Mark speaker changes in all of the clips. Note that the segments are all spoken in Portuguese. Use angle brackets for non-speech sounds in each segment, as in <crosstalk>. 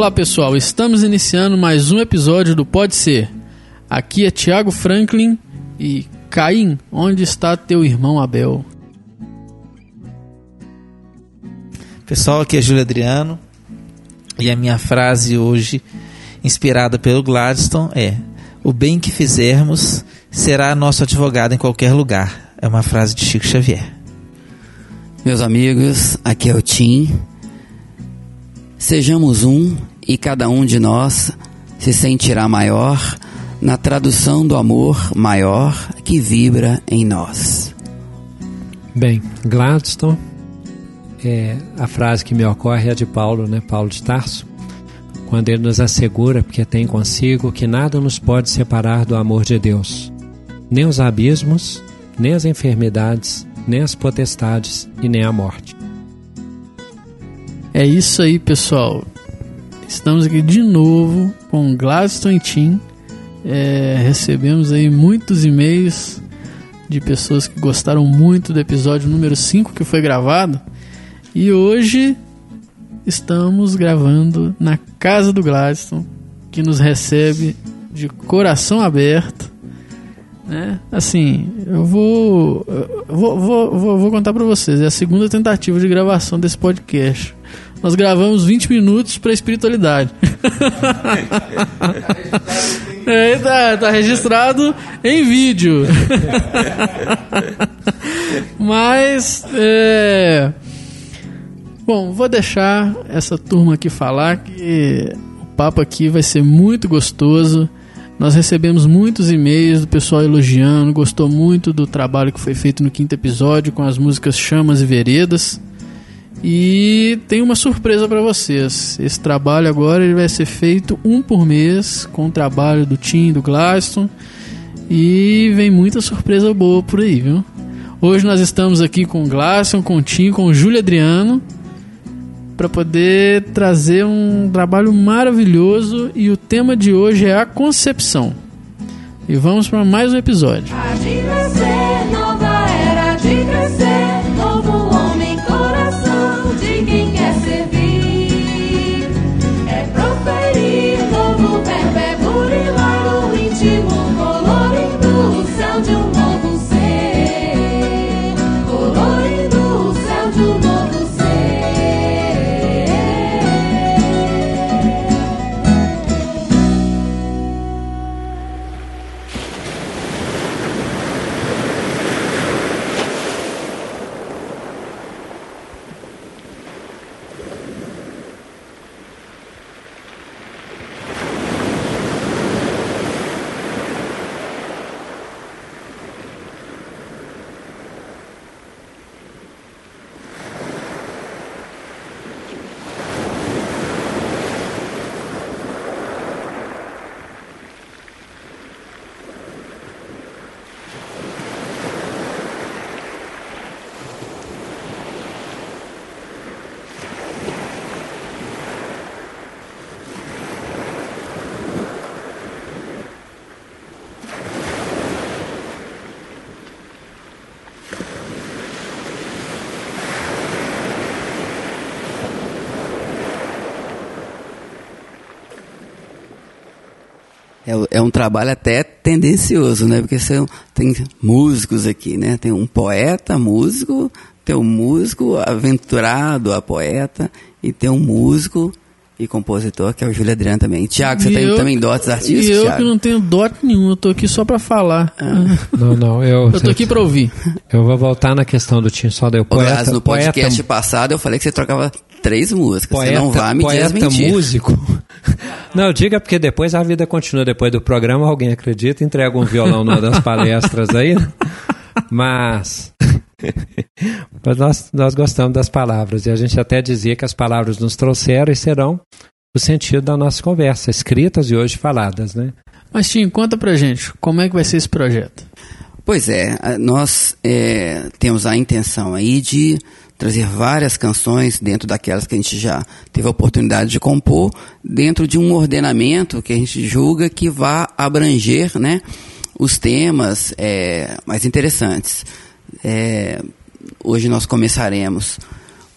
Speaker 1: Olá pessoal, estamos iniciando mais um episódio do Pode Ser. Aqui é Thiago Franklin e Caim, onde está teu irmão Abel?
Speaker 2: Pessoal, aqui é Júlio Adriano e a minha frase hoje, inspirada pelo Gladstone, é: O bem que fizermos será nosso advogado em qualquer lugar. É uma frase de Chico Xavier.
Speaker 3: Meus amigos, aqui é o Tim. Sejamos um e cada um de nós se sentirá maior na tradução do amor maior que vibra em nós.
Speaker 4: Bem, Gladstone, é, a frase que me ocorre é a de Paulo, né? Paulo de Tarso, quando ele nos assegura, porque tem consigo, que nada nos pode separar do amor de Deus, nem os abismos, nem as enfermidades, nem as potestades e nem a morte.
Speaker 1: É isso aí, pessoal. Estamos aqui de novo com Gladstone Team. É, recebemos aí muitos e-mails de pessoas que gostaram muito do episódio número 5 que foi gravado. E hoje estamos gravando na casa do Gladstone, que nos recebe de coração aberto. Né? Assim, eu vou, eu vou, vou, vou, vou contar pra vocês. É a segunda tentativa de gravação desse podcast. Nós gravamos 20 minutos pra espiritualidade. <laughs> é, tá, tá registrado em vídeo. <laughs> Mas, é... Bom, vou deixar essa turma aqui falar que o papo aqui vai ser muito gostoso. Nós recebemos muitos e-mails do pessoal elogiando, gostou muito do trabalho que foi feito no quinto episódio com as músicas Chamas e Veredas. E tem uma surpresa para vocês. Esse trabalho agora ele vai ser feito um por mês com o trabalho do Tim, do Glaston. E vem muita surpresa boa por aí, viu? Hoje nós estamos aqui com o Glaston, com o Tim, com o Júlio Adriano para poder trazer um trabalho maravilhoso e o tema de hoje é a concepção. E vamos para mais um episódio.
Speaker 5: É, é um
Speaker 3: trabalho até tendencioso, né? Porque são, tem músicos aqui, né? Tem um poeta, músico, tem um músico aventurado, a poeta, e tem um músico e compositor, que é o Júlio Adriano também. Tiago, você
Speaker 1: E
Speaker 3: tem
Speaker 1: eu-
Speaker 3: também dotes artísticos,
Speaker 1: E eu
Speaker 3: Thiago?
Speaker 1: que não tenho dote nenhum, eu tô aqui só pra falar.
Speaker 4: Não, não, eu,
Speaker 1: Eu tô aqui pra ouvir.
Speaker 4: eu vou voltar na questão do Tim só deu
Speaker 3: Ô,
Speaker 4: poeta,
Speaker 3: Glas, no
Speaker 4: poeta,
Speaker 3: podcast passado eu falei que você trocava três músicas.
Speaker 4: poeta,
Speaker 3: você não vai me
Speaker 4: poeta
Speaker 3: desmentir.
Speaker 4: músico. <laughs> Não, diga porque depois a vida continua. Depois do programa, alguém acredita, entrega um violão numa das palestras aí. Mas <laughs> Mas nós, nós gostamos das palavras e a gente até dizia que as palavras nos trouxeram e serão o sentido da nossa conversa, escritas e hoje faladas, né?
Speaker 1: Mas Tim, conta pra gente, como é que vai ser esse projeto?
Speaker 3: Pois é, nós é, temos a intenção aí de trazer várias canções dentro daquelas que a gente já teve a oportunidade de compor, dentro de um ordenamento que a gente julga que vá abranger né, os temas é, mais interessantes. É, hoje nós começaremos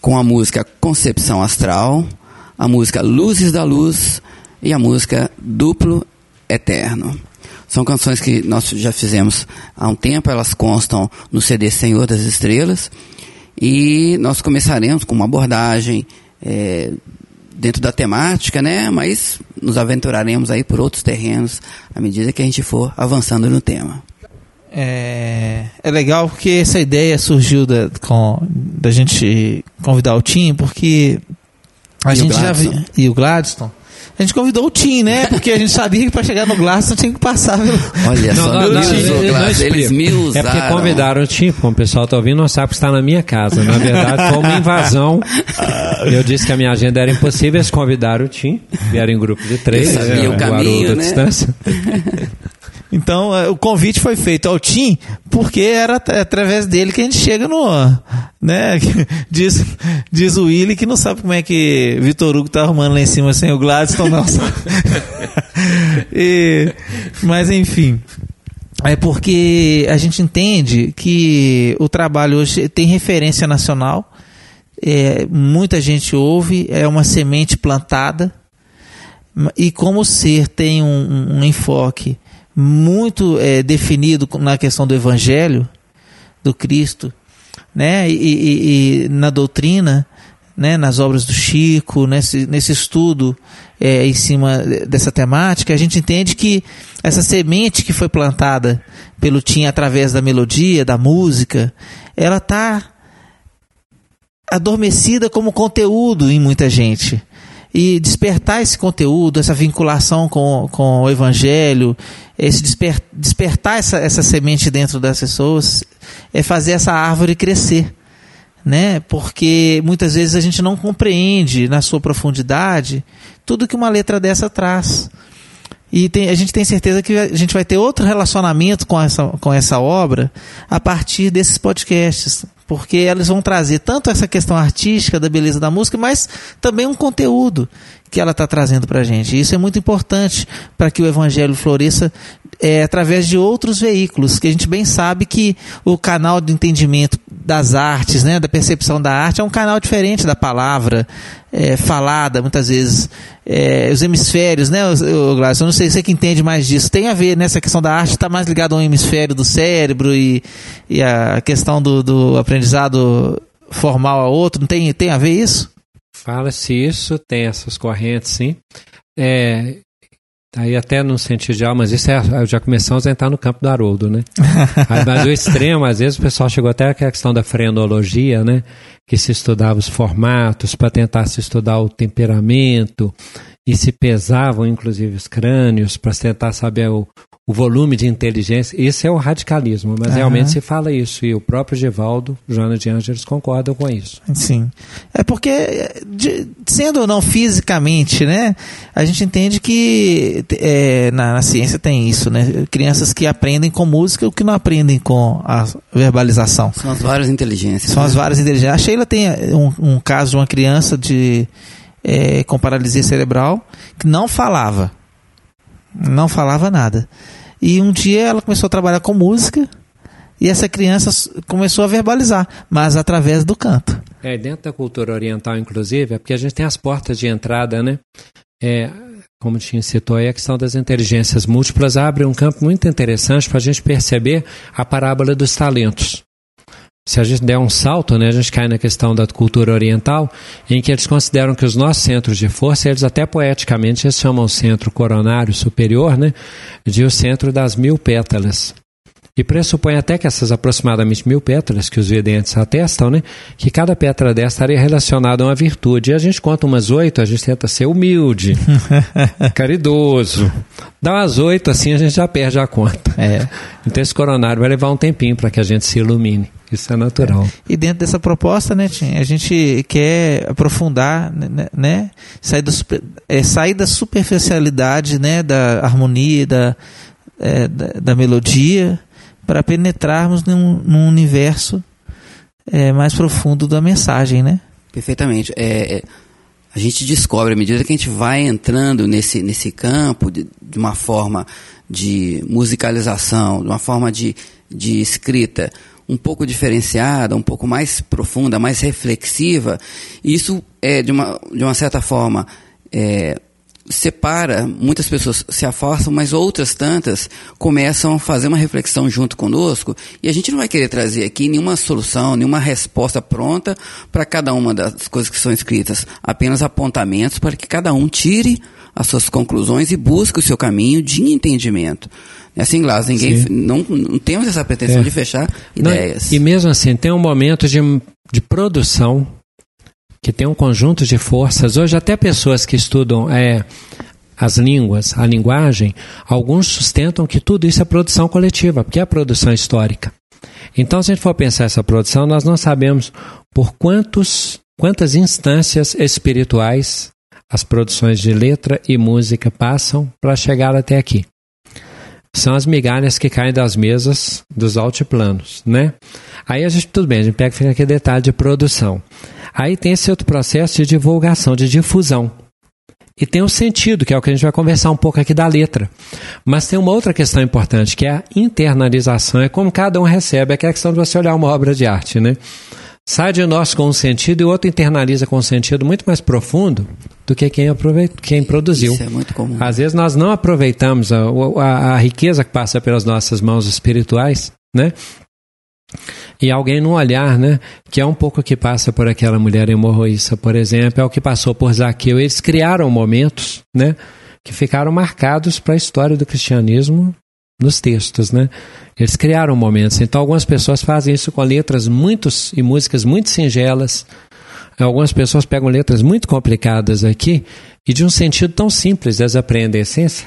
Speaker 3: com a música Concepção Astral, a música Luzes da Luz e a música Duplo Eterno. São canções que nós já fizemos há um tempo, elas constam no CD Senhor das Estrelas. E nós começaremos com uma abordagem é, dentro da temática, né? Mas nos aventuraremos aí por outros terrenos à medida que a gente for avançando no tema.
Speaker 2: É, é legal porque essa ideia surgiu da, com, da gente convidar o Tim, porque a
Speaker 3: E
Speaker 2: gente já viu. E o Gladstone. A gente convidou o Tim, né? <laughs> Porque a gente sabia que para chegar no Gladstone tinha que passar pelo.
Speaker 3: Olha
Speaker 4: Não,
Speaker 3: só,
Speaker 4: não, não,
Speaker 3: eles
Speaker 4: explica.
Speaker 3: me usaram.
Speaker 4: É porque convidaram o Tim, como o pessoal está ouvindo, não sabe que está na minha casa. Na verdade, foi uma invasão. Eu disse que a minha agenda era impossível, eles convidaram o Tim, vieram em grupo de três,
Speaker 3: Eu sabia o
Speaker 4: é,
Speaker 3: caminho, né?
Speaker 4: distância.
Speaker 2: Então, é, o convite foi feito ao Tim, porque era at- através dele que a gente chega no. Né? <laughs> Diz, diz o Willi que não sabe como é que Vitor Hugo tá arrumando lá em cima sem o Gladstone, não. <laughs> E- mas, enfim. É porque a gente entende que o trabalho hoje tem referência nacional, é, muita gente ouve, é uma semente plantada, e como o ser tem um- um enfoque muito é, definido na questão do evangelho, do Cristo, né? E, e- e na doutrina, né? nas obras do Chico, nesse, nesse estudo é, em cima dessa temática, a gente entende que essa semente que foi plantada pelo Tim através da melodia, da música, ela está adormecida como conteúdo em muita gente. E despertar esse conteúdo, essa vinculação com, com o evangelho, esse desper, despertar essa, essa semente dentro das pessoas, é fazer essa árvore crescer. Né? Porque muitas vezes a gente não compreende na sua profundidade tudo que uma letra dessa traz. E tem- a gente tem certeza que a gente vai ter outro relacionamento com essa, com essa obra a partir desses podcasts. Porque elas vão trazer tanto essa questão artística da beleza da música, mas também um conteúdo que ela está trazendo para a gente. E isso é muito importante para que o evangelho floresça é, através de outros veículos, que a gente bem sabe que o canal de entendimento das artes, né, da percepção da arte, é um canal diferente da palavra é, falada, muitas vezes. É, os hemisférios, né, o, o Gladys, eu não sei, você que entende mais disso, tem a ver nessa questão da arte, está mais ligado a um hemisfério do cérebro e, e a questão do, do aprendizado formal a outro, não tem, tem a ver isso?
Speaker 4: Fala-se isso, tem essas correntes, sim. É, aí até no sentido de, ah, mas isso é, já começamos a entrar no campo do Haroldo, né? <laughs> Aí, mas o extremo, às vezes o pessoal chegou até a questão da frenologia, né? Que se estudava os formatos para tentar se estudar o temperamento e se pesavam, inclusive, os crânios para tentar saber o, o volume de inteligência. Isso é o radicalismo, mas
Speaker 2: Aham.
Speaker 4: realmente se fala isso. E o próprio Gevaldo, Joana de Ângeles concordam com isso.
Speaker 2: Sim. É porque, de- sendo ou não fisicamente, né? A gente entende que é, na, na ciência tem isso, né? Crianças que aprendem com música o que não aprendem com a verbalização.
Speaker 3: São as várias inteligências.
Speaker 2: São
Speaker 3: né?
Speaker 2: as várias inteligências. A Sheila tem um, um caso de uma criança de, é, com paralisia cerebral que não falava. Não falava nada. E um dia ela começou a trabalhar com música e essa criança começou a verbalizar, mas através do canto.
Speaker 4: É, dentro da cultura oriental, inclusive, é porque a gente tem as portas de entrada, né? É, como tinha citou aí, a questão das inteligências múltiplas abre um campo muito interessante para a gente perceber a parábola dos talentos. Se a gente der um salto, né, a gente cai na questão da cultura oriental, em que eles consideram que os nossos centros de força, eles até poeticamente eles chamam o centro coronário superior, né, de o centro das mil pétalas. E pressupõe até que essas aproximadamente mil pétalas que os videntes atestam, né? Que cada pétala dessa estaria relacionada a uma virtude. E a gente conta umas oito, a gente tenta ser humilde, <laughs> caridoso. Dá umas oito, assim a gente já perde a conta.
Speaker 2: É.
Speaker 4: Então esse coronário vai levar um tempinho para que a gente se ilumine. Isso é natural.
Speaker 2: E dentro dessa proposta, né, Tim, a gente quer aprofundar, né, né sair, da, super, é, sair da superficialidade, né, da harmonia, da, é, da, da, melodia, para penetrarmos num, num universo é, mais profundo da mensagem, né?
Speaker 3: Perfeitamente. É, a gente descobre, à medida que a gente vai entrando nesse, nesse campo de, de uma forma de musicalização, de uma forma de, de escrita, um pouco diferenciada, um pouco mais profunda, mais reflexiva, isso é de uma, de uma certa forma é, separa, muitas pessoas se afastam, mas outras tantas começam a fazer uma reflexão junto conosco e a gente não vai querer trazer aqui nenhuma solução, nenhuma resposta pronta para cada uma das coisas que são escritas, apenas apontamentos para que cada um tire as suas conclusões e busque o seu caminho de entendimento. É assim, Glass, ninguém não, não temos essa pretensão é. de fechar ideias.
Speaker 4: Não, e mesmo assim, tem um momento de, de produção que tem um conjunto de forças. Hoje, até pessoas que estudam é, as línguas, a linguagem, alguns sustentam que tudo isso é produção coletiva, porque é produção histórica. Então, se a gente for pensar essa produção, nós não sabemos por quantos, quantas instâncias espirituais as produções de letra e música passam para chegar até aqui são as migalhas que caem das mesas dos altiplanos, né? Aí a gente, tudo bem, a gente pega fica aquele detalhe de produção. Aí tem esse outro processo de divulgação, de difusão. E tem o sentido, que é o que a gente vai conversar um pouco aqui da letra. Mas tem uma outra questão importante, que é a internalização. É como cada um recebe, é a questão de você olhar uma obra de arte, né? Sai de nós com um sentido e o outro internaliza com um sentido muito mais profundo do que quem, quem produziu.
Speaker 3: Isso é muito comum.
Speaker 4: Às vezes nós não aproveitamos a, a, a riqueza que passa pelas nossas mãos espirituais, né? E alguém no olhar, né? Que é um pouco que passa por aquela mulher hemorroíça, por exemplo, é o que passou por Zaqueu. Eles criaram momentos, né? Que ficaram marcados para a história do cristianismo nos textos, né? Eles criaram momentos. Então, algumas pessoas fazem isso com letras muitos e músicas muito singelas. Algumas pessoas pegam letras muito complicadas aqui e de um sentido tão simples, eles aprendem a essência,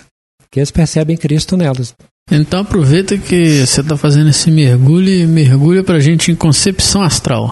Speaker 4: que eles percebem Cristo nelas.
Speaker 1: Então aproveita que você está fazendo esse mergulho e mergulha para a gente em concepção astral.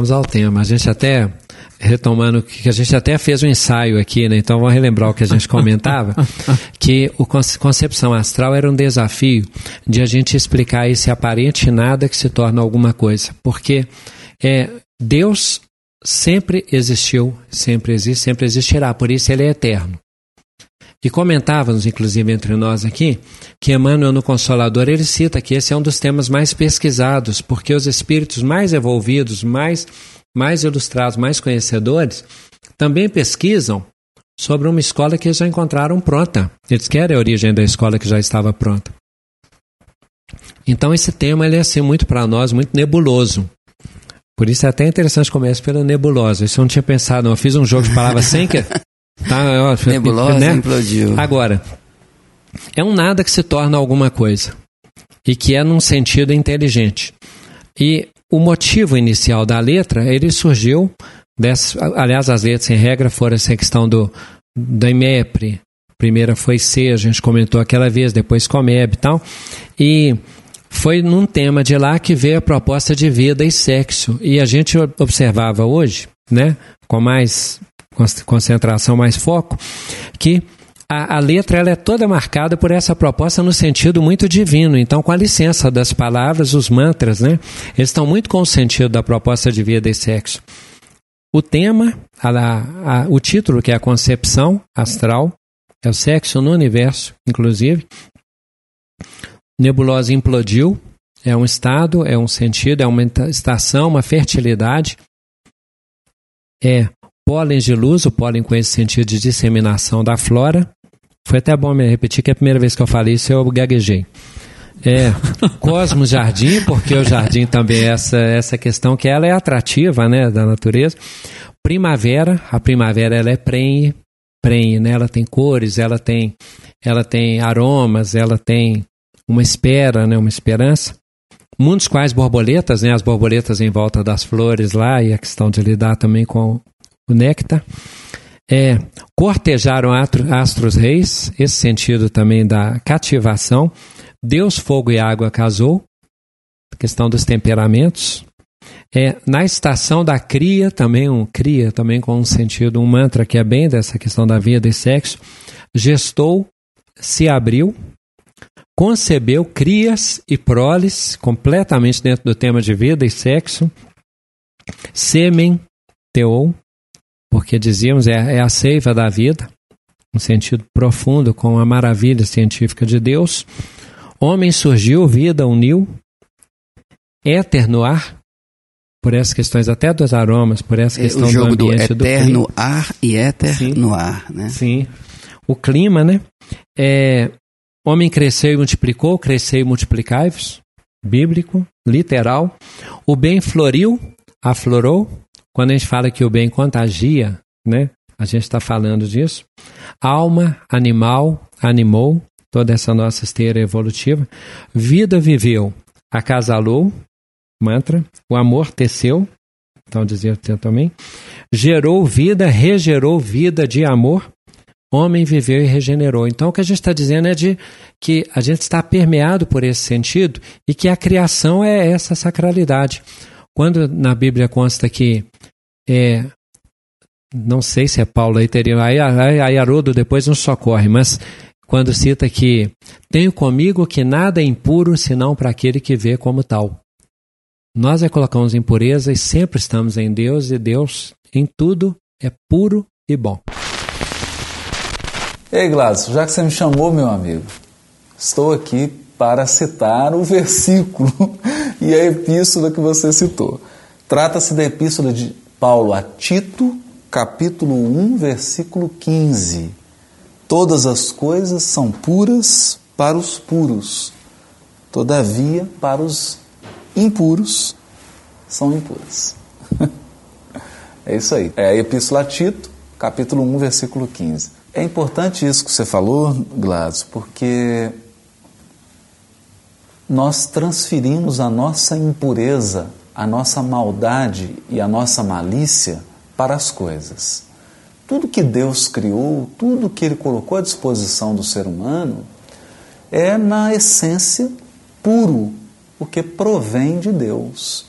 Speaker 4: Vamos ao tema. A gente até, retomando, que a gente até fez um ensaio aqui, né? Então vamos relembrar o que a gente comentava, <laughs> que o concepção astral era um desafio de a gente explicar esse aparente nada que se torna alguma coisa. Porque é, Deus sempre existiu, sempre existe, sempre existirá, por isso ele é eterno. E comentávamos, inclusive, entre nós aqui, que Emmanuel no Consolador, ele cita que esse é um dos temas mais pesquisados, porque os espíritos mais evolvidos, mais, mais ilustrados, mais conhecedores, também pesquisam sobre uma escola que eles já encontraram pronta. Eles querem a origem da escola que já estava pronta. Então esse tema ele é assim muito para nós, muito nebuloso. Por isso é até interessante começar pela nebulosa. Isso eu não tinha pensado, não. Eu fiz um jogo de palavras sem que <laughs> Tá, ó,
Speaker 3: Nebulosa né? implodiu.
Speaker 4: Agora, é um nada que se torna alguma coisa e que é num sentido inteligente. E o motivo inicial da letra, ele surgiu, dessa, aliás, as letras em regra foram essa questão do da IMEPRE, primeira foi C, a gente comentou aquela vez, depois Comeb e tal, e foi num tema de lá que veio a proposta de vida e sexo, e a gente observava hoje, né, com mais concentração, mais foco, que a, a, letra ela é toda marcada por essa proposta no sentido muito divino. Então, com a licença das palavras, os mantras, né, eles estão muito com o sentido da proposta de vida e sexo. O tema, a, a, o título, que é a concepção astral, é o sexo no universo, inclusive. Nebulosa implodiu, é um estado, é um sentido, é uma estação, uma fertilidade. É pólen de luz, o pólen com esse sentido de disseminação da flora. Foi até bom me repetir que é a primeira vez que eu falei isso eu gaguejei. É, <laughs> Cosmos Jardim, porque o jardim também é essa, essa questão que ela é atrativa, né, da natureza. Primavera, a primavera ela é prenhe, prenhe, né, ela tem cores, ela tem, ela tem aromas, ela tem uma espera, né, uma esperança. Muitos quais borboletas, né, as borboletas em volta das flores lá e a questão de lidar também com o néctar. É, cortejaram astros reis, esse sentido também da cativação. Deus, fogo e água casou, questão dos temperamentos. É, na estação da cria, também um cria, também com um sentido, um mantra que é bem dessa questão da vida e sexo. Gestou, se abriu, concebeu crias e proles, completamente dentro do tema de vida e sexo. Sêmen, teou, porque dizíamos é, é a seiva da vida, um sentido profundo com a maravilha científica de Deus. Homem surgiu, vida uniu, éter no ar, por essas questões até dos aromas, por essa é, questão
Speaker 3: o jogo
Speaker 4: do ambiente
Speaker 3: do eterno do ar e éter Sim. no ar, né?
Speaker 4: Sim. O clima, né? É, homem cresceu e multiplicou, cresceu e multiplicai-vos, bíblico, literal. O bem floriu, aflorou, quando a gente fala que o bem contagia, né? A gente está falando disso. Alma, animal, animou, toda essa nossa esteira evolutiva. Vida viveu, acasalou, mantra. O amor teceu, então dizia também. Gerou vida, regerou vida de amor. Homem viveu e regenerou. Então o que a gente está dizendo é de que a gente está permeado por esse sentido e que a criação é essa sacralidade. Quando na Bíblia consta que é, não sei se é Paulo aí teria, aí, aí Haroldo depois nos socorre, mas quando cita que tenho comigo que nada é impuro senão para aquele que vê como tal. Nós é colocamos impureza e sempre estamos em Deus e Deus em tudo é puro e bom.
Speaker 6: Ei Gladys, já que você me chamou, meu amigo, estou aqui para citar o <laughs> versículo e a epístola que você citou. Trata-se da epístola de Paulo a Tito, capítulo 1, versículo 15. Todas as coisas são puras para os puros, todavia, para os impuros, são impuras. <laughs> é isso aí. É a Epístola a Tito, capítulo 1, versículo 15. É importante isso que você falou, Gladys, porque nós transferimos a nossa impureza a nossa maldade e a nossa malícia para as coisas. Tudo que Deus criou, tudo que Ele colocou à disposição do ser humano, é na essência puro, porque provém de Deus.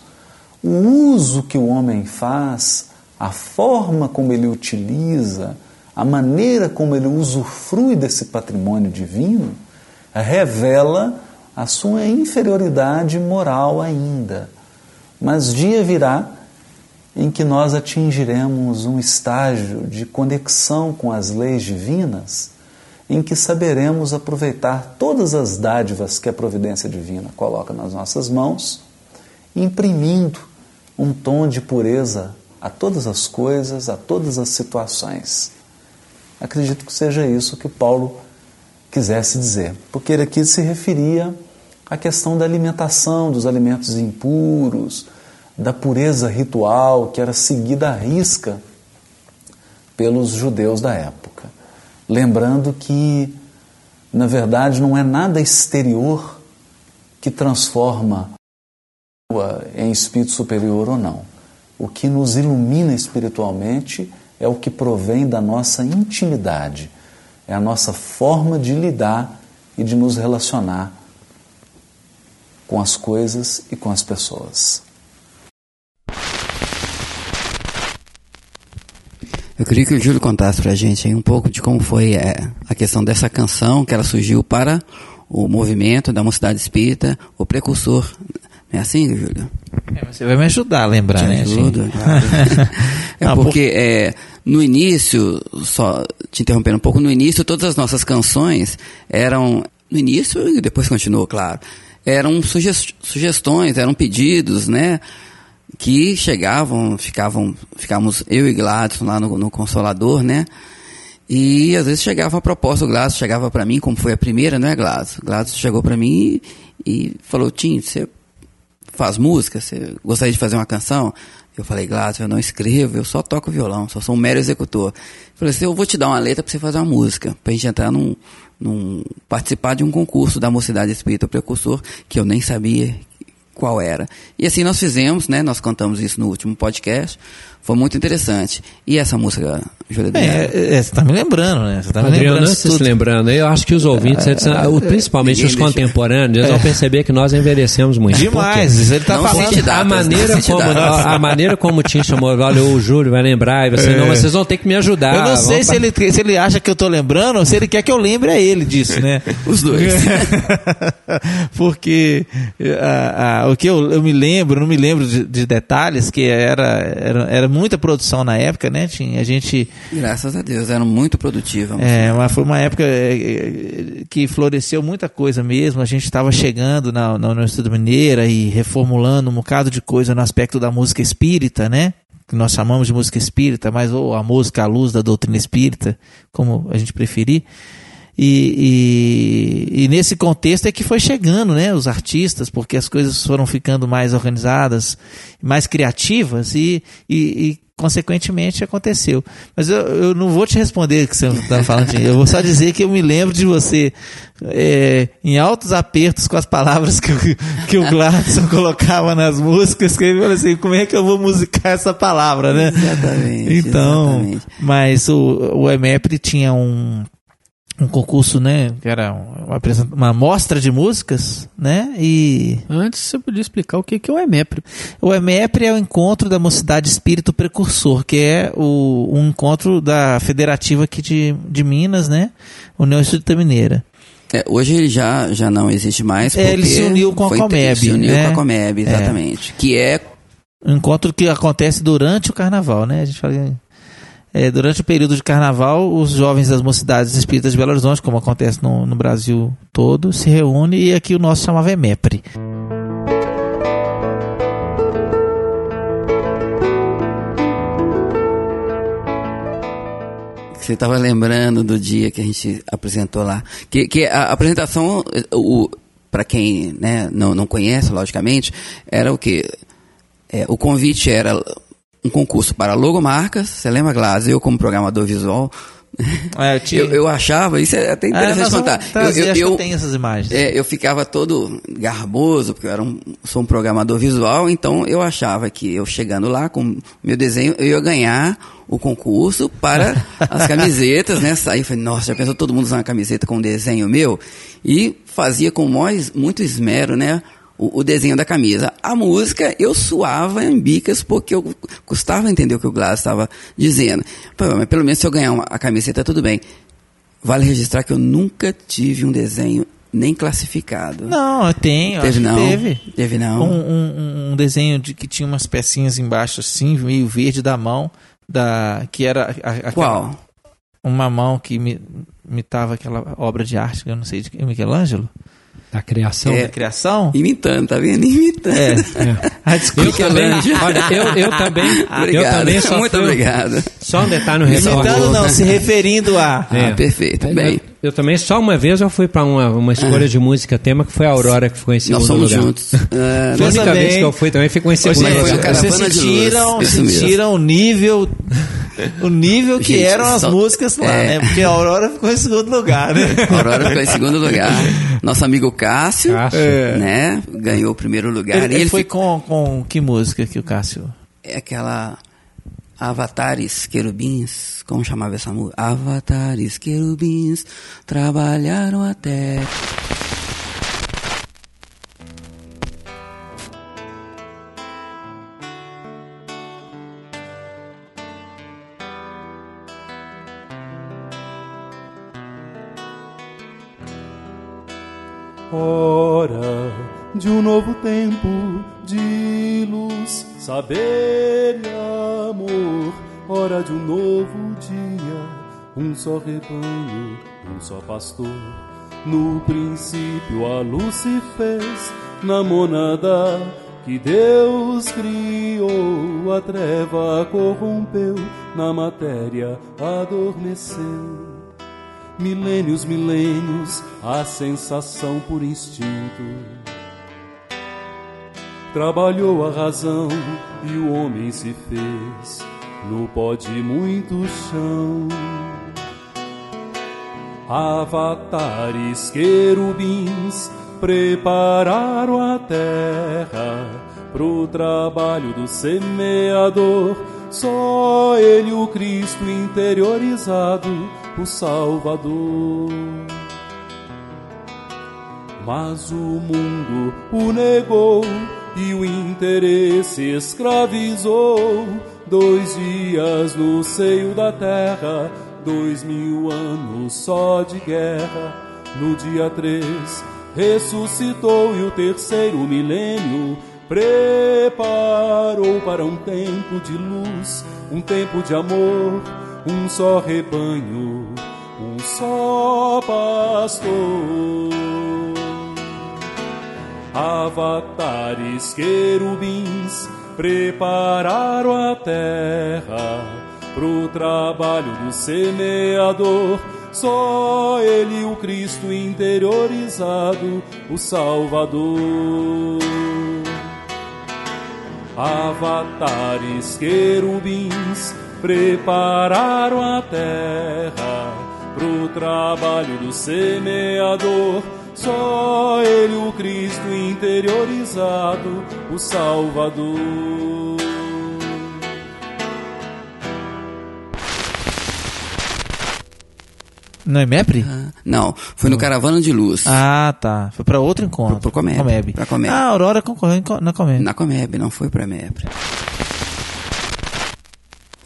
Speaker 6: o uso que o homem faz, a forma como ele utiliza, a maneira como ele usufrui desse patrimônio divino, revela a sua inferioridade moral ainda. Mas dia virá em que nós atingiremos um estágio de conexão com as leis divinas, em que saberemos aproveitar todas as dádivas que a providência divina coloca nas nossas mãos, imprimindo um tom de pureza a todas as coisas, a todas as situações. Acredito que seja isso que Paulo quisesse dizer, porque ele aqui se referia à questão da alimentação, dos alimentos impuros, da pureza ritual que era seguida à risca pelos judeus da época. Lembrando que, na verdade, não é nada exterior que transforma em espírito superior ou não. O que nos ilumina espiritualmente é o que provém da nossa intimidade, é a nossa forma de lidar e de nos relacionar com as coisas e com as pessoas.
Speaker 3: Eu queria que o Júlio contasse para a gente aí um pouco de como foi é, a questão dessa canção, que ela surgiu para o movimento da Mocidade Espírita, o precursor. Não é assim, Júlio?
Speaker 2: É, você vai me ajudar a lembrar,
Speaker 3: Te
Speaker 2: né?
Speaker 3: ajudo, claro. <laughs> é
Speaker 2: Não,
Speaker 3: porque é, no início, só te interrompendo um pouco, no início todas as nossas canções eram, no início e depois continuou, claro, eram suges- sugestões, eram pedidos, né? Que chegavam, ficavam, ficávamos eu e Gladson lá no, no Consolador, né? E às vezes chegava a proposta, o Gladson chegava para mim, como foi a primeira, não é, Gladson? Gladson chegou para mim e, e falou, Tim, você faz música? Você gostaria de fazer uma canção? Eu falei, Gladson, eu não escrevo, eu só toco violão, só sou um mero executor. Eu falei assim, eu vou te dar uma letra para você fazer uma música, pra gente entrar num, num, participar de um concurso da Mocidade Espírita Precursor, que eu nem sabia qual era. E assim nós fizemos, né? Nós cantamos isso no último podcast. Foi muito interessante. E essa música, Júlia
Speaker 2: É, é, é, você tá me lembrando, né? Você tá me
Speaker 4: Adriano,
Speaker 2: lembrando
Speaker 4: de se lembrando, eu acho que os ouvintes, eles- principalmente os contemporâneos, eles vão perceber que nós envelhecemos muito.
Speaker 2: Demais, ele tá
Speaker 3: Não
Speaker 2: falando.
Speaker 3: datas,
Speaker 4: a maneira como
Speaker 3: datas.
Speaker 4: a, a maneira como o Tim chamou, olha, o Júlio vai lembrar, e você, não, vocês vão ter que me ajudar.
Speaker 2: Eu não sei se ele, se ele acha que eu tô lembrando ou se ele quer que eu lembre a ele disso, né? <laughs>
Speaker 3: Os dois. <laughs>
Speaker 2: Porque ah, ah, o que eu, eu me lembro, não me lembro de, de detalhes, que era, era, era muita produção na época, né? Tinha, a gente.
Speaker 3: Graças a Deus, eram muito produtivas.
Speaker 2: É, mas foi uma época é, é, que floresceu muita coisa mesmo. A gente estava chegando na, na Universidade Mineira e reformulando um bocado de coisa no aspecto da música espírita, né? Que nós chamamos de música espírita, mas ou a música à luz da doutrina espírita, como a gente preferir. E, e, e nesse contexto é que foi chegando, né, os artistas, porque as coisas foram ficando mais organizadas, mais criativas e, e, consequentemente aconteceu. Mas eu, eu não vou te responder o que você está falando, eu vou só dizer que eu me lembro de você é, em altos apertos com as palavras que, o- que o Gladson <laughs> colocava nas músicas, que ele falou assim, como é que eu vou musicar essa palavra, né?
Speaker 3: Exatamente,
Speaker 2: Então,
Speaker 3: exatamente.
Speaker 2: mas o, o EMEPRE tinha um, um concurso, né, que era uma, apresenta- uma mostra de músicas, né, e
Speaker 1: Antes você podia explicar o que que é o EMEPRE.
Speaker 2: o EMEPRE é o encontro da Mocidade Espírito Precursor, que é o, um encontro da federativa aqui de, de Minas, né, União Espírita Mineira.
Speaker 3: É, hoje ele já, já não existe mais.
Speaker 2: É, ele se uniu com a Comeb,
Speaker 3: Se uniu
Speaker 2: né?
Speaker 3: com a Comeb, exatamente. Que é
Speaker 2: Um encontro que acontece durante o carnaval, né, a gente fala... é, durante o período de carnaval, os jovens das mocidades espíritas de Belo Horizonte, como acontece no, no Brasil todo, se reúnem e aqui o nosso chamava EMEPRE.
Speaker 3: que você estava lembrando do dia que a gente apresentou lá. Que, que a apresentação, o, para quem né, não, não conhece, logicamente, era o que? o convite era um concurso para logomarcas. Você lembra, Glass? Eu, como programador visual,
Speaker 2: É, eu, <laughs> tinha-
Speaker 3: eu, eu achava, isso é até
Speaker 2: Ah,
Speaker 3: interessante
Speaker 2: vamos
Speaker 3: contar.
Speaker 2: trazer,
Speaker 3: eu, eu, eu-
Speaker 2: tenho essas imagens.
Speaker 3: é, eu ficava todo garboso, porque eu era um, sou um programador visual, então eu achava que eu chegando lá com meu desenho, eu ia ganhar o concurso para <laughs> as camisetas, né? Saí, falei, nossa, já pensou todo mundo usando uma camiseta com um desenho meu? E fazia com mais, muito esmero, né? O, o desenho da camisa. A música, eu suava em bicas porque eu custava entender o que o Glass estava dizendo. Pô, mas pelo menos se eu ganhar uma, a camiseta, tudo bem. Vale registrar que eu nunca tive um desenho nem classificado.
Speaker 2: Não, eu
Speaker 3: Teve
Speaker 2: acho que
Speaker 3: não?
Speaker 2: teve.
Speaker 3: Teve não?
Speaker 2: Um, um- um desenho de que tinha umas pecinhas embaixo assim, meio verde da mão, da que era a- a- aquela-
Speaker 3: Qual?
Speaker 2: uma mão que imi- imitava aquela obra de arte, que eu não sei de Michelangelo,
Speaker 4: Da criação.
Speaker 3: É.
Speaker 2: da criação.
Speaker 3: Imitando, tá vendo? Imitando.
Speaker 2: É.
Speaker 4: É.
Speaker 2: Ah,
Speaker 4: Eu
Speaker 2: desculpa.
Speaker 4: também, olha, eu, eu <laughs> também, eu
Speaker 3: Obrigado.
Speaker 4: também só
Speaker 3: Muito
Speaker 4: fui-
Speaker 3: obrigado.
Speaker 4: Só um detalhe no.
Speaker 2: Imitando não, se referindo a.
Speaker 4: É.
Speaker 3: Ah, perfeito. Bem,
Speaker 4: Eu, também, só uma vez eu fui pra uma, uma escolha de música tema que foi a Aurora que ficou em segundo
Speaker 3: nós somos
Speaker 4: lugar.
Speaker 3: juntos. Ah, <laughs>
Speaker 4: Foi a única vez que eu fui também ficou em segundo lugar.
Speaker 2: vocês sentiram, sentiram o nível o nível que
Speaker 3: Gente,
Speaker 2: eram as
Speaker 3: só-
Speaker 2: músicas lá,
Speaker 3: é.
Speaker 2: né? Porque a Aurora ficou em segundo lugar, né?
Speaker 3: A Aurora ficou em segundo lugar. Nosso amigo Cássio,
Speaker 4: Cássio.
Speaker 3: né? Ganhou o primeiro lugar.
Speaker 2: Ele,
Speaker 3: e
Speaker 2: ele
Speaker 3: ele
Speaker 2: foi
Speaker 3: ficou-
Speaker 2: com, com que música que o Cássio?
Speaker 3: É aquela Avatares querubins, como chamava essa música? Avatares querubins trabalharam até.
Speaker 7: Só rebanho, um só pastor. No princípio a luz se fez na monada que Deus criou. A treva corrompeu, na matéria adormeceu. Milênios, milênios, a sensação por instinto. Trabalhou a razão e o homem se fez no pó de muito chão. Avatares, querubins, prepararam a terra pro trabalho do semeador. Só ele, o Cristo interiorizado, o Salvador. Mas o mundo o negou e o interesse escravizou. Dois dias no seio da terra, dois mil anos só de guerra. No dia três ressuscitou e o terceiro milênio preparou para um tempo de luz, um tempo de amor, um só rebanho, um só pastor. Avatares, querubins, prepararam a terra pro trabalho do semeador. Só ele, o Cristo interiorizado, o Salvador. Avatares, querubins, prepararam a terra pro trabalho do semeador. Só ele, o Cristo interiorizado, o Salvador.
Speaker 2: Não é MEPRE?
Speaker 3: Não, foi no Caravana de Luz.
Speaker 2: Ah, tá. Foi pra outro encontro.
Speaker 3: Pro- pro Comeb. Pra Comeb.
Speaker 2: Ah, a Aurora concorreu na Comeb.
Speaker 3: Na Comeb, não foi pra MEPRE.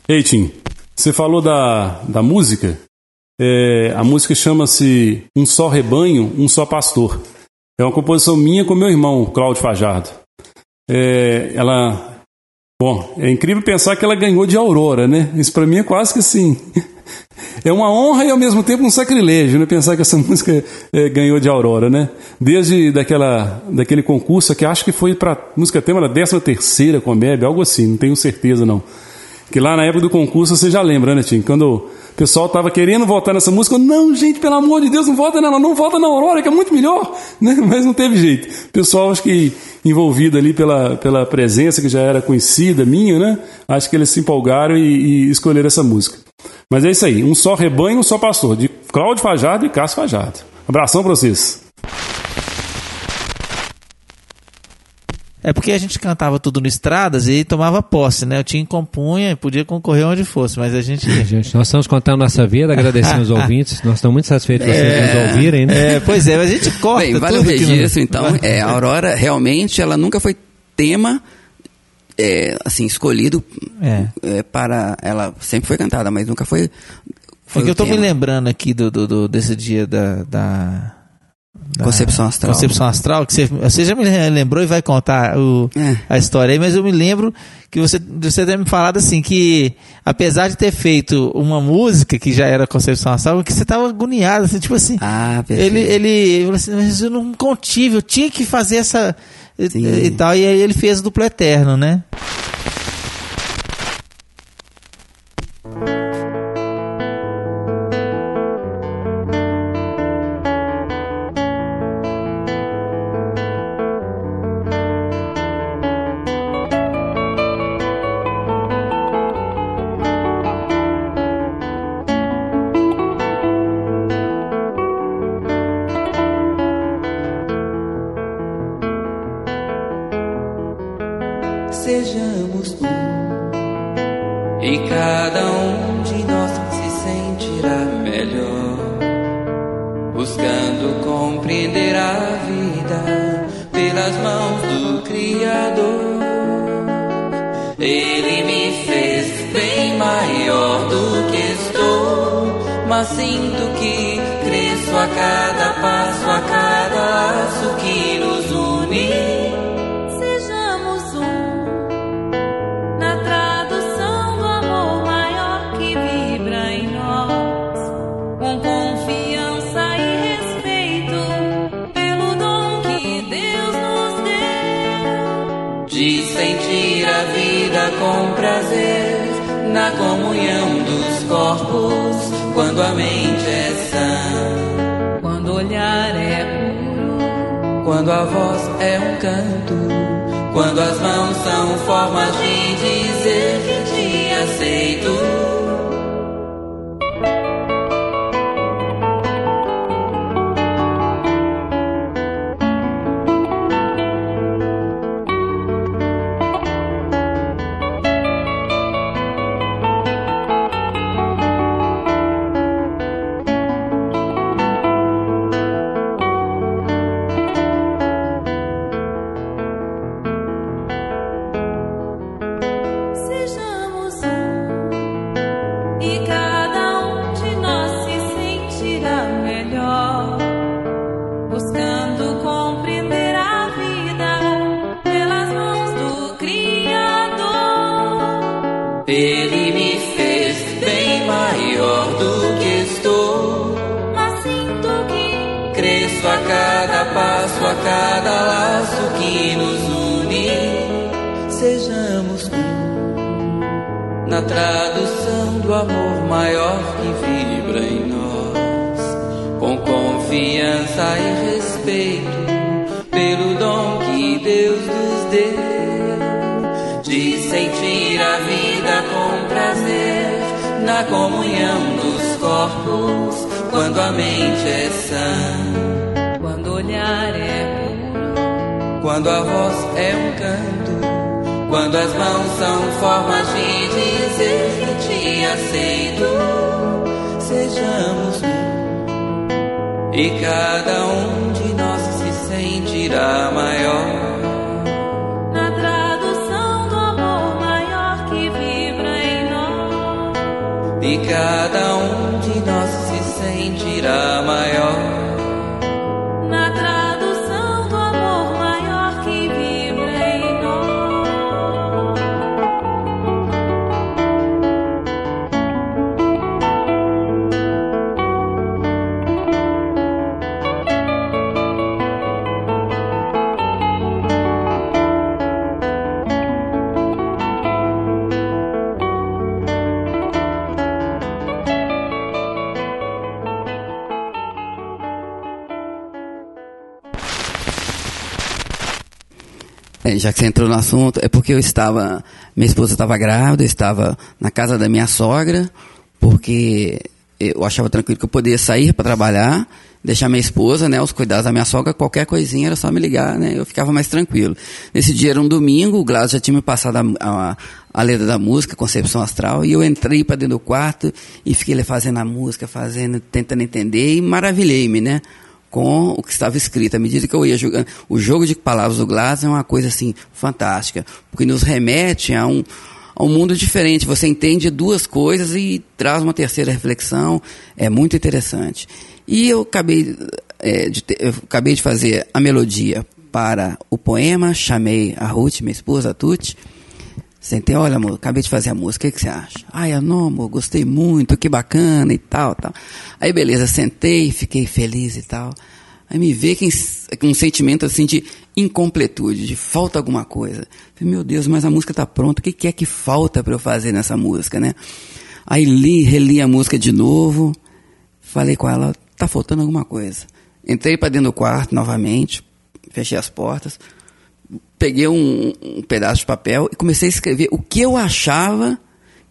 Speaker 7: Ei, Tim, você falou da, da música. É, a música chama-se Um Só Rebanho, Um Só Pastor. É uma composição minha com meu irmão, Cláudio Fajardo. É, ela. Bom, é incrível pensar que ela ganhou de Aurora, né? Isso pra mim é quase que assim. É uma honra e ao mesmo tempo um sacrilégio, né? Pensar que essa <laughs> música é, ganhou de Aurora, né? Desde daquela, daquele concurso que acho que foi para música tema da 13 terceira Comeb, algo assim, não tenho certeza não. Que lá na época do concurso você já lembra, né, Tim? Quando o pessoal tava querendo votar nessa música, não, gente, pelo amor de Deus, não vota nela, não vota na Aurora, que é muito melhor, <laughs> né? Mas não teve jeito. O pessoal, acho que envolvido ali pela, pela presença que já era conhecida, minha, né? Acho que eles se empolgaram e, e escolheram essa música. Mas é isso aí, um só rebanho, um só pastor, de Cláudio Fajardo e Cássio Fajardo. Abração pra vocês.
Speaker 8: É porque a gente cantava tudo no Estradas e tomava posse, né? O time compunha e podia concorrer onde fosse, mas a gente.
Speaker 4: Gente, nós estamos contando nossa vida, agradecendo os <laughs> ouvintes. Nós estamos muito satisfeitos de vocês nos ouvirem, né?
Speaker 8: É, pois é, mas a gente corta
Speaker 3: Bem, vale o
Speaker 8: tudo que não-
Speaker 3: registro, então. É, a Aurora, realmente, ela nunca foi tema, é, assim, escolhido
Speaker 8: É.
Speaker 3: é, para... Ela sempre foi cantada, mas nunca foi... foi
Speaker 8: É que eu tô me lembrando aqui do, do- do- desse dia da, da- da
Speaker 3: Concepção Astral.
Speaker 8: Concepção Astral, que você, você já me lembrou e vai contar o-
Speaker 3: É.
Speaker 8: a história aí, mas eu me lembro que você, você ter me falado assim, que apesar de ter feito uma música que já era Concepção Astral, que você tava agoniado, assim, tipo assim.
Speaker 3: Ah, perfeito.
Speaker 8: ele, ele, ele falou assim, mas eu não contive, eu tinha que fazer essa. E, e tal, e aí ele fez o duplo eterno, né?
Speaker 3: Assunto, é porque eu estava. Minha esposa estava grávida, eu estava na casa da minha sogra, porque eu achava tranquilo que eu poderia sair para trabalhar, deixar minha esposa, né, os cuidados da minha sogra, qualquer coisinha era só me ligar, né, eu ficava mais tranquilo. Nesse dia era um domingo, o Glaucio já tinha me passado a, a, a letra da música, Concepção Astral, e eu entrei para dentro do quarto e fiquei fazendo a música, fazendo, tentando entender e maravilhei-me, né, com o que estava escrito. À medida que eu ia jogando, o jogo de palavras do Glaucio é uma coisa assim fantástica, porque nos remete a um a um mundo diferente. Você entende duas coisas e traz uma terceira reflexão. É muito interessante. E eu acabei, é, de, ter, eu acabei de fazer a melodia para o poema, chamei a Ruth, minha esposa, a Tuti. Sentei, olha amor, acabei de fazer a música, o que, que você acha? Ai, não amor, gostei muito, que bacana e tal, tal. Aí beleza, sentei, fiquei feliz e tal. Aí me vê que um sentimento assim de incompletude, de falta alguma coisa. Falei, meu Deus, mas a música está pronta, o que, que é que falta para eu fazer nessa música, né? Aí li, reli a música de novo, falei com ela, tá faltando alguma coisa. Entrei para dentro do quarto novamente, fechei as portas, peguei um, um, pedaço de papel e comecei a escrever o que eu achava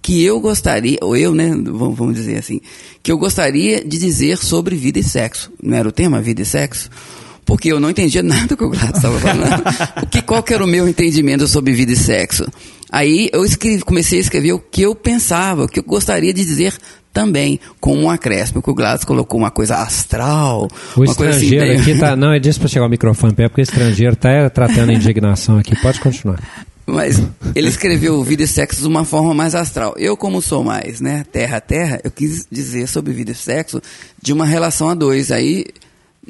Speaker 3: que eu gostaria, ou eu, né, vamos dizer assim, que eu gostaria de dizer sobre vida e sexo. Não era o tema, vida e sexo? porque eu não entendia nada do que o Gladys estava falando. <laughs> o que, qual que era o meu entendimento sobre vida e sexo? Aí eu escrevi, comecei a escrever o que eu pensava, o que eu gostaria de dizer também, com um acréscimo, que o Gladys colocou uma coisa astral.
Speaker 4: O
Speaker 3: uma coisa assim,
Speaker 4: estrangeiro aqui tá. Não, é disso para chegar o microfone perto, porque o estrangeiro está tratando a indignação aqui. Pode continuar.
Speaker 3: Mas ele escreveu vida e sexo de uma forma mais astral. Eu, como sou mais, né, terra a terra, eu quis dizer sobre vida e sexo de uma relação a dois. Aí,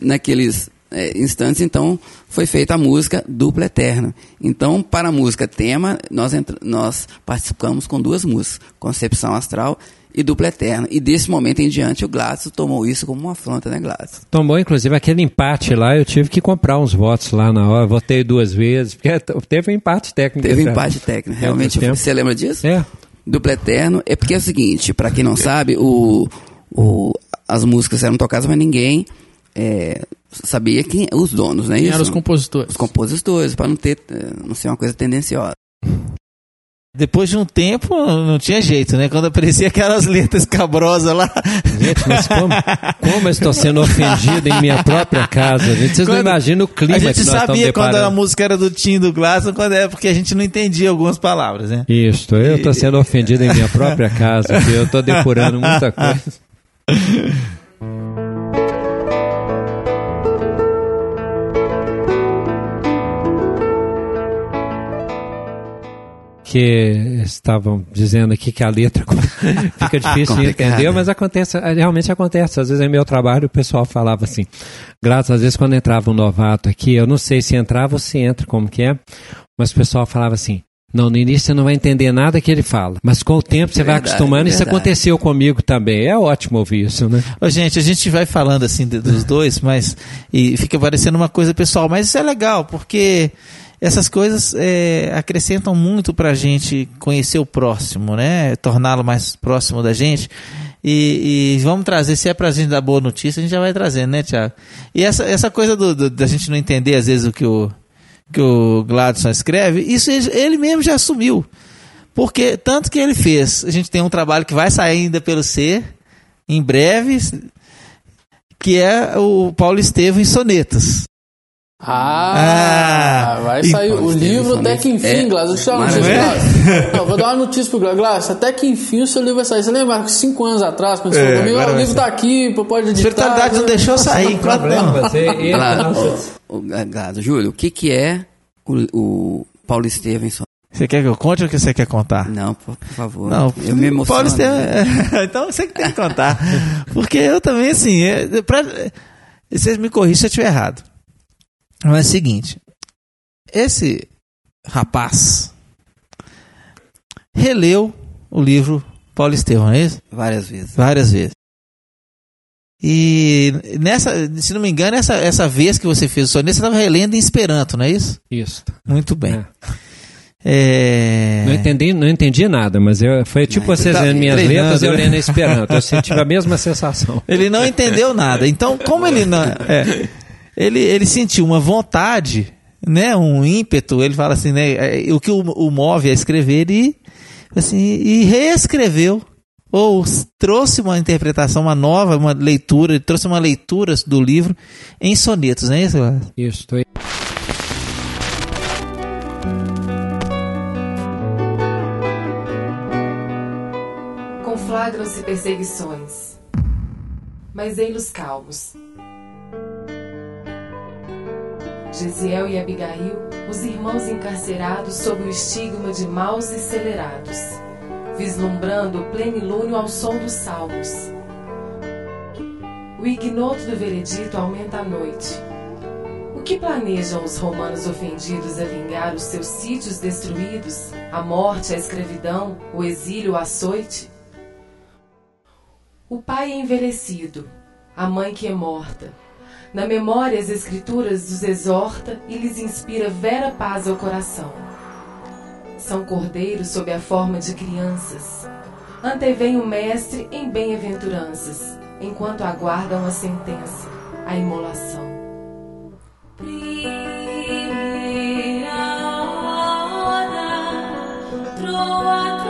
Speaker 3: naqueles é, instantes, então, foi feita a música Dupla Eterna. Então, para a música tema, nós, nós participamos com duas músicas, Concepção Astral e Dupla Eterna. E desse momento em diante, o Gladys tomou isso como uma afronta, né, Gladys?
Speaker 4: Tomou, inclusive, aquele empate lá, eu tive que comprar uns votos lá na hora, votei duas vezes, porque <laughs> teve um empate técnico.
Speaker 3: Teve um empate técnico, realmente. Você lembra disso?
Speaker 4: É.
Speaker 3: Dupla Eterno, é porque é o seguinte, para quem não sabe, o, o, as músicas eram tocadas, mas ninguém é, sabia quem os donos, né?
Speaker 1: Quem
Speaker 3: isso?
Speaker 1: eram os compositores?
Speaker 3: Os compositores, para não ter, eh, não ser uma coisa tendenciosa.
Speaker 2: Depois de um tempo, não tinha jeito, né? Quando aparecia aquelas letras cabrosas lá.
Speaker 4: Gente, mas como, como eu estou sendo ofendido em minha própria casa, gente? Vocês
Speaker 2: Quando-
Speaker 4: não imaginam o clima
Speaker 2: A
Speaker 4: que
Speaker 2: gente
Speaker 4: nós estamos
Speaker 2: sabia quando a música era do Tim do Glasson, quando é porque a gente não entendia algumas palavras, né?
Speaker 4: Isso, eu estou sendo ofendido em minha própria casa, porque eu estou depurando muita coisa. <laughs> Que estavam dizendo aqui que a letra <laughs> fica difícil de entender, mas acontece, realmente acontece. Às vezes em meu trabalho o pessoal falava assim, graças às vezes quando entrava um novato aqui, eu não sei se entrava ou se entra, como que é, mas o pessoal falava assim, não, no início você não vai entender nada que ele fala, mas com o tempo você vai
Speaker 3: Verdade,
Speaker 4: acostumando, isso
Speaker 3: verdade.
Speaker 4: aconteceu comigo também. É ótimo ouvir isso, né?
Speaker 2: Ô, gente, a gente vai falando assim dos dois, mas e fica parecendo uma coisa pessoal, mas isso é legal, porque essas coisas é, acrescentam muito pra gente conhecer o próximo, né? Torná-lo mais próximo da gente. E, e vamos trazer, se é pra gente dar boa notícia, a gente já vai trazendo, né, Tiago? E essa, essa coisa do, do- da gente não entender, às vezes, o que o, que o Gladson escreve, isso ele, ele mesmo já assumiu. Porque tanto que ele fez, a gente tem um trabalho que vai sair ainda pelo ser, em breve, que é o Paulo Estevam em sonetas.
Speaker 1: Ah,
Speaker 2: Ah,
Speaker 1: vai sair o livro até que enfim,
Speaker 3: é,
Speaker 1: Glass. Deixa eu dar uma notícia, Glass. Não, vou dar uma notícia pro Glass. Glass, até que enfim o seu livro vai sair. Você lembra que cinco anos atrás, quando você
Speaker 2: É,
Speaker 1: falou comigo, "Ah, o livro tá aqui, pode
Speaker 2: A
Speaker 1: editar.
Speaker 2: espiritualidade não deixou sair, problema.
Speaker 3: Claro. O, o, Gado, Júlio, o que, que é o, o Paulo Stevenson?
Speaker 2: Você quer que eu conte ou que você quer contar?
Speaker 3: Não, por, favor.
Speaker 2: Não,
Speaker 3: eu me emociono.
Speaker 2: Paulo Estevam, <laughs> então você que tem que contar. Porque eu também, assim, é, pra, vocês me corrigem se eu estiver errado. Mas é o seguinte: esse rapaz releu o livro Paulo Estevam, não é isso?
Speaker 3: Várias vezes.
Speaker 2: Várias vezes. E nessa, se não me engano, essa, essa vez que você fez o soneto, você estava relendo em Esperanto, não é isso?
Speaker 4: Isso.
Speaker 2: Muito bem.
Speaker 4: É.
Speaker 2: É...
Speaker 4: Não entendi, não entendi nada, mas eu, foi tipo
Speaker 3: Não,
Speaker 4: vocês
Speaker 2: tá
Speaker 4: lendo minhas
Speaker 2: treinando,
Speaker 4: letras e eu
Speaker 2: né?
Speaker 4: lendo Esperanto. Eu senti a mesma sensação.
Speaker 2: Ele não entendeu nada. Então, como ele não. <laughs> é, ele, ele sentiu uma vontade, né? Um ímpeto, ele fala assim, né? é, O que o, o move a escrever e, assim, e reescreveu ou trouxe uma interpretação, uma nova, uma leitura, trouxe uma leitura do livro em sonetos, não é isso? Gladys?
Speaker 4: Isso, estou
Speaker 9: Conflagram-se perseguições, mas ei-los calmos. Gesiel e Abigail, os irmãos encarcerados sob o estigma de maus e celerados, vislumbrando o plenilúnio ao som dos salmos. O ignoto do veredito aumenta a noite. O que planejam os romanos ofendidos a vingar os seus sítios destruídos, a morte, a escravidão, o exílio, o açoite? O pai é envelhecido, a mãe que é morta. Na memória as escrituras os exorta e lhes inspira vera paz ao coração. São cordeiros sob a forma de crianças. Antevém o mestre em bem-aventuranças, enquanto aguardam a sentença, a imolação.
Speaker 5: Primeira hora, troa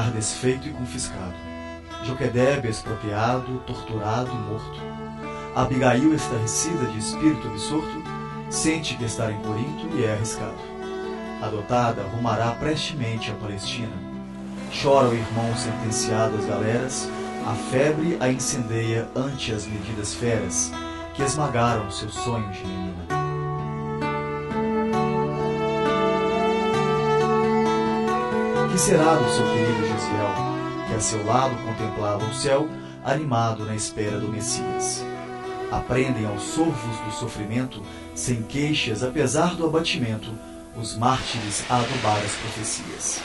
Speaker 10: familiar desfeito e confiscado. Joquedebe expropriado, torturado e morto. Abigail, estarrecida de espírito absorto, sente que estar em Corinto lhe é arriscado. Adotada, rumará prestemente a Palestina. Chora o irmão sentenciado às galeras, a febre a incendeia ante as medidas feras que esmagaram seus sonhos de menina. Que será do seu querido Gesiel, que a seu lado contemplava o céu, animado na espera do Messias? Aprendem aos sorvos do sofrimento, sem queixas, apesar do abatimento, os mártires a adubar as profecias.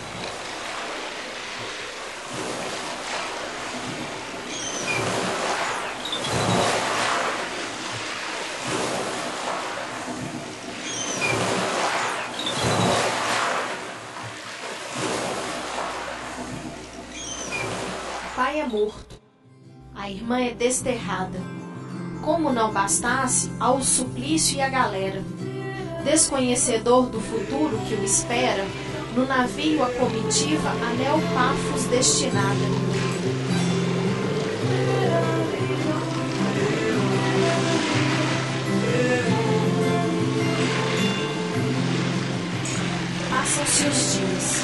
Speaker 11: O pai é morto. A irmã é desterrada. Como não bastasse, ao suplício e a galera. Desconhecedor do futuro que o espera, no navio a comitiva a Neopafos destinada. Passam-se os dias.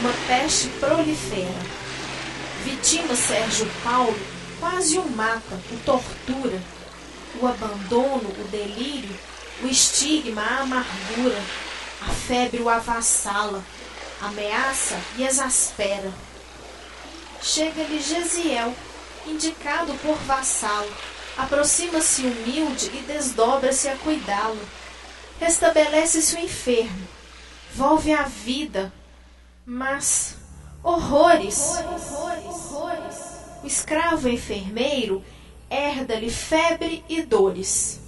Speaker 11: Uma peste prolifera. Vitima Sérgio Paulo quase o mata, o tortura. O abandono, o delírio, o estigma, a amargura. A febre o avassala, ameaça e exaspera. Chega-lhe Gesiel, indicado por vassalo. Aproxima-se humilde e desdobra-se a cuidá-lo. Restabelece-se o enfermo, volve à vida, mas horrores! O escravo enfermeiro herda-lhe febre e dores.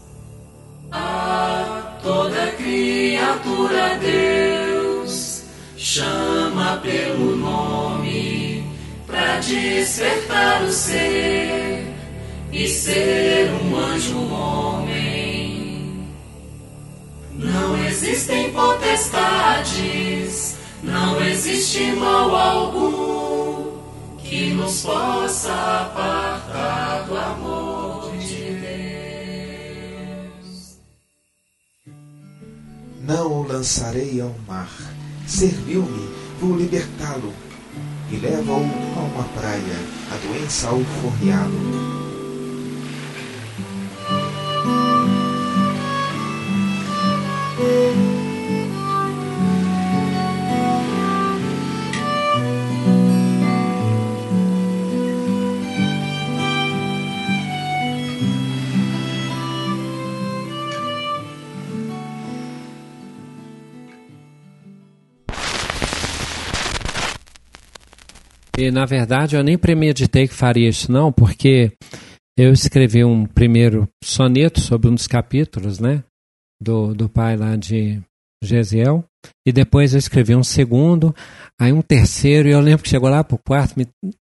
Speaker 12: Toda criatura Deus chama pelo nome pra despertar o ser e ser um anjo homem. Não existem potestades, não existe mal algum que nos possa apartar do amor de Deus.
Speaker 13: Não o lançarei ao mar. Serviu-me, vou libertá-lo. E leva-o a uma praia, a doença ao forreá-lo.
Speaker 4: E na verdade eu nem premeditei que faria isso, não, porque eu escrevi um primeiro soneto sobre um dos capítulos, né? Do, do pai lá de Gesiel. E depois eu escrevi um segundo, aí um terceiro, e eu lembro que chegou lá pro quarto, me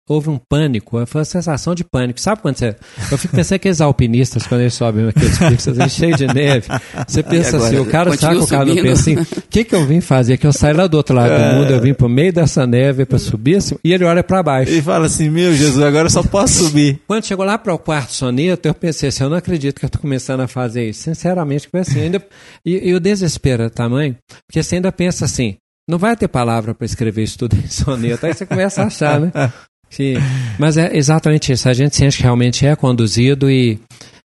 Speaker 4: houve um pânico, foi uma sensação de pânico. Sabe quando você. Eu fico pensando que os alpinistas, quando eles sobem aqueles picos assim, cheio de neve, você pensa
Speaker 3: agora,
Speaker 4: assim, o cara sabe o cara não
Speaker 3: subindo?
Speaker 4: pensa assim, o que, que eu vim fazer? Que eu saí lá do outro lado do mundo, eu vim pro meio dessa neve para subir assim, e ele olha para baixo.
Speaker 2: E fala assim: Meu Jesus, agora eu só posso subir.
Speaker 4: Quando chegou lá para o quarto soneto, eu pensei assim, eu não acredito que eu estou começando a fazer isso. Sinceramente, foi assim. Ainda, e, e o desespero é tamanho, porque você ainda pensa assim, não vai ter palavra para escrever isso tudo em soneto. Aí você começa a achar, né? Sim. Mas é exatamente isso. A gente sente que realmente é conduzido e,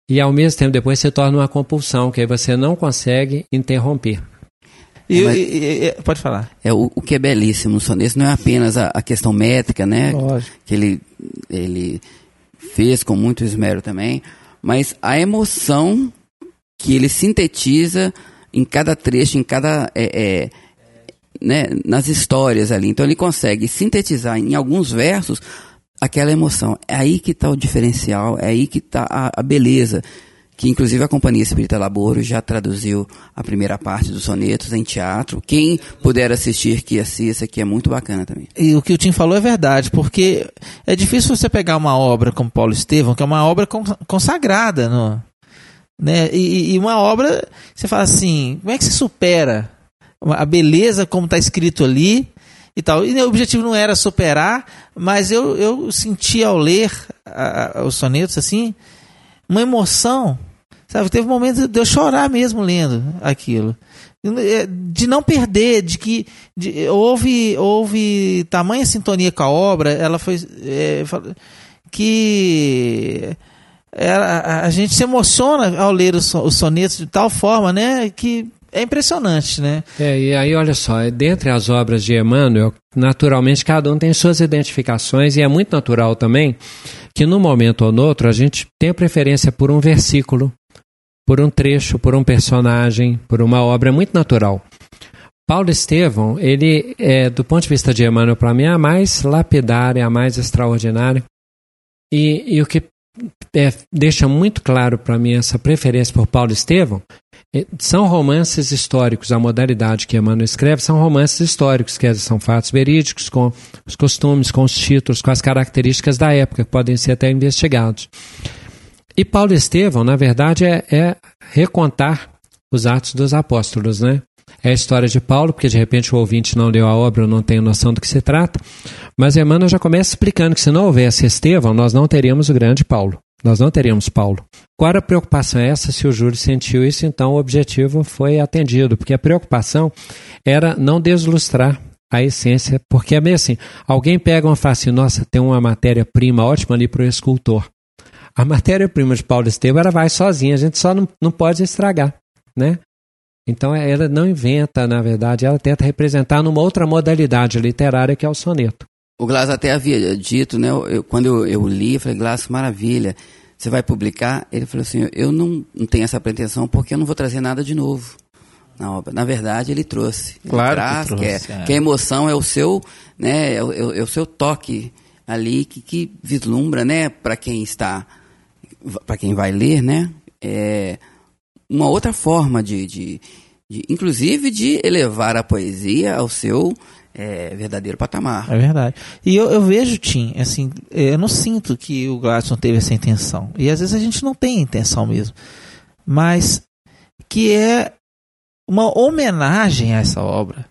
Speaker 4: e ao mesmo tempo depois se torna uma compulsão, que aí você não consegue interromper.
Speaker 2: E,
Speaker 3: Mas-
Speaker 2: e- e- pode falar.
Speaker 3: É, o, o que é belíssimo no soneto não é apenas a, a questão métrica, né?
Speaker 2: Lógico.
Speaker 3: Que ele, ele fez com muito esmero também, mas a emoção que ele sintetiza em cada trecho, em cada. é, é, né, nas histórias ali. Então ele consegue sintetizar em alguns versos aquela emoção. É aí que está o diferencial, é aí que está a, a beleza. Que inclusive a Companhia Espírita Laboro já traduziu a primeira parte dos sonetos em teatro. Quem puder assistir, que assista, que é muito bacana também.
Speaker 2: E o que o Tim falou é verdade, porque é difícil você pegar uma obra como Paulo Estevão, que é uma obra con- consagrada, no, né? E, e uma obra, você fala assim, como é que se supera a beleza como está escrito ali e tal. E o objetivo não era superar, mas eu, eu senti ao ler a- a- os sonetos assim, uma emoção, sabe? Teve momentos de eu chorar mesmo lendo aquilo. É, De não perder, de que de- houve, houve tamanha sintonia com a obra, ela foi. é, que a, a gente se emociona ao ler os sonetos de tal forma, né? Que é impressionante, né?
Speaker 4: É, e aí olha só, é, dentre as obras de Emmanuel, naturalmente cada um tem suas identificações e é muito natural também que num momento ou no outro a gente tenha preferência por um versículo, por um trecho, por um personagem, por uma obra, é muito natural. Paulo Estevão, ele, é, do ponto de vista de Emmanuel, para mim, é a mais lapidária, a mais extraordinária. E, e o que é, deixa muito claro para mim essa preferência por Paulo Estevão é, são romances históricos. A modalidade que Emmanuel escreve são romances históricos, que são fatos verídicos, com os costumes, com os títulos, com as características da época, que podem ser até investigados. E Paulo Estevão, na verdade, é, é recontar os atos dos apóstolos, né? É a história de Paulo, porque de repente o ouvinte não leu a obra, não tem noção do que se trata. Mas Emmanuel já começa explicando que se não houvesse Estevão, nós não teríamos o grande Paulo. Nós não teríamos Paulo. Qual a preocupação essa? Se o Júlio sentiu isso, então o objetivo foi atendido, porque a preocupação era não deslustrar a essência, porque é meio assim, alguém pega uma e fala assim, nossa, tem uma matéria-prima ótima ali para o escultor. A matéria-prima de Paulo Estevam, ela vai sozinha, a gente só não, não pode estragar, né? Então ela não inventa, na verdade, ela tenta representar numa outra modalidade literária que é o soneto.
Speaker 3: O Glass até havia dito, né? eu- quando eu, eu li, eu falei, Glass, maravilha. Você vai publicar? Ele falou assim, eu não, não tenho essa pretensão porque eu não vou trazer nada de novo na obra. Na verdade, ele trouxe. Ele
Speaker 2: Claro que
Speaker 3: traz,
Speaker 2: trouxe,
Speaker 3: é,
Speaker 2: é.
Speaker 3: que a emoção é o seu, né? É o, é o- é o seu toque ali que, que vislumbra, né? Para quem está, para quem vai ler, né? É uma outra forma de, de, de- inclusive, de elevar a poesia ao seu é, verdadeiro patamar.
Speaker 2: É verdade. E eu, eu vejo, Tim, assim, eu não sinto que o Gladson teve essa intenção. E às vezes a gente não tem intenção mesmo. Mas que é uma homenagem a essa obra.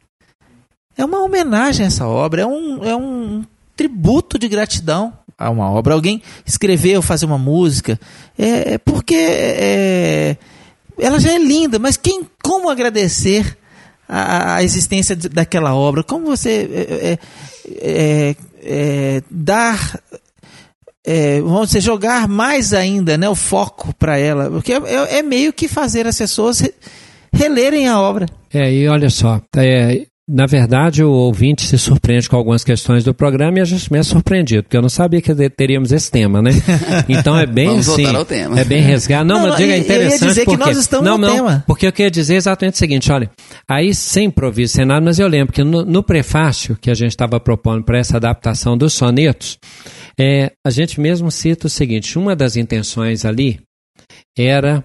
Speaker 2: É uma homenagem a essa obra, é um, é um tributo de gratidão a uma obra. Alguém escrever ou fazer uma música, é, é porque é, ela já é linda, mas quem, como agradecer a, a existência de- daquela obra? Como você é, é, é, é, dar, é, vamos dizer, jogar mais ainda né, o foco para ela? Porque é, é meio que fazer as pessoas re- relerem a obra.
Speaker 4: É, e olha só, é, na verdade, o ouvinte se surpreende com algumas questões do programa e a gente me é surpreendido, porque eu não sabia que teríamos esse tema, né? <laughs> Então é bem
Speaker 3: Vamos
Speaker 4: assim.
Speaker 3: voltar ao tema.
Speaker 4: É bem resgate. Não,
Speaker 2: Não,
Speaker 4: mas diga, é
Speaker 2: eu ia
Speaker 4: interessante
Speaker 2: dizer que
Speaker 4: porque...
Speaker 2: nós estamos
Speaker 4: não,
Speaker 2: no
Speaker 4: não,
Speaker 2: tema.
Speaker 4: porque eu queria dizer exatamente o seguinte, olha, aí sem improviso, sem nada, mas eu lembro que no, no prefácio que a gente estava propondo para essa adaptação dos sonetos, é, a gente mesmo cita o seguinte, uma das intenções ali era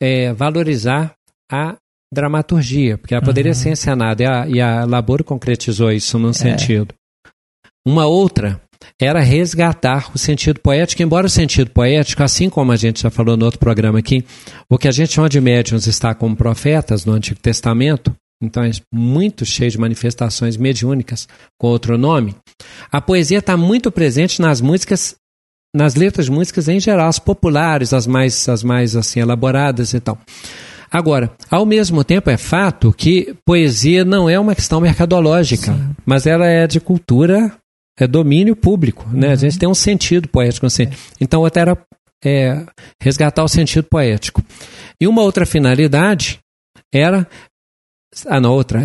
Speaker 4: é, valorizar a dramaturgia, porque ela poderia ser encenada e a, e a Laboro concretizou isso num sentido. Uma outra era resgatar o sentido poético, embora o sentido poético, assim como a gente já falou no outro programa aqui, o que a gente chama de médiuns está como profetas no Antigo Testamento, então é muito cheio de manifestações mediúnicas com outro nome. A poesia está muito presente nas músicas, nas letras de músicas em geral, as populares, as mais, as mais assim elaboradas e tal. Agora, ao mesmo tempo, é fato que poesia não é uma questão mercadológica, mas ela é de cultura, é domínio público. Né? A gente tem um sentido poético. Assim. Então, até era é, resgatar o sentido poético. E uma outra finalidade era a na outra,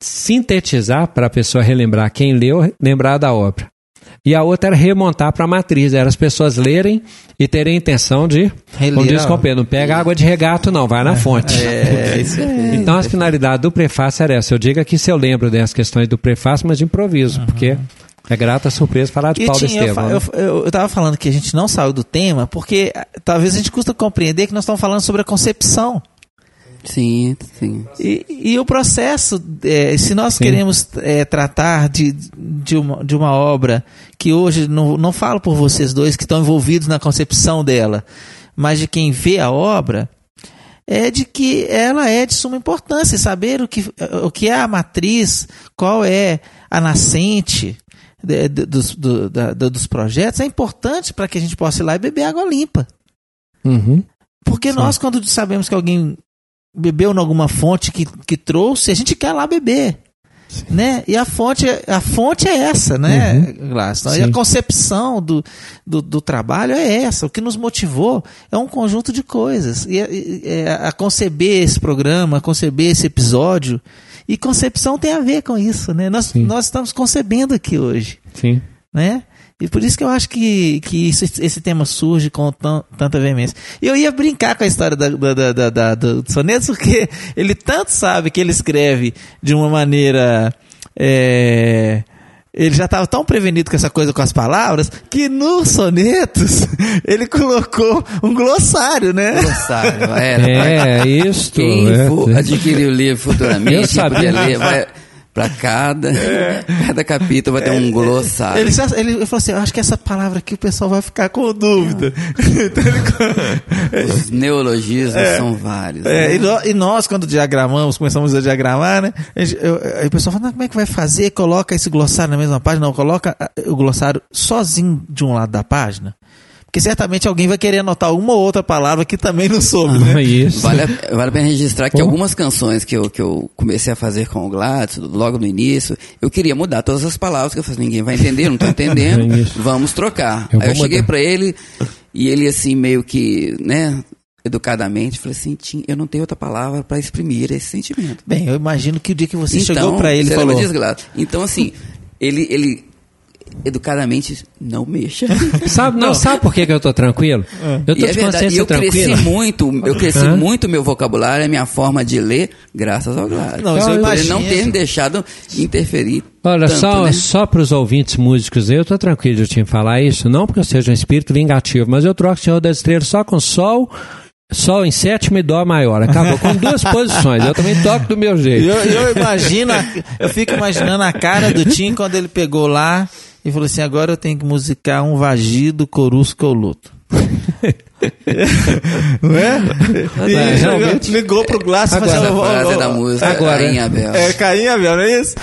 Speaker 4: sintetizar para a pessoa relembrar quem leu, lembrar da obra. E a outra era remontar para a matriz, era as pessoas lerem e terem a intenção de,
Speaker 2: Reler
Speaker 4: como diz o companheiro, não pega água de regato não, vai na fonte.
Speaker 2: É, isso aí.
Speaker 4: Então a finalidade do prefácio era essa. Eu digo aqui se eu lembro das questões do prefácio, mas de improviso, porque é grata surpresa falar de
Speaker 2: E
Speaker 4: Paulo
Speaker 2: tinha, eu,
Speaker 4: Estevam.
Speaker 2: fa-
Speaker 4: né?
Speaker 2: eu, eu, eu tava falando que a gente não saiu do tema porque ah, talvez a gente custa compreender que nós estamos falando sobre a concepção.
Speaker 3: Sim, sim.
Speaker 2: E, e o processo, é, se nós
Speaker 4: Sim.
Speaker 2: queremos é, tratar de, de, uma, de uma obra que hoje, não, não falo por vocês dois que estão envolvidos na concepção dela, mas de quem vê a obra, é de que ela é de suma importância. Saber o que, o que é a matriz, qual é a nascente dos, do- da- do- dos projetos, é importante para que a gente possa ir lá e beber água limpa.
Speaker 4: Uhum.
Speaker 2: Porque nós, quando sabemos que alguém bebeu em alguma fonte que, que trouxe, a gente quer lá beber. Né? E a fonte, a fonte é essa, né, Glaston? E a concepção do, do, do trabalho é essa. O que nos motivou é um conjunto de coisas. E, e- e- a conceber esse programa, a conceber esse episódio. E concepção tem a ver com isso, né? Nós,
Speaker 4: Sim.
Speaker 2: nós estamos concebendo aqui hoje
Speaker 4: Sim.
Speaker 2: né? E por isso que eu acho que, que isso- esse tema surge com tan- tanta veemência. E eu ia brincar com a história da, da, da, da, da- do soneto, <laughs> porque ele tanto sabe que ele escreve de uma maneira. é, ele já estava tão prevenido com essa coisa com as palavras que nos sonetos <laughs> ele colocou um glossário, né?
Speaker 3: Glossário, era.
Speaker 4: É, isto.
Speaker 3: Quem
Speaker 4: é.
Speaker 3: adquirir o livro
Speaker 4: Eu
Speaker 3: futuramente,
Speaker 4: sabia.
Speaker 3: poder ler, vai para cada, <laughs> cada capítulo vai ter um glossário.
Speaker 2: Ele, já- ele falou assim: Eu acho que essa palavra aqui o pessoal vai ficar com dúvida. <laughs> então ele. <laughs>
Speaker 3: Os neologismos são vários.
Speaker 2: É,
Speaker 3: né?
Speaker 2: e, e nós, quando diagramamos, começamos a diagramar, né? a gente- eu- aí o pessoal fala, "Não, como é que vai fazer? Coloca esse glossário na mesma página? Não, coloca ah, o glossário sozinho de um lado da página. Porque certamente alguém vai querer anotar uma ou outra palavra que também não soube, né?
Speaker 4: Ah, isso.
Speaker 3: Vale, a, vale a pena registrar que
Speaker 4: Pô.
Speaker 3: algumas canções que eu, que eu comecei a fazer com o Gladys, logo no início, eu queria mudar todas as palavras, que eu falei, ninguém vai entender, não estou <laughs> entendendo,
Speaker 4: Isso.
Speaker 3: vamos trocar.
Speaker 4: Eu
Speaker 3: Aí eu cheguei para ele, e ele assim, meio que, né, educadamente, falei assim, "Tim, eu não tenho outra palavra para exprimir esse sentimento.
Speaker 2: Bem, eu imagino que o dia que você
Speaker 3: então,
Speaker 2: chegou pra ele e
Speaker 3: você
Speaker 2: falou...
Speaker 3: lembra disso, Gladys? Então assim, ele, ele educadamente, não mexa. <laughs>
Speaker 4: Sabe, não, sabe por que, que eu tô tranquilo? Eu tô
Speaker 3: E é
Speaker 4: de
Speaker 3: verdade, e
Speaker 4: consciência
Speaker 3: eu cresci
Speaker 4: tranquila.
Speaker 3: muito, eu cresci
Speaker 4: Hã?
Speaker 3: muito meu vocabulário, a minha forma de ler, graças ao Gladys.
Speaker 2: Não, eu
Speaker 3: ele não
Speaker 2: imagino.
Speaker 3: ter me deixado interferir.
Speaker 4: Olha,
Speaker 3: tanto,
Speaker 4: só,
Speaker 3: né?
Speaker 4: só para os ouvintes músicos, eu tô tranquilo de te falar isso, não porque eu seja um espírito vingativo, mas eu troco o Senhor das Estrelas só com Sol, Sol em sétima e Dó maior. Acabou com duas <laughs> posições. Eu também toco do meu jeito.
Speaker 2: Eu, eu imagino, eu fico imaginando a cara do Tim quando ele pegou lá e falou assim: agora eu tenho que musicar um vagido corusco ou luto. <laughs> Não é? E
Speaker 4: É, realmente.
Speaker 2: ligou pro Glass e falou assim: "Ó, ó,
Speaker 3: frase
Speaker 2: ó,
Speaker 3: da música,
Speaker 4: agora,
Speaker 3: Caim Abel.
Speaker 2: É Caim Abel, não é isso?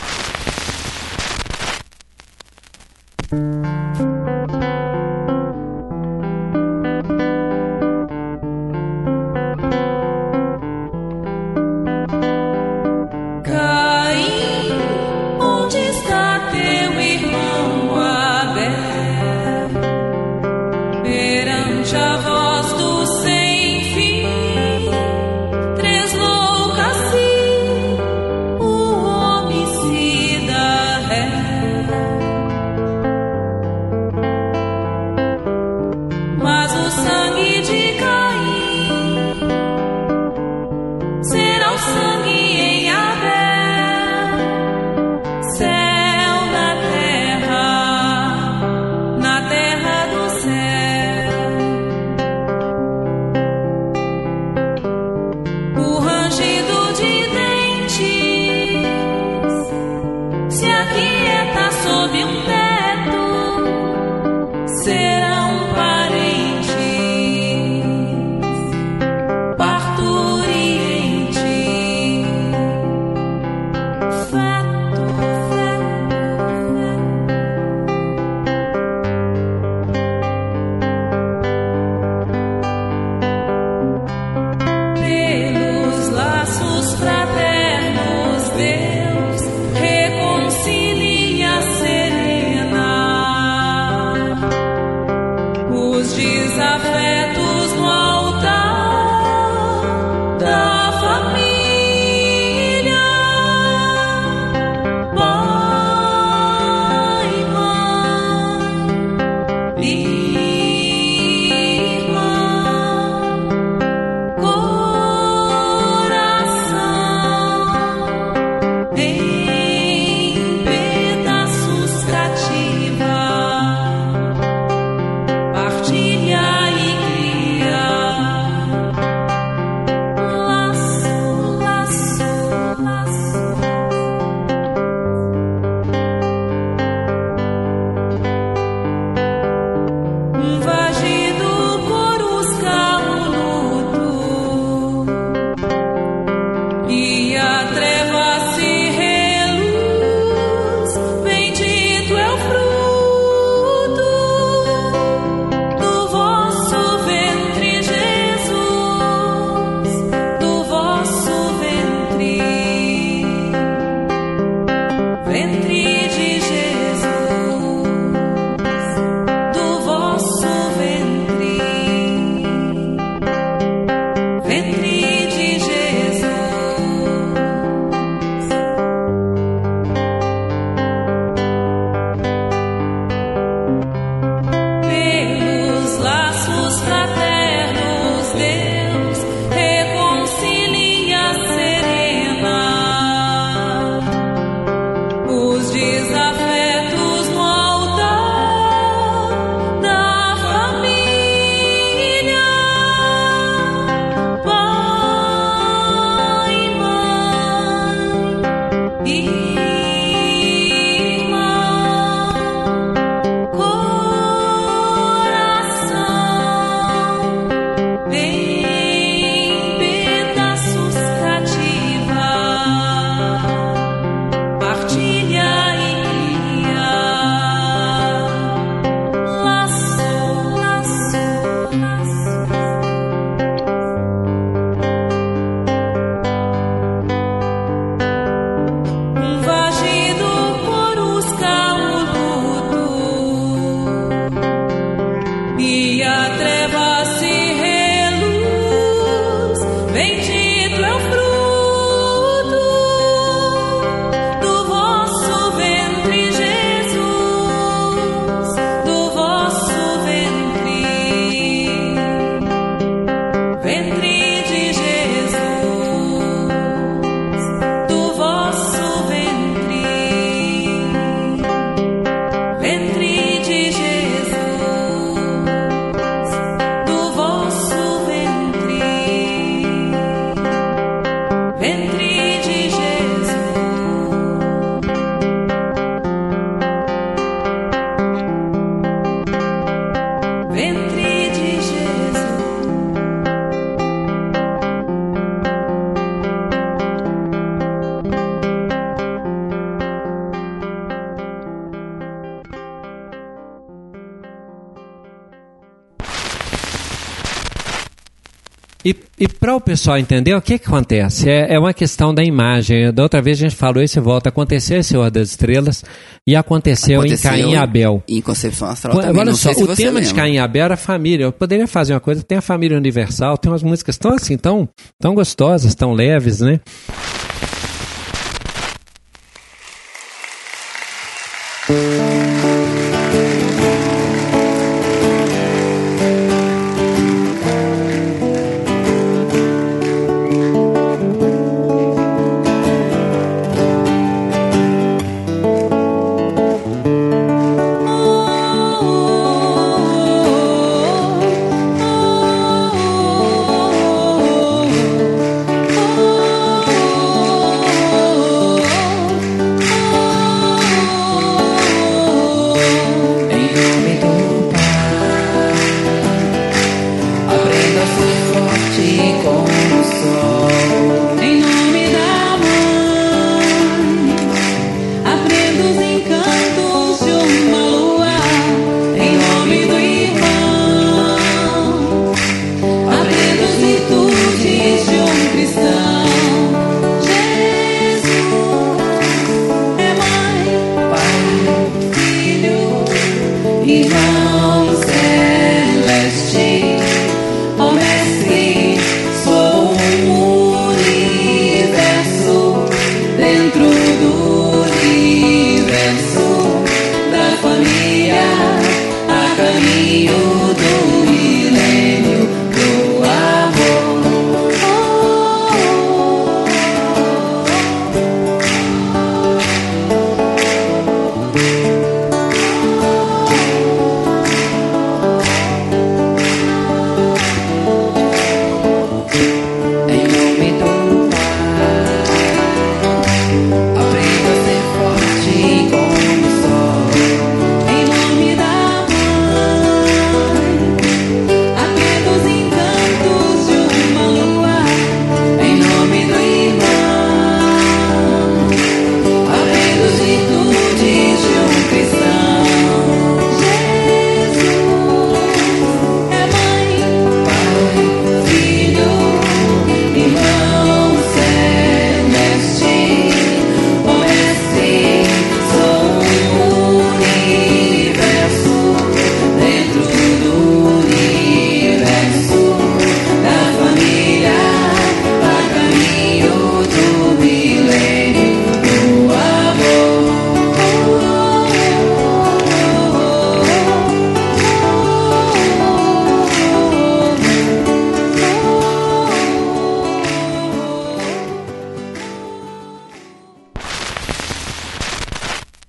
Speaker 4: E para o pessoal entender, o que, que acontece? É, é uma questão da imagem. Da outra vez a gente falou isso e volta. Aconteceu esse Senhor das Estrelas e aconteceu,
Speaker 3: Aconteceu
Speaker 4: em Caim e Abel.
Speaker 3: Em Concepção Astral
Speaker 4: Olha
Speaker 3: também. Não
Speaker 4: só, o tema de. Caim e Abel era a família. Eu poderia fazer uma coisa, tem a família universal, tem umas músicas tão assim, tão, tão gostosas, tão leves, né?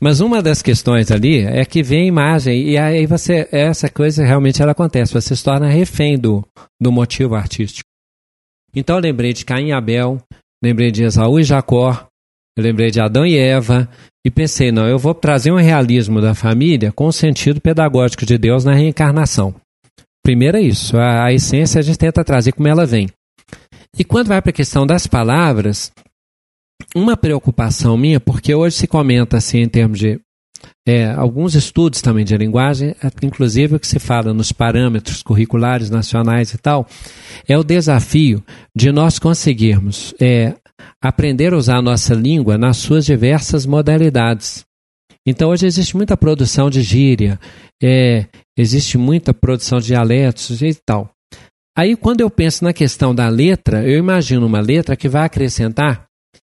Speaker 4: Mas uma das questões ali é que vem a imagem e aí você essa coisa realmente ela acontece, você se torna refém do, do motivo artístico. Então eu lembrei de Caim e Abel, lembrei de Esaú e Jacó, lembrei de Adão e Eva e pensei, não, eu vou trazer um realismo da família com o sentido pedagógico de Deus na reencarnação. Primeiro é isso, a, a essência a gente tenta trazer como ela vem. E quando vai para a questão das palavras, uma preocupação minha, porque hoje se comenta assim em termos de é, alguns estudos também de linguagem, é, inclusive o que se fala nos parâmetros curriculares nacionais e tal, é o desafio de nós conseguirmos é, aprender a usar a nossa língua nas suas diversas modalidades. Então hoje existe muita produção de gíria, é, existe muita produção de dialetos e tal. Aí quando eu penso na questão da letra, eu imagino uma letra que vai acrescentar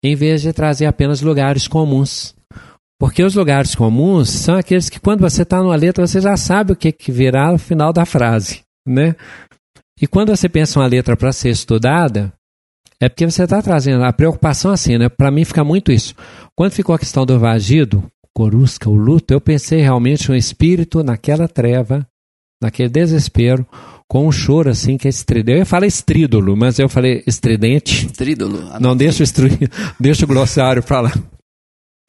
Speaker 4: em vez de trazer apenas lugares comuns. Porque os lugares comuns são aqueles que, quando você está numa letra, você já sabe o que, que virá no final da frase. Né? E quando você pensa uma letra para ser estudada, é porque você está trazendo a preocupação assim, né? Para mim fica muito isso. Quando ficou a questão do vagido, corusca, o luto, eu pensei realmente um espírito naquela treva, naquele desespero, com um choro assim que é estridente. Eu ia falar estrídulo, mas eu falei estridente.
Speaker 3: Estrídulo.
Speaker 4: Não deixa o, <laughs> deixa o glossário para lá.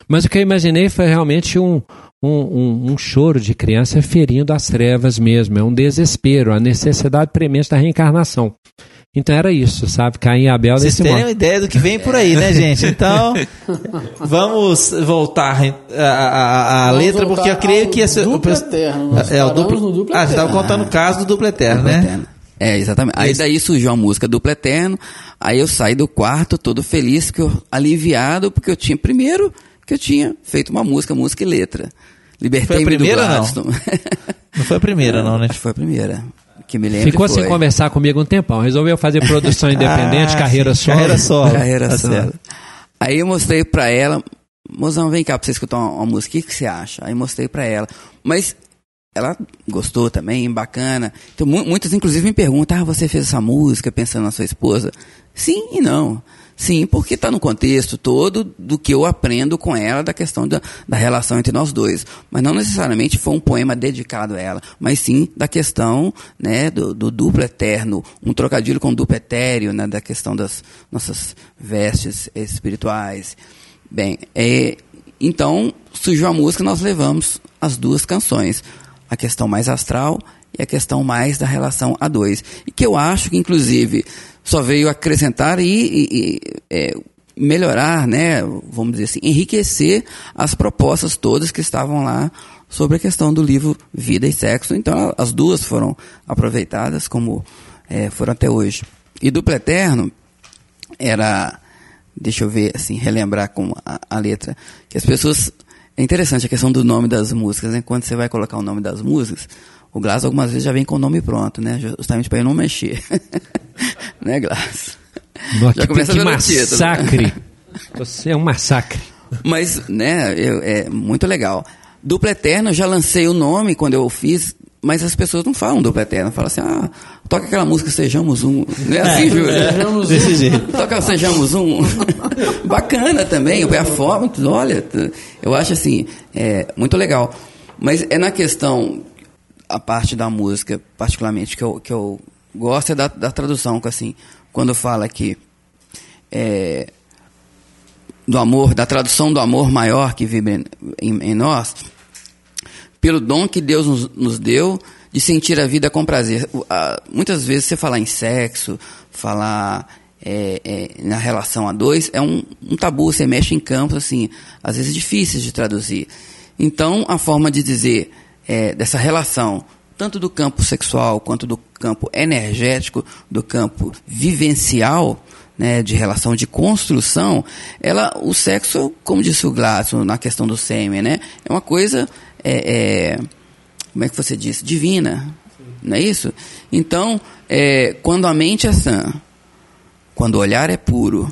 Speaker 4: Mas o que eu imaginei foi realmente um, um, um, um choro de criança ferindo as trevas mesmo, é um desespero, a necessidade premente da reencarnação. Então era isso, sabe? Caim e Abel
Speaker 2: Vocês
Speaker 4: nesse
Speaker 2: terem
Speaker 4: modo.
Speaker 2: uma ideia do que vem por aí, né, <laughs> gente? Então, vamos voltar
Speaker 1: Vamos
Speaker 2: letra,
Speaker 1: voltar
Speaker 2: porque eu creio que esse.
Speaker 1: duplo eterno.
Speaker 2: É, o duplo.
Speaker 1: no duplo
Speaker 2: ah, você estava contando o caso do duplo eterno,
Speaker 3: Duplo
Speaker 2: né?
Speaker 3: Eterno. É, exatamente. Aí daí surgiu a música Duplo Eterno. Aí eu saí do quarto todo feliz, que eu, aliviado, porque eu tinha, primeiro, que eu tinha feito uma música, música e letra. Libertei-me do
Speaker 2: primeira, não?
Speaker 3: Gladstone.
Speaker 2: Não foi a primeira, <laughs> não, né?
Speaker 3: Acho que foi a primeira. Que me lembro
Speaker 4: Ficou sem
Speaker 3: foi.
Speaker 4: conversar comigo um tempão. Resolveu fazer produção <laughs> independente,
Speaker 2: Ah,
Speaker 4: carreira
Speaker 2: sim,
Speaker 4: solo.
Speaker 2: Carreira solo. <laughs>
Speaker 3: Carreira
Speaker 2: Tá
Speaker 3: solo.
Speaker 2: certo.
Speaker 3: Aí eu mostrei pra ela, mozão, vem cá pra você escutar uma, uma música, o que, que você acha? Aí mostrei pra ela. Mas ela gostou também, bacana. Então, mu- muitas, inclusive, me perguntam, ah, você fez essa música pensando na sua esposa? Sim e não. Sim, porque está no contexto todo do que eu aprendo com ela da questão da, da relação entre nós dois. Mas não necessariamente foi um poema dedicado a ela, mas sim da questão né, do, do duplo eterno, um trocadilho com duplo etéreo, né, da questão das nossas vestes espirituais. Bem, é, então surgiu a música, nós levamos as duas canções, a questão mais astral e a questão mais da relação a dois. E que eu acho que, inclusive, só veio acrescentar e, e- e, é, melhorar, né, vamos dizer assim, enriquecer as propostas todas que estavam lá sobre a questão do livro Vida e Sexo. Então, as duas foram aproveitadas como é, foram até hoje. E Duplo Eterno era, deixa eu ver, assim, relembrar com a, a letra, que as pessoas, é interessante a questão do nome das músicas, né? Quando você vai colocar o nome das músicas, o Glass algumas vezes já vem com o nome pronto, né? Justamente para eu não mexer. <laughs> né, Glass?
Speaker 4: Nó,
Speaker 3: Já
Speaker 4: que,
Speaker 3: começa
Speaker 4: que
Speaker 3: título.
Speaker 4: massacre. <laughs> Você é um massacre.
Speaker 3: Mas, né, eu- é muito legal. Dupla Eterno, eu já lancei o nome quando eu fiz, mas as pessoas não falam Dupla Eterno. Falam assim, ah, toca aquela música Sejamos Um. Não é assim, Júlia?
Speaker 1: Sejamos
Speaker 2: Desse jeito.
Speaker 3: Toca Sejamos Um. <laughs> Bacana também, a forma, olha, eu acho assim, é muito legal. Mas é na questão, a parte da música, particularmente, que eu, que eu gosto é da, da tradução, que assim, quando fala que é, do amor, da tradução do amor maior que vibra em, em- nós, pelo dom que Deus nos, nos deu de sentir a vida com prazer. Muitas vezes você falar em sexo, falar é, é, na relação a dois, é um, um tabu, você mexe em campos, assim, às vezes difíceis de traduzir. Então, a forma de dizer é, dessa relação, tanto do campo sexual quanto do campo energético, do campo vivencial, né, de relação de construção, ela, o sexo, como disse o Glasson na questão do sêmen, né, é uma coisa, é, é, como é que você disse, divina, não é isso? Então, é, quando a mente é sã, quando o olhar é puro,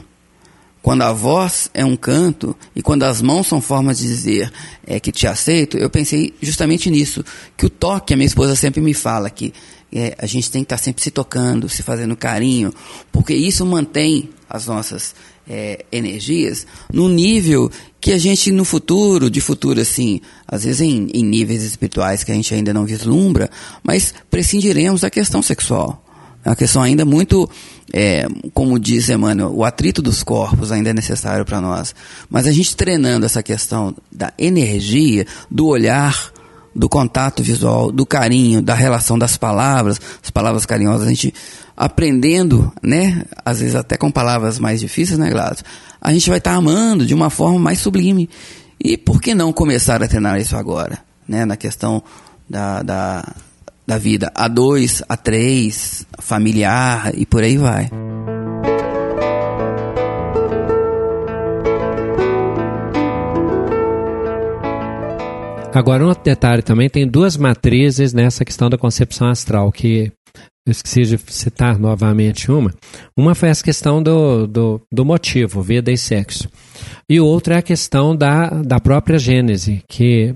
Speaker 3: quando a voz é um canto e quando as mãos são formas de dizer é, que te aceito, eu pensei justamente nisso. Que o toque, a minha esposa sempre me fala que é, a gente tem que estar sempre se tocando, se fazendo carinho, porque isso mantém as nossas é, energias no nível que a gente no futuro, de futuro assim, às vezes em, em níveis espirituais que a gente ainda não vislumbra, mas prescindiremos da questão sexual. É uma questão ainda muito, é, como diz Emmanuel, o atrito dos corpos ainda é necessário para nós. Mas a gente treinando essa questão da energia, do olhar, do contato visual, do carinho, da relação das palavras, as palavras carinhosas, a gente aprendendo, né, às vezes até com palavras mais difíceis, né, Gladys? A gente vai estar amando de uma forma mais sublime. E por que não começar a treinar isso agora, né, na questão da, da, da vida a dois, a três, familiar e por aí vai.
Speaker 4: Agora, um outro detalhe também, tem duas matrizes nessa questão da concepção astral, que eu esqueci de citar novamente uma. Uma foi essa questão do, do, do motivo, vida e sexo. E o outro é a questão da, da própria Gênese, que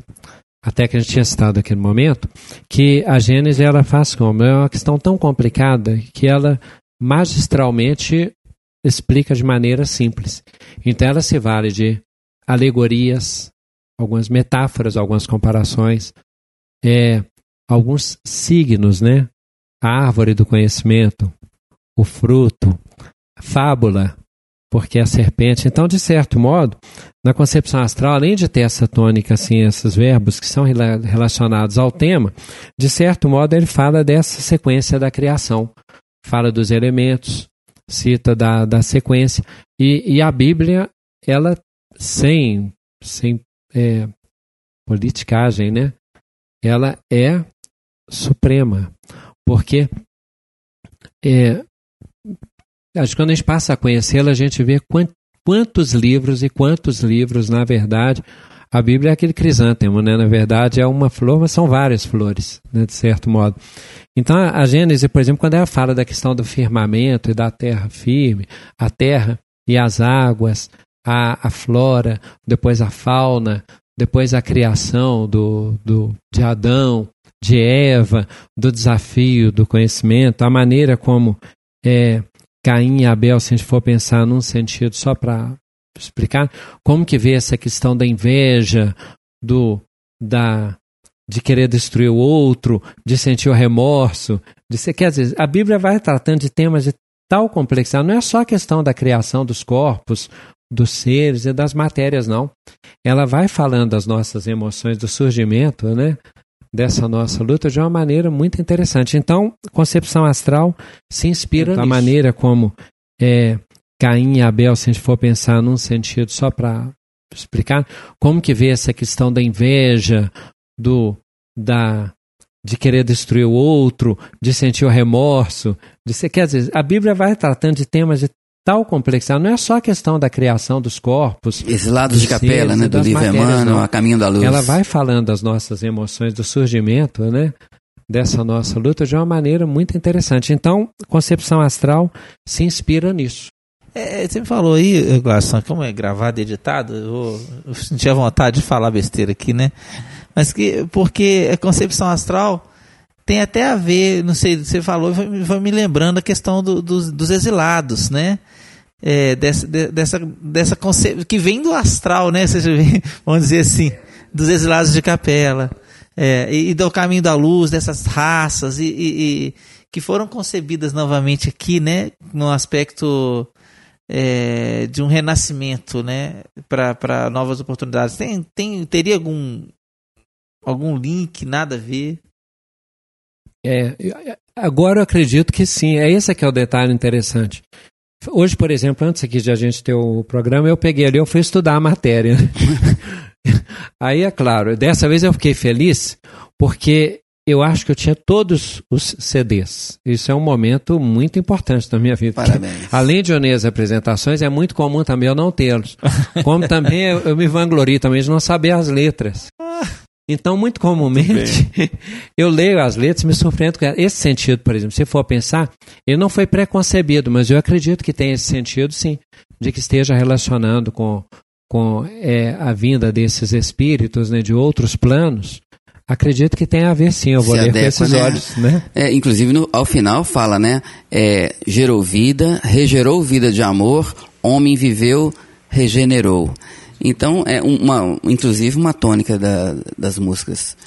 Speaker 4: até que a gente tinha citado aqui no momento, que a Gênese ela faz como? É uma questão tão complicada que ela magistralmente explica de maneira simples. Então ela se vale de alegorias, algumas metáforas, algumas comparações, é, alguns signos, né? A árvore do conhecimento, o fruto, a fábula, porque a serpente. Então, de certo modo, na concepção astral, além de ter essa tônica, assim, esses verbos que são rela- relacionados ao tema, de certo modo ele fala dessa sequência da criação, fala dos elementos, cita da, da sequência. E, e a Bíblia, ela, sem, sem é, politicagem, né? Ela é suprema, porque é, acho que quando a gente passa a conhecê-la, a gente vê quan- quantos livros e quantos livros, na verdade, a Bíblia é aquele crisântemo, né? Na verdade, é uma flor, mas são várias flores, né? de certo modo. Então, a Gênese, por exemplo, quando ela fala da questão do firmamento e da terra firme, a terra e as águas, a, a flora, depois a fauna, depois a criação do, do, de Adão, de Eva, do desafio do conhecimento, a maneira como é, Caim e Abel, se a gente for pensar num sentido só para explicar, como que vê essa questão da inveja, do da de querer destruir o outro, de sentir o remorso, de ser, quer dizer, a Bíblia vai tratando de temas de tal complexidade, não é só a questão da criação dos corpos, dos seres e das matérias, não. Ela vai falando das nossas emoções, do surgimento, né? Dessa nossa luta de uma maneira muito interessante. Então, concepção astral se inspira da maneira como é, Caim e Abel, se a gente for pensar num sentido só para explicar, como que vê essa questão da inveja, do da de querer destruir o outro, de sentir o remorso, de ser, quer dizer, a Bíblia vai tratando de temas de tal complexidade, não é só a questão da criação dos corpos.
Speaker 3: Esse lado de capela, né, do livro Emmanuel. A Caminho da Luz.
Speaker 4: Ela vai falando das nossas emoções, do surgimento, né? Dessa nossa luta de uma maneira muito interessante. Então, concepção astral se inspira nisso.
Speaker 2: É, você me falou aí, Glasson, como é gravado e editado, eu, vou- eu senti a vontade de falar besteira aqui, né? Mas que, porque a concepção astral tem até a ver, não sei, você falou, foi, me- lembrando a questão do- dos, dos exilados, né? É, dessa, de- dessa, dessa conce... que vem do astral, né? <laughs> Vamos dizer assim, dos exilados de capela. É, e, e do caminho da luz, dessas raças, e, e- e que foram concebidas novamente aqui, né? No aspecto é, de um renascimento, né, para novas oportunidades. Tem, tem, teria algum algum link, nada a ver?
Speaker 4: É, eu- agora eu acredito que sim. É esse que é o detalhe interessante. Hoje, por exemplo, antes aqui de a gente ter o programa, eu peguei ali, eu fui estudar a matéria. <laughs> Aí, é claro, dessa vez eu fiquei feliz porque eu acho que eu tinha todos os CDs. Isso é um momento muito importante na minha vida. porque,
Speaker 3: Parabéns. <laughs>
Speaker 4: Além de unir as apresentações, é muito comum também eu não tê-los. Como também eu, eu me vanglorio também de não saber as letras. Então, muito comumente, <laughs> eu leio as letras e me surpreendo com esse sentido, por exemplo. Se for pensar, ele não foi pré-concebido, mas eu acredito que tem esse sentido, sim, de que esteja relacionando com, com é, a vinda desses espíritos né, de outros planos. Acredito que tem a ver, sim. Eu vou
Speaker 3: Se
Speaker 4: ler com
Speaker 3: adequa,
Speaker 4: esses
Speaker 3: né?
Speaker 4: olhos, né?
Speaker 3: É, inclusive, no- ao final fala, né? É, gerou vida, regerou vida de amor, homem viveu, regenerou. Então, é uma, inclusive uma tônica da- das músicas,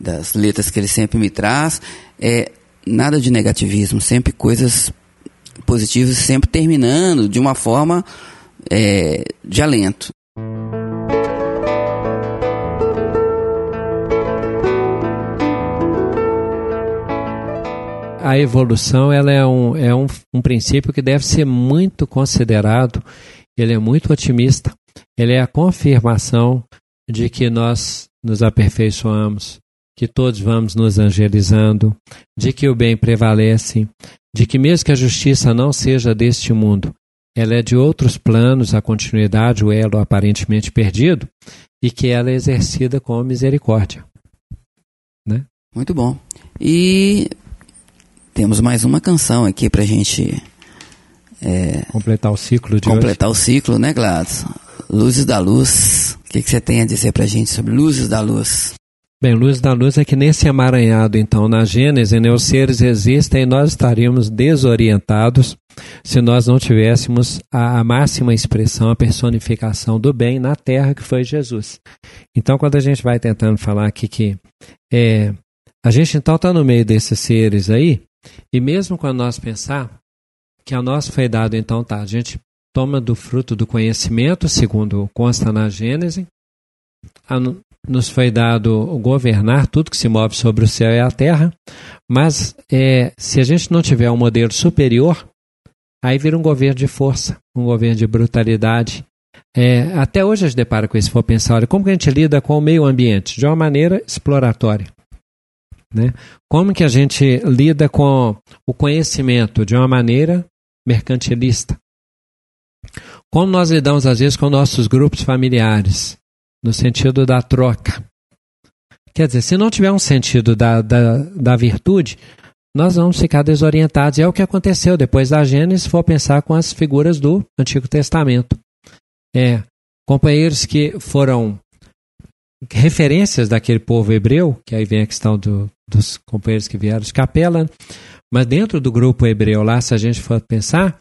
Speaker 3: das letras que ele sempre me traz, é nada de negativismo, sempre coisas positivas, sempre terminando de uma forma é, de alento.
Speaker 4: a evolução ela é, um, é um, um princípio que deve ser muito considerado. Ele é muito otimista. Ele é a confirmação de que nós nos aperfeiçoamos, que todos vamos nos angelizando, de que o bem prevalece, de que mesmo que a justiça não seja deste mundo, ela é de outros planos, a continuidade, o elo aparentemente perdido, e que ela é exercida com misericórdia. Né?
Speaker 3: Muito bom. E temos mais uma canção aqui pra gente é,
Speaker 4: Completar o ciclo de hoje.
Speaker 3: completar o ciclo, né, Gladys? Luzes da Luz. O que, que você tem a dizer pra gente sobre Luzes da Luz?
Speaker 4: Bem, luz da luz é que nesse emaranhado, então, na Gênese, né, os seres existem e nós estaríamos desorientados se nós não tivéssemos a, a máxima expressão, a personificação do bem na Terra, que foi Jesus. Então, quando a gente vai tentando falar aqui que é, a gente então está no meio desses seres aí, e mesmo quando nós pensar que a nós foi dado, então tá, a gente toma do fruto do conhecimento, segundo consta na Gênese. A, nos foi dado governar tudo que se move sobre o céu e a terra, mas é, se a gente não tiver um modelo superior, aí vira um governo de força, um governo de brutalidade. É, até hoje a gente depara com isso, se for pensar, olha, como que a gente lida com o meio ambiente? De uma maneira exploratória. Né? Como que a gente lida com o conhecimento? De uma maneira mercantilista. Como nós lidamos, às vezes, com nossos grupos familiares? no sentido da troca. Quer dizer, se não tiver um sentido da, da, da virtude, nós vamos ficar desorientados. E é o que aconteceu depois da Gênesis, se for pensar com as figuras do Antigo Testamento. É, companheiros que foram referências daquele povo hebreu, que aí vem a questão do, dos companheiros que vieram de capela, mas dentro do grupo hebreu lá, se a gente for pensar,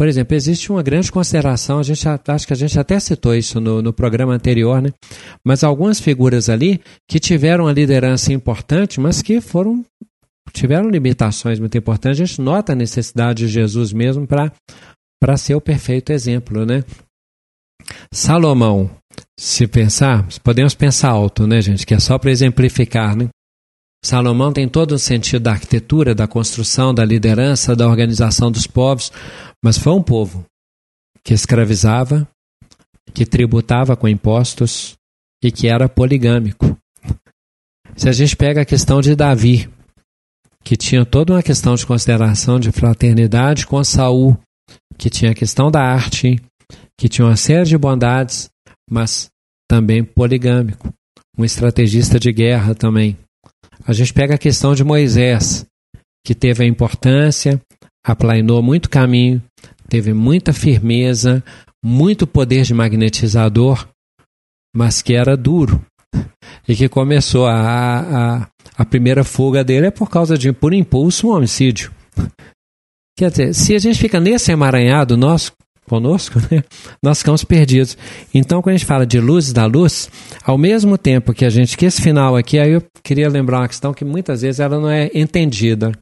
Speaker 4: por exemplo, existe uma grande consideração, a gente acho que a gente até citou isso no, no programa anterior, né? Mas algumas figuras ali que tiveram uma liderança importante, mas que foram tiveram limitações muito importantes. A gente nota a necessidade de Jesus mesmo para ser o perfeito exemplo, né? Salomão, se pensar, podemos pensar alto, né, gente? Que é só para exemplificar, né? Salomão tem todo o sentido da arquitetura, da construção, da liderança, da organização dos povos, mas foi um povo que escravizava, que tributava com impostos e que era poligâmico. Se a gente pega a questão de Davi, que tinha toda uma questão de consideração de fraternidade com Saul, que tinha a questão da arte, que tinha uma série de bondades, mas também poligâmico, um estrategista de guerra também. A gente pega a questão de Moisés, que teve a importância, aplainou muito caminho, teve muita firmeza, muito poder de magnetizador, mas que era duro. E que começou a, a, a primeira fuga dele é por causa de, por impulso, um homicídio. Quer dizer, se a gente fica nesse emaranhado nosso, conosco, né, nós ficamos perdidos. Então, quando a gente fala de luzes da luz, ao mesmo tempo que a gente, que esse final aqui, aí eu queria lembrar uma questão que muitas vezes ela não é entendida.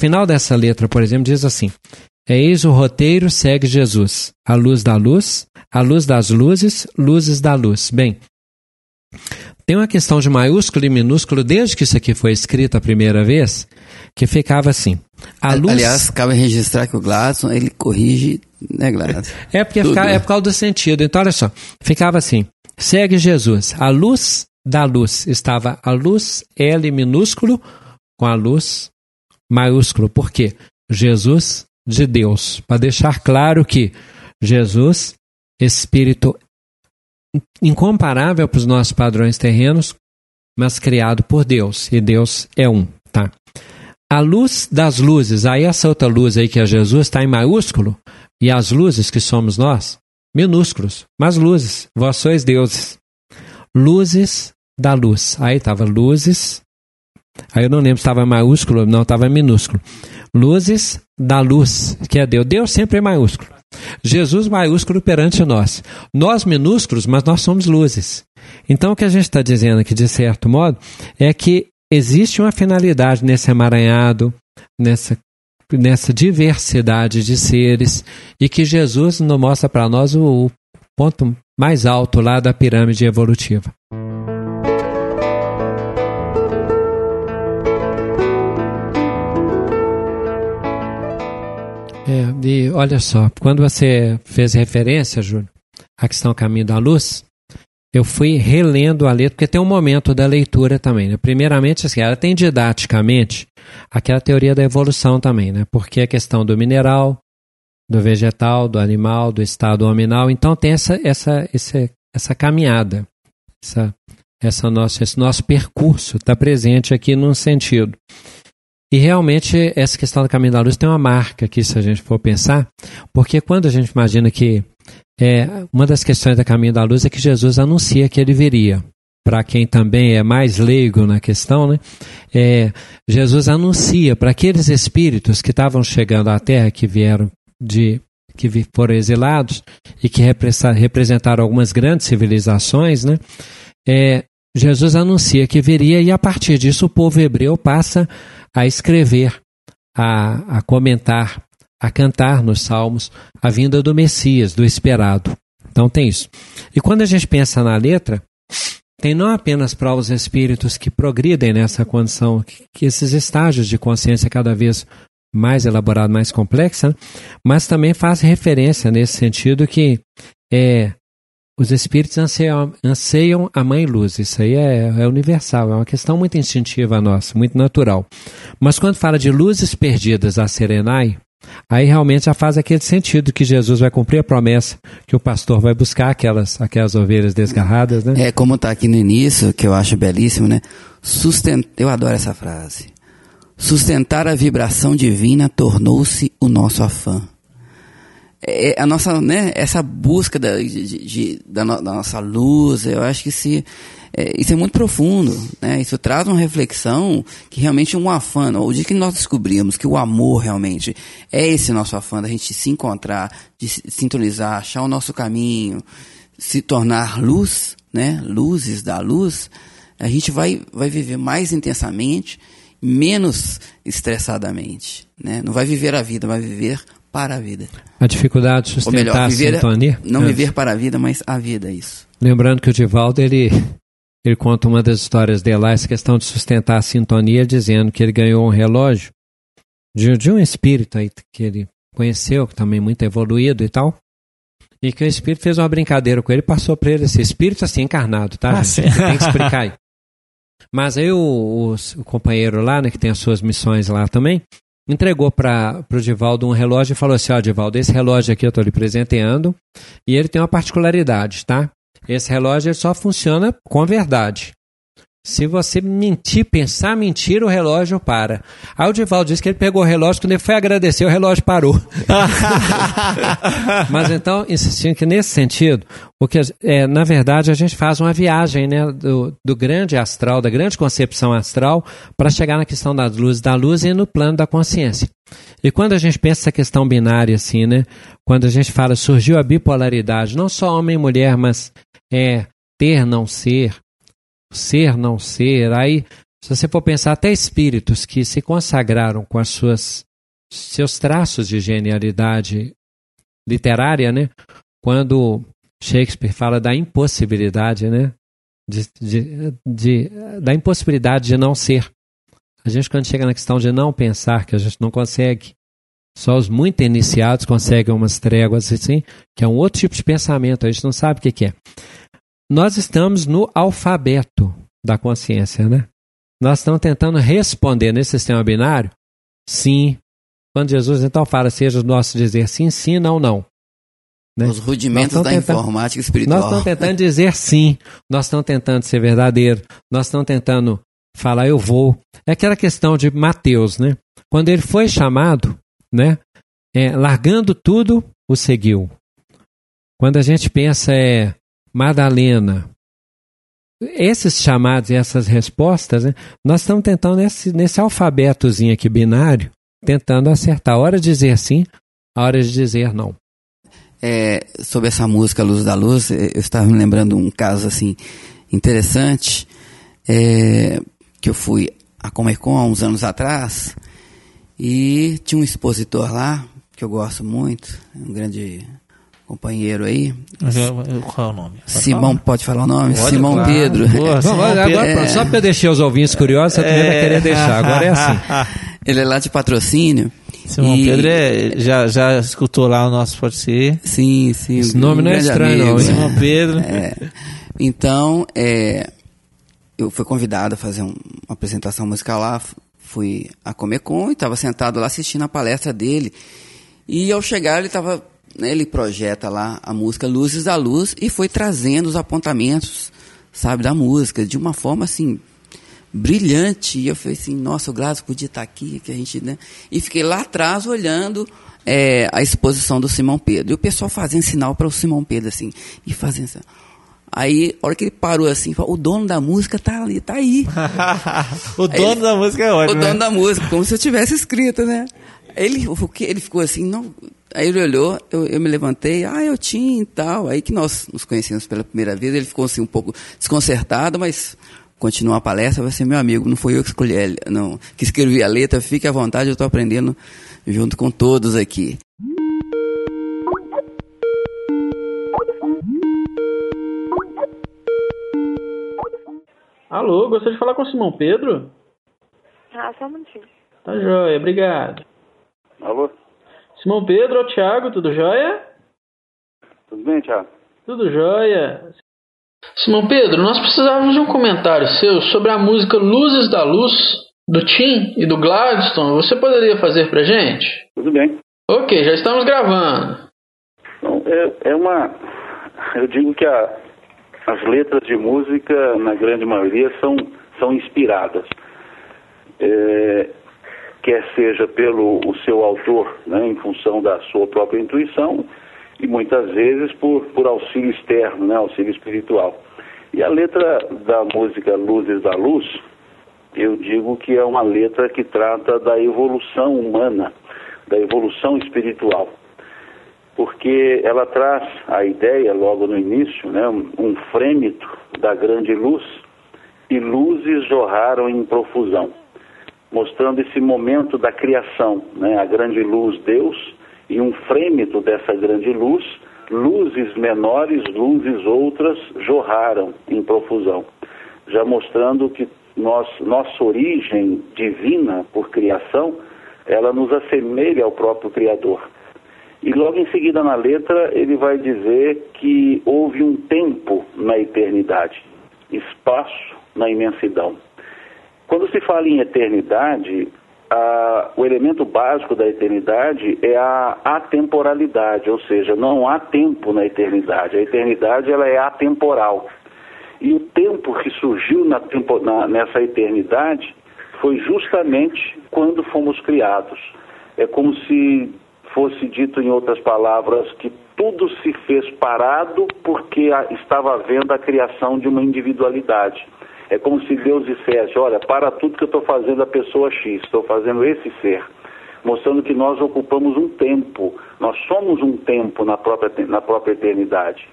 Speaker 4: Final dessa letra, por exemplo, diz assim: Eis o roteiro, segue Jesus. A luz da luz, a luz das luzes, luzes da luz. Bem, tem uma questão de maiúsculo e minúsculo desde que isso aqui foi escrito a primeira vez, que ficava assim. A luz...
Speaker 3: Aliás, cabe registrar que o Gladson, ele corrige, né, Gladson? <laughs>
Speaker 4: É porque fica- é por causa do sentido. Então, olha só. Ficava assim: segue Jesus. A luz da luz. Estava a luz L minúsculo com a luz maiúsculo. Por quê? Jesus de Deus. Para deixar claro que Jesus, Espírito incomparável para os nossos padrões terrenos, mas criado por Deus. E Deus é um, tá? A luz das luzes, aí essa outra luz aí que é Jesus está em maiúsculo, e as luzes que somos nós, minúsculos, mas luzes, vós sois deuses. Luzes da luz. Aí estava luzes, aí eu não lembro se estava maiúsculo, não, estava minúsculo. Luzes da luz, que é Deus. Deus sempre é maiúsculo. Jesus maiúsculo perante nós. Nós minúsculos, mas nós somos luzes. Então o que a gente está dizendo aqui, de certo modo, é que existe uma finalidade nesse emaranhado, nessa, nessa diversidade de seres, e que Jesus nos mostra para nós o, o ponto mais alto lá da pirâmide evolutiva. É, e olha só, quando você fez referência, Júlio, à questão Caminho da Luz, eu fui relendo a letra, porque tem um momento da leitura também. Né? Primeiramente, assim, ela tem didaticamente aquela teoria da evolução também, né? porque a questão do mineral, do vegetal, do animal, do estado hominal, então tem essa, essa, essa, essa caminhada, essa, essa nossa, esse nosso percurso está presente aqui num sentido. E realmente essa questão do caminho da luz tem uma marca aqui, se a gente for pensar, porque quando a gente imagina que é, uma das questões do caminho da luz é que Jesus anuncia que ele viria. Para quem também é mais leigo na questão, né? É, Jesus anuncia para aqueles espíritos que estavam chegando à Terra, que vieram de que foram exilados e que representaram algumas grandes civilizações, né? É, Jesus anuncia que viria e a partir disso o povo hebreu passa a escrever, a, a comentar, a cantar nos salmos a vinda do Messias, do esperado. Então tem isso. E quando a gente pensa na letra, tem não apenas para os espíritos que progridem nessa condição, que, que esses estágios de consciência cada vez mais elaborado, mais complexa, né? mas também faz referência nesse sentido que é, os espíritos anseiam, anseiam a mãe luz. Isso aí é, é universal, é uma questão muito instintiva nossa, muito natural. Mas quando fala de luzes perdidas a serenai, aí realmente já faz aquele sentido que Jesus vai cumprir a promessa que o pastor vai buscar aquelas, aquelas ovelhas desgarradas, né?
Speaker 3: É como está aqui no início, que eu acho belíssimo, né? Sustent... Eu adoro essa frase. Sustentar a vibração divina tornou-se o nosso afã. É, a nossa, né, essa busca da, de- de- da, no- da nossa luz, eu acho que se, é, isso é muito profundo, né? Isso traz uma reflexão que realmente é um afã. O dia que nós descobrimos que o amor realmente é esse nosso afã, da gente se encontrar, de se sintonizar, achar o nosso caminho, se tornar luz, né? Luzes da luz, a gente vai, vai viver mais intensamente, menos estressadamente, né? Não vai viver a vida, vai viver para a vida.
Speaker 4: A dificuldade de
Speaker 3: Ou melhor,
Speaker 4: sustentar a
Speaker 3: viver,
Speaker 4: sintonia.
Speaker 3: não
Speaker 4: É.
Speaker 3: viver para a vida, mas a vida, é isso.
Speaker 4: Lembrando que o Divaldo, ele, ele conta uma das histórias dele lá, essa questão de sustentar a sintonia, dizendo que ele ganhou um relógio de, de um espírito aí que ele conheceu, que também muito evoluído e tal, e que o espírito fez uma brincadeira com ele, passou para ele esse espírito assim encarnado, tá?
Speaker 1: Ah,
Speaker 4: gente? Tem que explicar aí. <laughs> Mas aí o, o, o companheiro lá, né, que tem as suas missões lá também, entregou para o Divaldo um relógio e falou assim, ó, Divaldo, esse relógio aqui eu estou lhe presenteando e ele tem uma particularidade, tá? Esse relógio só funciona com a verdade. Se você mentir, pensar mentira, o relógio para. Aí o Divaldo disse que ele pegou o relógio, quando ele foi agradecer, o relógio parou. <laughs> Mas então, insistindo que nesse sentido, o que, é, na verdade, a gente faz uma viagem né, do, do grande astral, da grande concepção astral, para chegar na questão das luzes da luz e no plano da consciência. E quando a gente pensa essa questão binária, assim, né? Quando a gente fala surgiu a bipolaridade, não só homem e mulher, mas é ter, não ser, ser, não ser, aí Se você for pensar, até espíritos que se consagraram com as suas seus traços de genialidade literária, né? Quando Shakespeare fala da impossibilidade, né? De, de, de, da impossibilidade de não ser. A gente, quando chega na questão de não pensar, que a gente não consegue, só os muito iniciados conseguem umas tréguas assim, que é um outro tipo de pensamento, a gente não sabe o que, que é. Nós estamos no alfabeto da consciência, né? Nós estamos tentando responder nesse sistema binário sim. Quando Jesus então fala, seja o nosso dizer sim, sim, não, não. Né?
Speaker 3: Os rudimentos da
Speaker 4: tentando,
Speaker 3: informática espiritual.
Speaker 4: Nós estamos tentando dizer sim, nós estamos tentando ser verdadeiro, nós estamos tentando falar eu vou. É aquela questão de Mateus, né? Quando ele foi chamado, né? É, largando tudo, o seguiu. Quando a gente pensa é Madalena, esses chamados e essas respostas, né, nós estamos tentando nesse, nesse alfabetozinho aqui binário, tentando acertar a hora de dizer sim, a hora de dizer não.
Speaker 3: É, sobre essa música Luz da Luz, eu estava me lembrando um caso assim interessante, é, que eu fui a Comic Con há uns anos atrás, e tinha um expositor lá, que eu gosto muito, um grande companheiro aí.
Speaker 2: Qual é o nome? Pode
Speaker 3: Simão,
Speaker 2: falar?
Speaker 3: pode falar o nome?
Speaker 2: Pode,
Speaker 3: Simão
Speaker 2: claro.
Speaker 3: Pedro.
Speaker 2: Boa, Simão
Speaker 4: agora,
Speaker 2: Pedro.
Speaker 4: pronto, Só para eu deixar os ouvintes curiosos, você também vai
Speaker 2: É.
Speaker 4: querer deixar. Agora é assim. <laughs>
Speaker 3: Ele é lá de patrocínio.
Speaker 2: Simão
Speaker 3: E-
Speaker 2: Pedro é- já, já escutou lá o nosso Pode Ser.
Speaker 3: Sim, sim.
Speaker 4: Esse
Speaker 3: um
Speaker 4: nome não é estranho,
Speaker 3: amigo,
Speaker 4: não?
Speaker 2: Simão Pedro. <laughs>
Speaker 3: É. Então, é, eu fui convidado a fazer um- uma apresentação musical lá, fui a Comic Con e estava sentado lá assistindo a palestra dele. E ao chegar, ele estava. Ele projeta lá a música Luzes da Luz e foi trazendo os apontamentos, sabe, da música, de uma forma assim. Brilhante, e eu falei assim: nossa, o Glasgow podia estar aqui, que a gente, né? E fiquei lá atrás olhando é, a exposição do Simão Pedro. E o pessoal fazendo sinal para o Simão Pedro, assim, e fazendo assim. Aí, a hora que ele parou assim, falou, o dono da música tá ali, tá aí. <laughs>
Speaker 2: o dono
Speaker 3: Aí-
Speaker 2: da música é
Speaker 3: o
Speaker 2: ótimo.
Speaker 3: dono
Speaker 2: né?
Speaker 3: da música, como se eu tivesse escrito, né? Ele, o ele ficou assim, não. Aí ele olhou, eu, eu me levantei, ah, eu tinha e tal. Aí que nós nos conhecemos pela primeira vez, ele ficou assim um pouco desconcertado, mas continuou a palestra, vai ser meu amigo, não foi eu que escolhi, ele, não, que escrevi a letra, fique à vontade, eu estou aprendendo junto com todos aqui.
Speaker 1: Alô, gostaria de falar com o Simão Pedro?
Speaker 14: Ah, só um minutinho.
Speaker 1: Tá joia, obrigado.
Speaker 15: Alô?
Speaker 1: Simão Pedro, o Thiago, tudo jóia?
Speaker 15: Tudo bem, Thiago?
Speaker 1: Tudo jóia. Simão Pedro, nós precisávamos de um comentário seu sobre a música Luzes da Luz, do Tim e do Gladstone. Você poderia fazer pra gente?
Speaker 15: Tudo bem.
Speaker 1: Ok, já estamos gravando.
Speaker 15: Então, é, é uma. Eu digo que a- as letras de música, na grande maioria, são, são inspiradas. É, quer seja pelo o seu autor, né, em função da sua própria intuição, e muitas vezes por, por auxílio externo, né, auxílio espiritual. E a letra da música Luzes da Luz, eu digo que é uma letra que trata da evolução humana, da evolução espiritual porque ela traz a ideia, logo no início, né, um, frêmito da grande luz, e luzes jorraram em profusão, mostrando esse momento da criação, né, a grande luz Deus, e um frêmito dessa grande luz, luzes menores, luzes outras, jorraram em profusão, já mostrando que nós, nossa origem divina por criação, ela nos assemelha ao próprio Criador. E logo em seguida na letra ele vai dizer que houve um tempo na eternidade, espaço na imensidão. Quando se fala em eternidade, a- o elemento básico da eternidade é a atemporalidade, ou seja, não há tempo na eternidade. A eternidade ela é atemporal. E o tempo que surgiu na na- nessa eternidade foi justamente quando fomos criados. É como se fosse dito em outras palavras que tudo se fez parado porque a- estava havendo a criação de uma individualidade. É como se Deus dissesse: Olha, para tudo que eu estou fazendo a pessoa X, estou fazendo esse ser. Mostrando que nós ocupamos um tempo, nós somos um tempo na própria, na própria eternidade.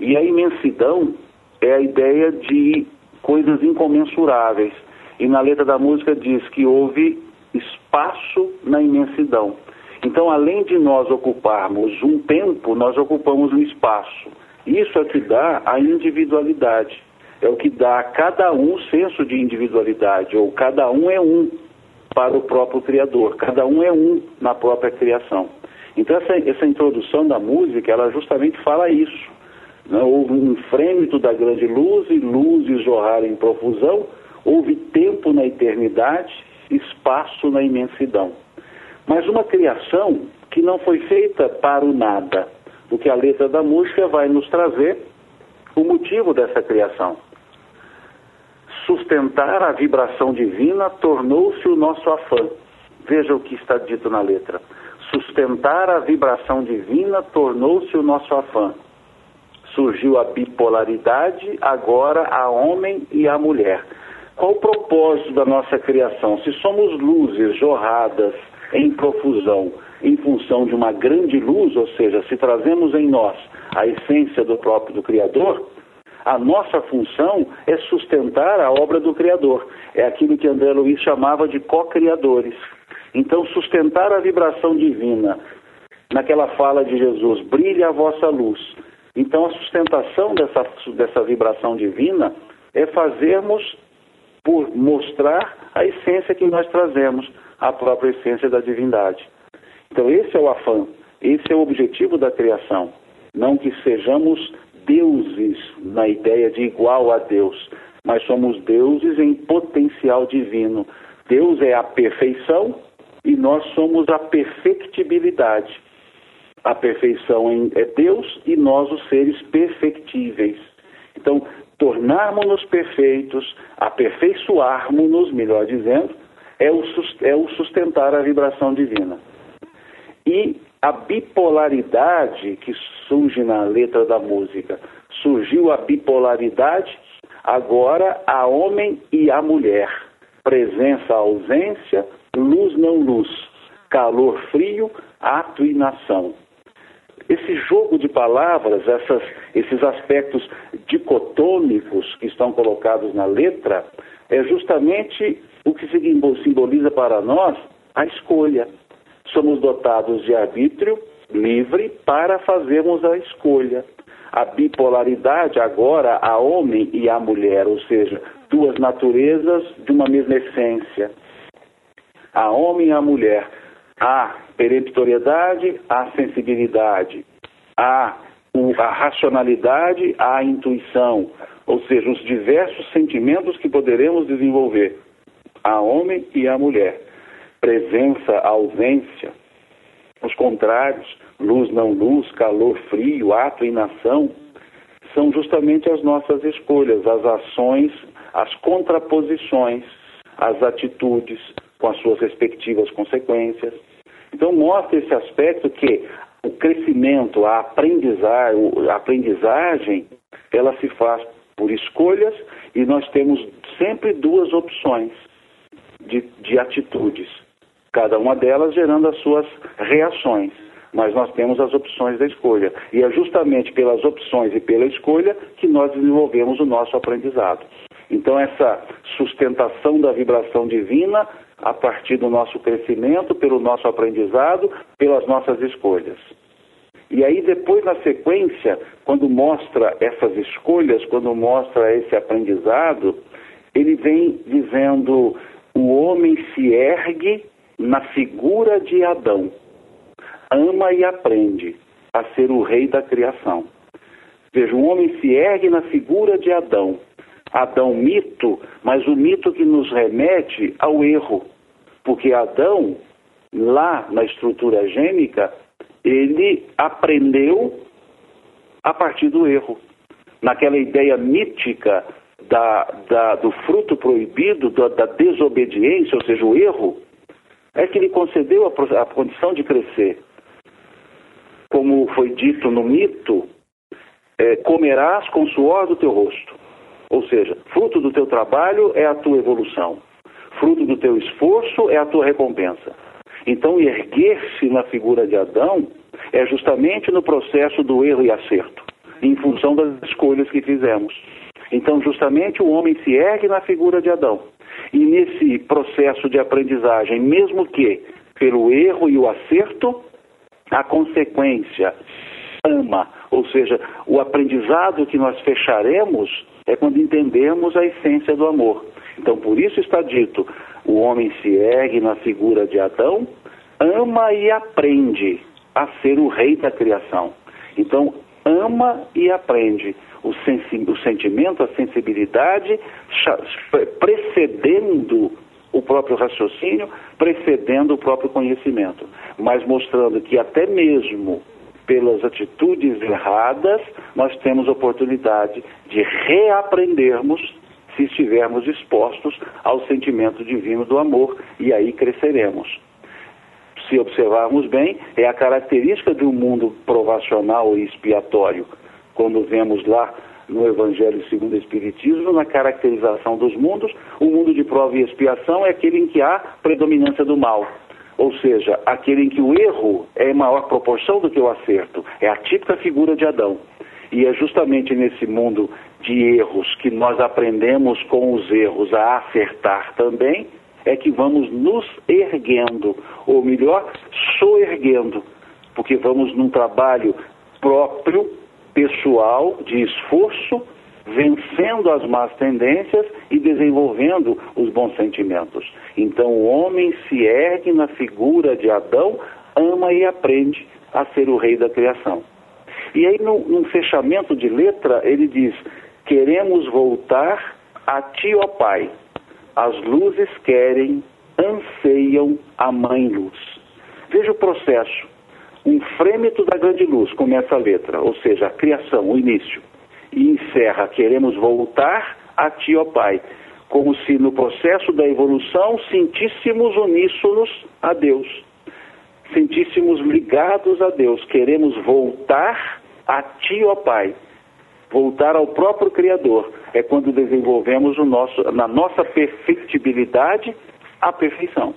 Speaker 15: E a imensidão é a ideia de coisas incomensuráveis. e na letra da música diz que houve espaço na imensidão. Então, além de nós ocuparmos um tempo, nós ocupamos um espaço. Isso é que dá a individualidade. É o que dá a cada um senso de individualidade, ou cada um é um para o próprio Criador, cada um é um na própria criação. Então, essa, essa introdução da música, ela justamente fala isso. Né? Houve um frêmito da grande luz e luzes jorraram em profusão, houve tempo na eternidade, espaço na imensidão. Mas uma criação que não foi feita para o nada, o que a letra da música vai nos trazer o motivo dessa criação. Sustentar a vibração divina tornou-se o nosso afã. Veja o que está dito na letra. Sustentar a vibração divina tornou-se o nosso afã. Surgiu a bipolaridade, agora a homem e a mulher. Qual o propósito da nossa criação? Se somos luzes jorradas em profusão em função de uma grande luz, ou seja, se trazemos em nós a essência do próprio do Criador, a nossa função é sustentar a obra do Criador. É aquilo que André Luiz chamava de co-criadores. Então, sustentar a vibração divina, naquela fala de Jesus, brilha a vossa luz. Então, a sustentação dessa, dessa vibração divina é fazermos por mostrar a essência que nós trazemos, a própria essência da divindade. Então, esse é o afã, esse é o objetivo da criação. Não que sejamos deuses na ideia de igual a Deus, mas somos deuses em potencial divino. Deus é a perfeição e nós somos a perfectibilidade. A perfeição é Deus e nós os seres perfectíveis. Então, tornarmos-nos perfeitos, aperfeiçoarmos-nos, melhor dizendo, é o, é sustentar a vibração divina. E a bipolaridade que surge na letra da música. Surgiu a bipolaridade, agora a homem e a mulher. Presença, ausência, luz, não luz. Calor, frio, ato e nação. Esse jogo de palavras, essas, esses aspectos dicotômicos que estão colocados na letra, é justamente o que simboliza para nós a escolha. Somos dotados de arbítrio livre para fazermos a escolha. A bipolaridade agora, a homem e a mulher, ou seja, duas naturezas de uma mesma essência. A homem e a mulher, a peremptoriedade, a sensibilidade, a, a racionalidade, a intuição, ou seja, os diversos sentimentos que poderemos desenvolver. A homem e a mulher presença, ausência, os contrários, luz, não luz, calor, frio, ato, inação, são justamente as nossas escolhas, as ações, as contraposições, as atitudes com as suas respectivas consequências. Então mostra esse aspecto que o crescimento, a aprendizagem, a aprendizagem, ela se faz por escolhas e nós temos sempre duas opções de, de atitudes cada uma delas gerando as suas reações. Mas nós temos as opções da escolha. E é justamente pelas opções e pela escolha que nós desenvolvemos o nosso aprendizado. Então, essa sustentação da vibração divina a partir do nosso crescimento, pelo nosso aprendizado, pelas nossas escolhas. E aí, depois, na sequência, quando mostra essas escolhas, quando mostra esse aprendizado, ele vem dizendo: o homem se ergue na figura de Adão. Ama e aprende a ser o rei da criação. Veja, o homem se ergue na figura de Adão. Adão, mito, mas o mito que nos remete ao erro. Porque Adão, lá na estrutura gênica, ele aprendeu a partir do erro. Naquela ideia mítica da, da, do fruto proibido, da, da desobediência, ou seja, o erro, é que lhe concedeu a, a condição de crescer. Como foi dito no mito, é, comerás com o suor do teu rosto. Ou seja, fruto do teu trabalho é a tua evolução. Fruto do teu esforço é a tua recompensa. Então, erguer-se na figura de Adão é justamente no processo do erro e acerto, em função das escolhas que fizemos. Então, justamente o homem se ergue na figura de Adão. E nesse processo de aprendizagem, mesmo que pelo erro e o acerto, a consequência ama, ou seja, o aprendizado que nós fecharemos é quando entendemos a essência do amor. Então, por isso está dito: o homem se ergue na figura de Adão, ama e aprende a ser o rei da criação. Então, ama e aprende. O, sensi- o sentimento, a sensibilidade, precedendo o próprio raciocínio, precedendo o próprio conhecimento, mas mostrando que até mesmo pelas atitudes erradas, nós temos oportunidade de reaprendermos se estivermos dispostos ao sentimento divino do amor e aí cresceremos. Se observarmos bem, é a característica de um mundo provacional e expiatório. Quando vemos lá no Evangelho segundo o Espiritismo, na caracterização dos mundos, o mundo de prova e expiação é aquele em que há predominância do mal. Ou seja, aquele em que o erro é em maior proporção do que o acerto. É a típica figura de Adão. E é justamente nesse mundo de erros que nós aprendemos com os erros a acertar também, é que vamos nos erguendo, ou melhor, soerguendo, porque vamos num trabalho próprio, pessoal, de esforço, vencendo as más tendências e desenvolvendo os bons sentimentos. Então o homem se ergue na figura de Adão, ama e aprende a ser o rei da criação. E aí, no, num fechamento de letra, ele diz: Queremos voltar a ti, ó Pai. As luzes querem, anseiam a mãe luz. Veja o processo. Um frêmito da grande luz, começa a letra, ou seja, a criação, o início. E encerra: Queremos voltar a ti, ó Pai. Como se no processo da evolução sentíssemos uníssonos a Deus sentíssemos ligados a Deus. Queremos voltar a Ti, ó Pai. Voltar ao próprio Criador. É quando desenvolvemos nosso, na nossa perfectibilidade a perfeição.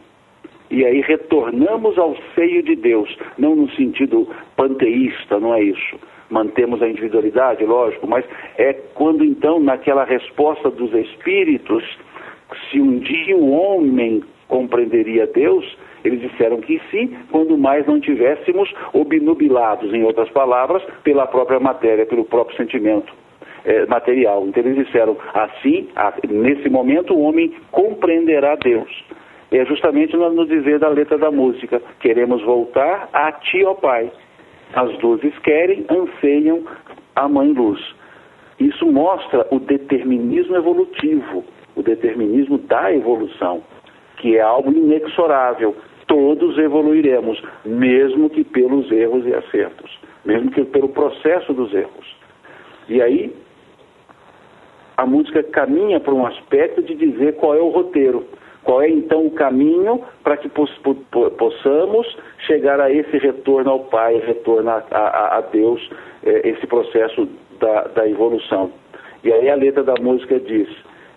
Speaker 15: E aí retornamos ao seio de Deus, não no sentido panteísta, não é isso. Mantemos a individualidade, lógico, mas é quando então, naquela resposta dos Espíritos, se um dia o homem compreenderia Deus, eles disseram que sim, quando mais não tivéssemos obnubilados, em outras palavras, pela própria matéria, pelo próprio sentimento eh, material. Então eles disseram, assim, nesse momento o homem compreenderá Deus. É justamente no, dizer da letra da música, queremos voltar a ti, ó Pai. As luzes querem, anseiam a mãe luz. Isso mostra o determinismo evolutivo, o determinismo da evolução, que é algo inexorável. Todos evoluiremos, mesmo que pelos erros e acertos, mesmo que pelo processo dos erros. E aí, a música caminha para um aspecto de dizer qual é o roteiro, qual é então o caminho para que pos- po- po- possamos chegar a esse retorno ao Pai, retorno a, a- a Deus, eh, esse processo da, da evolução. E aí a letra da música diz: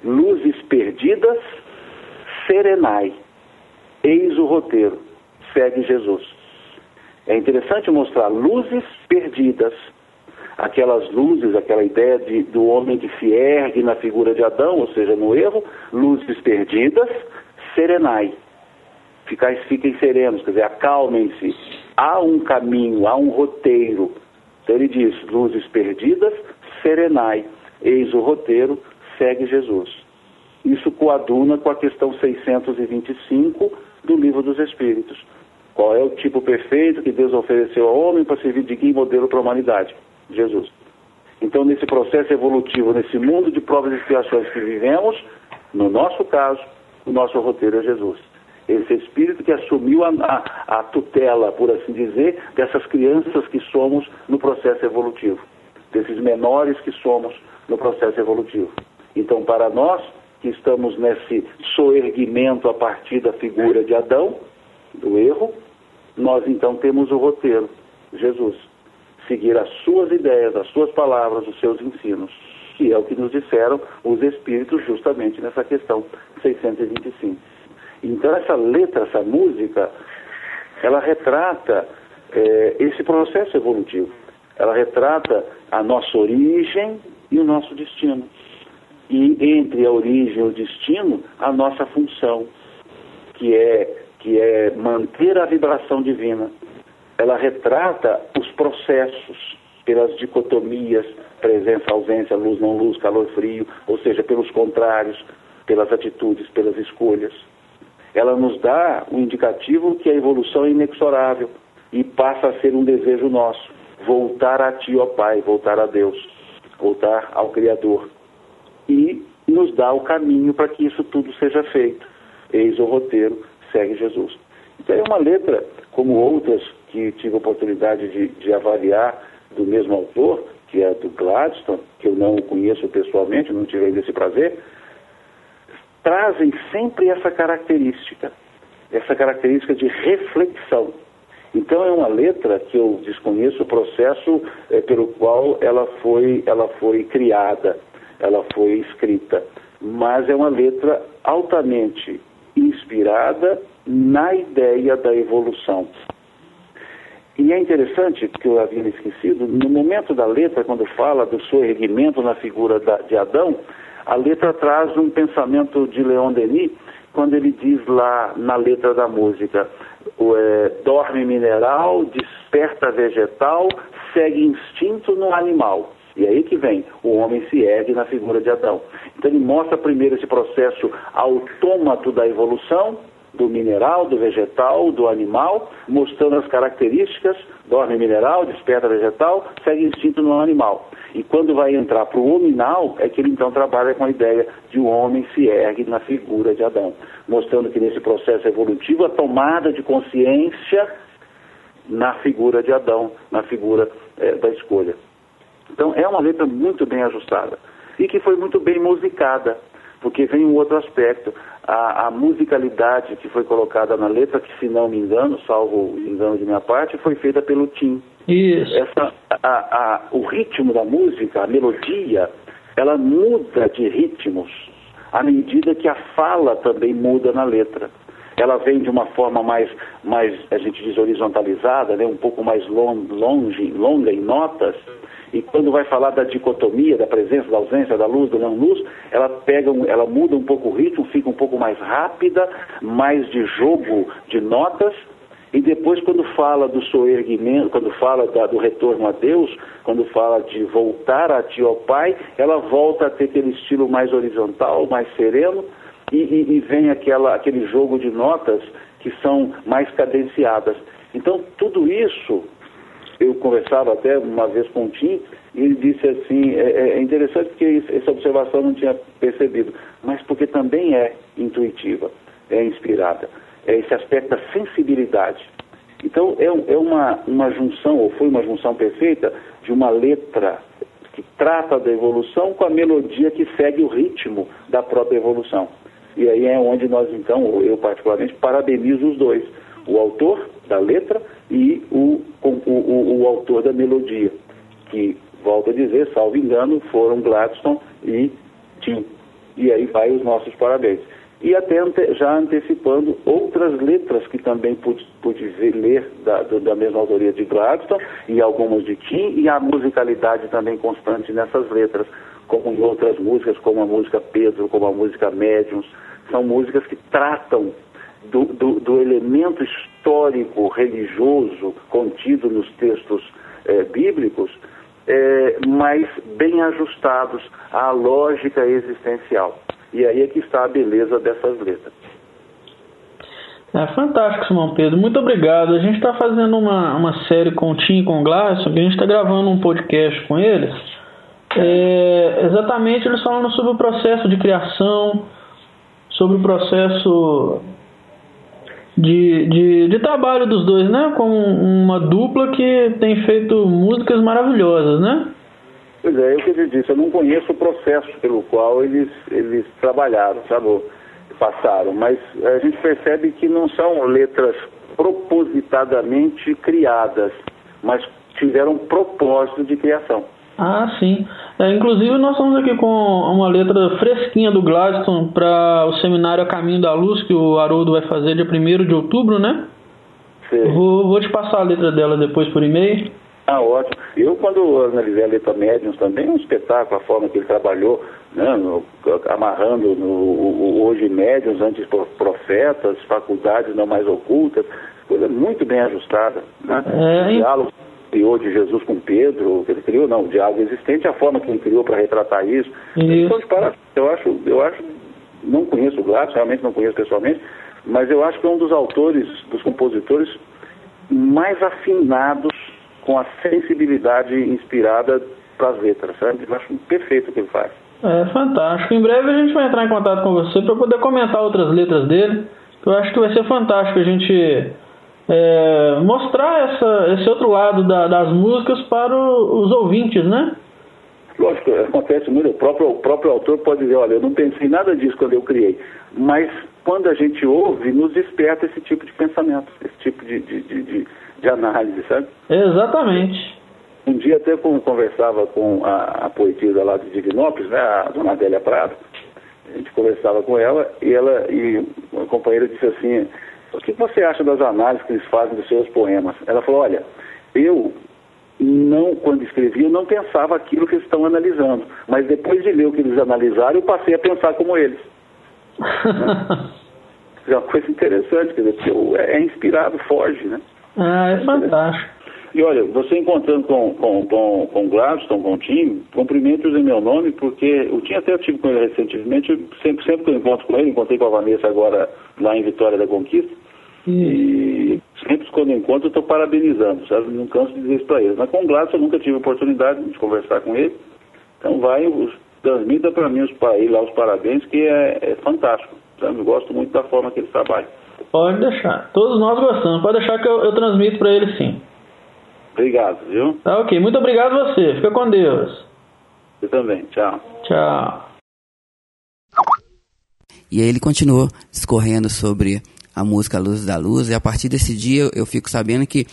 Speaker 15: Luzes perdidas, serenai, eis o roteiro, segue Jesus. É interessante mostrar luzes perdidas, aquelas luzes, aquela ideia de, do homem que se ergue na figura de Adão, ou seja, no erro, luzes perdidas, serenai. Ficais, fiquem serenos, quer dizer, acalmem-se. Há um caminho, há um roteiro. Então ele diz, luzes perdidas, serenai. Eis o roteiro, segue Jesus. Isso coaduna com a questão 625 do Livro dos Espíritos. Qual é o tipo perfeito que Deus ofereceu ao homem para servir de guia e modelo para a humanidade? Jesus. Então, nesse processo evolutivo, nesse mundo de provas e expiações que vivemos, no nosso caso, o nosso roteiro é Jesus. Esse espírito que assumiu a, a, a tutela, por assim dizer, dessas crianças que somos no processo evolutivo, desses menores que somos no processo evolutivo. Então, para nós que estamos nesse soerguimento a partir da figura de Adão, do erro, nós então temos o roteiro, Jesus. Seguir as suas ideias, as suas palavras, os seus ensinos, que é o que nos disseram os espíritos justamente nessa questão 625. Então essa letra, essa música, ela retrata eh, esse processo evolutivo. Ela retrata a nossa origem e o nosso destino. e entre a origem e o destino, a nossa função, que é, que é manter a vibração divina. Ela retrata os processos pelas dicotomias, presença, ausência, luz, não luz, calor, frio, ou seja, pelos contrários, pelas atitudes, pelas escolhas. Ela nos dá um indicativo que a evolução é inexorável e passa a ser um desejo nosso, voltar a Ti, ó Pai, voltar a Deus, voltar ao Criador. E nos dá o caminho para que isso tudo seja feito. Eis o roteiro, segue Jesus. Então é uma letra, como outras que tive a oportunidade de, de avaliar do mesmo autor, que é do Gladstone, que eu não conheço pessoalmente, não tive ainda esse prazer, trazem sempre essa característica, essa característica de reflexão. Então é uma letra que eu desconheço o processo eh, pelo qual ela foi, ela foi criada, ela foi escrita, mas é uma letra altamente inspirada na ideia da evolução. E é interessante, porque eu havia esquecido, no momento da letra, quando fala do seu erguimento na figura da, de Adão, a letra traz um pensamento de Leon Denis, quando ele diz lá na letra da música, é, dorme mineral, desperta vegetal, segue instinto no animal. E aí que vem, o homem se ergue na figura de Adão. Então ele mostra primeiro esse processo autômato da evolução, do mineral, do vegetal, do animal, mostrando as características, dorme mineral, desperta vegetal, segue instinto no animal. E quando vai entrar para o hominal, é que ele então trabalha com a ideia de o homem se ergue na figura de Adão, mostrando que nesse processo evolutivo a tomada de consciência na figura de Adão, na figura eh, da escolha. Então é uma letra muito bem ajustada e que foi muito bem musicada, porque vem um outro aspecto. A, a, musicalidade que foi colocada na letra, que se não me engano, salvo engano de minha parte, foi feita pelo Tim.
Speaker 16: Isso.
Speaker 15: Essa, a, a, o ritmo da música, a melodia, ela muda de ritmos à medida que a fala também muda na letra. Ela vem de uma forma mais, mais a gente diz horizontalizada, né, um pouco mais long, longe, longa em notas, e quando vai falar da dicotomia, da presença, da ausência, da luz, da não luz, ela pega, um, ela muda um pouco o ritmo, fica um pouco mais rápida, mais de jogo de notas, e depois quando fala do soerguimento, quando fala da, do retorno a Deus, quando fala de voltar a ti, ó Pai, ela volta a ter aquele estilo mais horizontal, mais sereno, e, e, e vem aquela, aquele jogo de notas que são mais cadenciadas. Então, tudo isso eu conversava até uma vez com o Tim, e ele disse assim, é, é interessante porque essa observação não tinha percebido, mas porque também é intuitiva, é inspirada, é esse aspecto da sensibilidade. Então é, é uma, uma junção, ou foi uma junção perfeita, de uma letra que trata da evolução com a melodia que segue o ritmo da própria evolução. E aí é onde nós então, eu particularmente, parabenizo os dois, o autor da letra e o, o, o, o autor da melodia, que, volto a dizer, salvo engano, foram Gladstone e Tim. E aí vai os nossos parabéns. E até ante, já antecipando outras letras que também pude, pude ver, ler da, da mesma autoria de Gladstone e algumas de Tim, e a musicalidade também constante nessas letras, como em outras músicas, como a música Pedro, como a música Médiuns, são músicas que tratam do, do, do elemento histórico religioso contido nos textos eh, bíblicos, eh, mas bem ajustados à lógica existencial. E aí é que está a beleza dessas letras.
Speaker 16: É fantástico, Simão Pedro. Muito obrigado. A gente está fazendo uma, uma série com o Tim e com o Glasson, a gente está gravando um podcast com eles. É, exatamente eles falando sobre o processo de criação, sobre o processo de, de, de, trabalho dos dois, né? Com uma dupla que tem feito músicas maravilhosas, né?
Speaker 15: Pois é, eu que eu disse, eu não conheço o processo pelo qual eles, eles trabalharam, sabe? Passaram, mas a gente percebe que não são letras propositadamente criadas, mas tiveram propósito de criação.
Speaker 16: Ah, sim. É, inclusive, nós estamos aqui com uma letra fresquinha do Gladstone para o seminário A Caminho da Luz, que o Haroldo vai fazer dia 1 de outubro, né?
Speaker 15: Sim.
Speaker 16: Vou, vou te passar a letra dela depois por e-mail.
Speaker 15: Ah, ótimo. Eu, quando analisei a letra Médiuns também, é um espetáculo, a forma que ele trabalhou né, no- amarrando no, o- hoje médios, antiprofetas, faculdades não mais ocultas, coisa muito bem ajustada. Né?
Speaker 16: É,
Speaker 15: diálogo criou de Jesus com Pedro, que ele criou, não, o diálogo existente, a forma que ele criou para retratar isso. Então, eu acho, eu acho, não conheço o Gladys, realmente não conheço pessoalmente, mas eu acho que é um dos autores, dos compositores mais afinados com a sensibilidade inspirada para as letras, sabe? Eu acho perfeito o que ele faz.
Speaker 16: É fantástico. Em breve a gente vai entrar em contato com você para poder comentar outras letras dele. Eu acho que vai ser fantástico a gente é, mostrar essa, esse outro lado da- das músicas para o- os ouvintes, né?
Speaker 15: Lógico, acontece muito. O próprio, o próprio autor pode dizer, olha, eu não pensei em nada disso quando eu criei. Mas quando a gente ouve, nos desperta esse tipo de pensamento, esse tipo de, de, de, de- de análise, sabe?
Speaker 16: Exatamente.
Speaker 15: Um dia até como conversava com a, a poetisa lá de Divinópolis, né, a dona Adélia Prado, a gente conversava com ela e ela e uma companheira disse assim, o que você acha das análises que eles fazem dos seus poemas? Ela falou, olha, eu não, quando escrevi, eu não pensava aquilo que eles estão analisando, mas depois de ler o que eles analisaram, eu passei a pensar como eles. <laughs> É uma coisa interessante, quer dizer, o- é inspirado, foge, né?
Speaker 16: Ah, é fantástico.
Speaker 15: E olha, você encontrando com, com, com, com o Gladstone, com o Tim, cumprimente-os em meu nome, porque o Tim até eu tive com ele recentemente, eu sempre, sempre que eu encontro com ele, encontrei com a Vanessa agora lá em Vitória da Conquista, e sempre quando eu encontro eu estou parabenizando, sabe? Não canso de dizer isso para eles. Mas com o Gladstone eu nunca tive oportunidade de conversar com ele, então vai, os, transmita para mim os, aí lá os parabéns, que é, é fantástico, sabe? Eu gosto muito da forma que eles trabalham.
Speaker 16: Pode deixar. Todos nós gostamos. Pode deixar que eu, eu transmito para ele sim.
Speaker 15: Obrigado, viu?
Speaker 16: Tá ok. Muito obrigado a você. Fica com Deus.
Speaker 15: Você também, tchau.
Speaker 16: Tchau.
Speaker 3: E aí ele continuou discorrendo sobre a música Luz da Luz, e a partir desse dia eu- fico sabendo que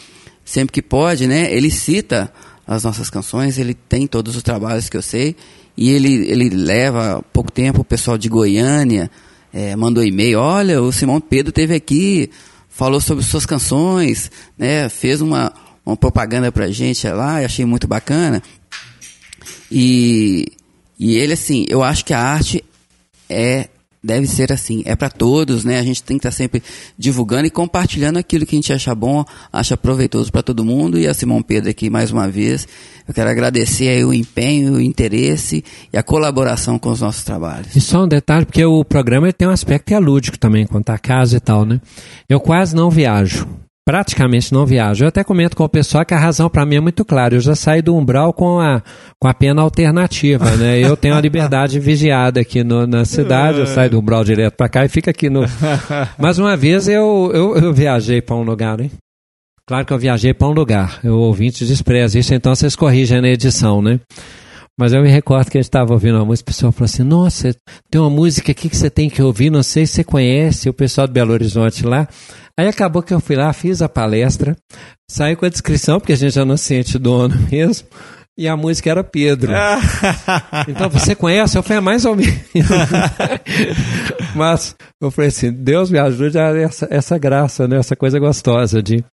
Speaker 3: sempre que pode, né, ele cita as nossas canções, ele tem todos os trabalhos que eu sei, e ele, ele leva pouco tempo o pessoal de Goiânia, eh, mandou e-mail, olha, o Simão Pedro teve aqui, falou sobre suas canções, né, fez uma, uma propaganda pra gente lá, e achei muito bacana. E, e ele, assim, eu acho que a arte é deve ser assim, é para todos, né? A gente tem que estar sempre divulgando e compartilhando aquilo que a gente acha bom, acha proveitoso para todo mundo. E a Simão Pedro aqui mais uma vez, eu quero agradecer o empenho, o interesse e a colaboração com os nossos trabalhos.
Speaker 4: E só um detalhe, porque o programa tem um aspecto que é lúdico também, contar casa e tal, né? Eu quase não viajo. Praticamente não viajo. Eu até comento com o pessoal que a razão para mim é muito clara. Eu já saí do umbral com a, com a pena alternativa, né? Eu tenho a liberdade vigiada aqui no, na cidade, eu saio do umbral direto para cá e fico aqui no. <laughs> Mas uma vez eu, eu, eu viajei para um lugar, hein? Claro que eu viajei para um lugar. O ouvinte despreza isso, então vocês corrigem na edição, né? Mas eu me recordo que a gente estava ouvindo uma música, o pessoal falou assim: Nossa, tem uma música aqui que você tem que ouvir, não sei se você conhece, o pessoal do Belo Horizonte lá. Aí acabou que eu fui lá, fiz a palestra, saí com a descrição, porque a gente já não se sente dono <laughs> mesmo, e a música era Pedro. <laughs> então você conhece? Eu falei, "É mais ou menos. <laughs> Mas eu falei assim: Deus me ajude a essa, essa graça, né? essa coisa gostosa de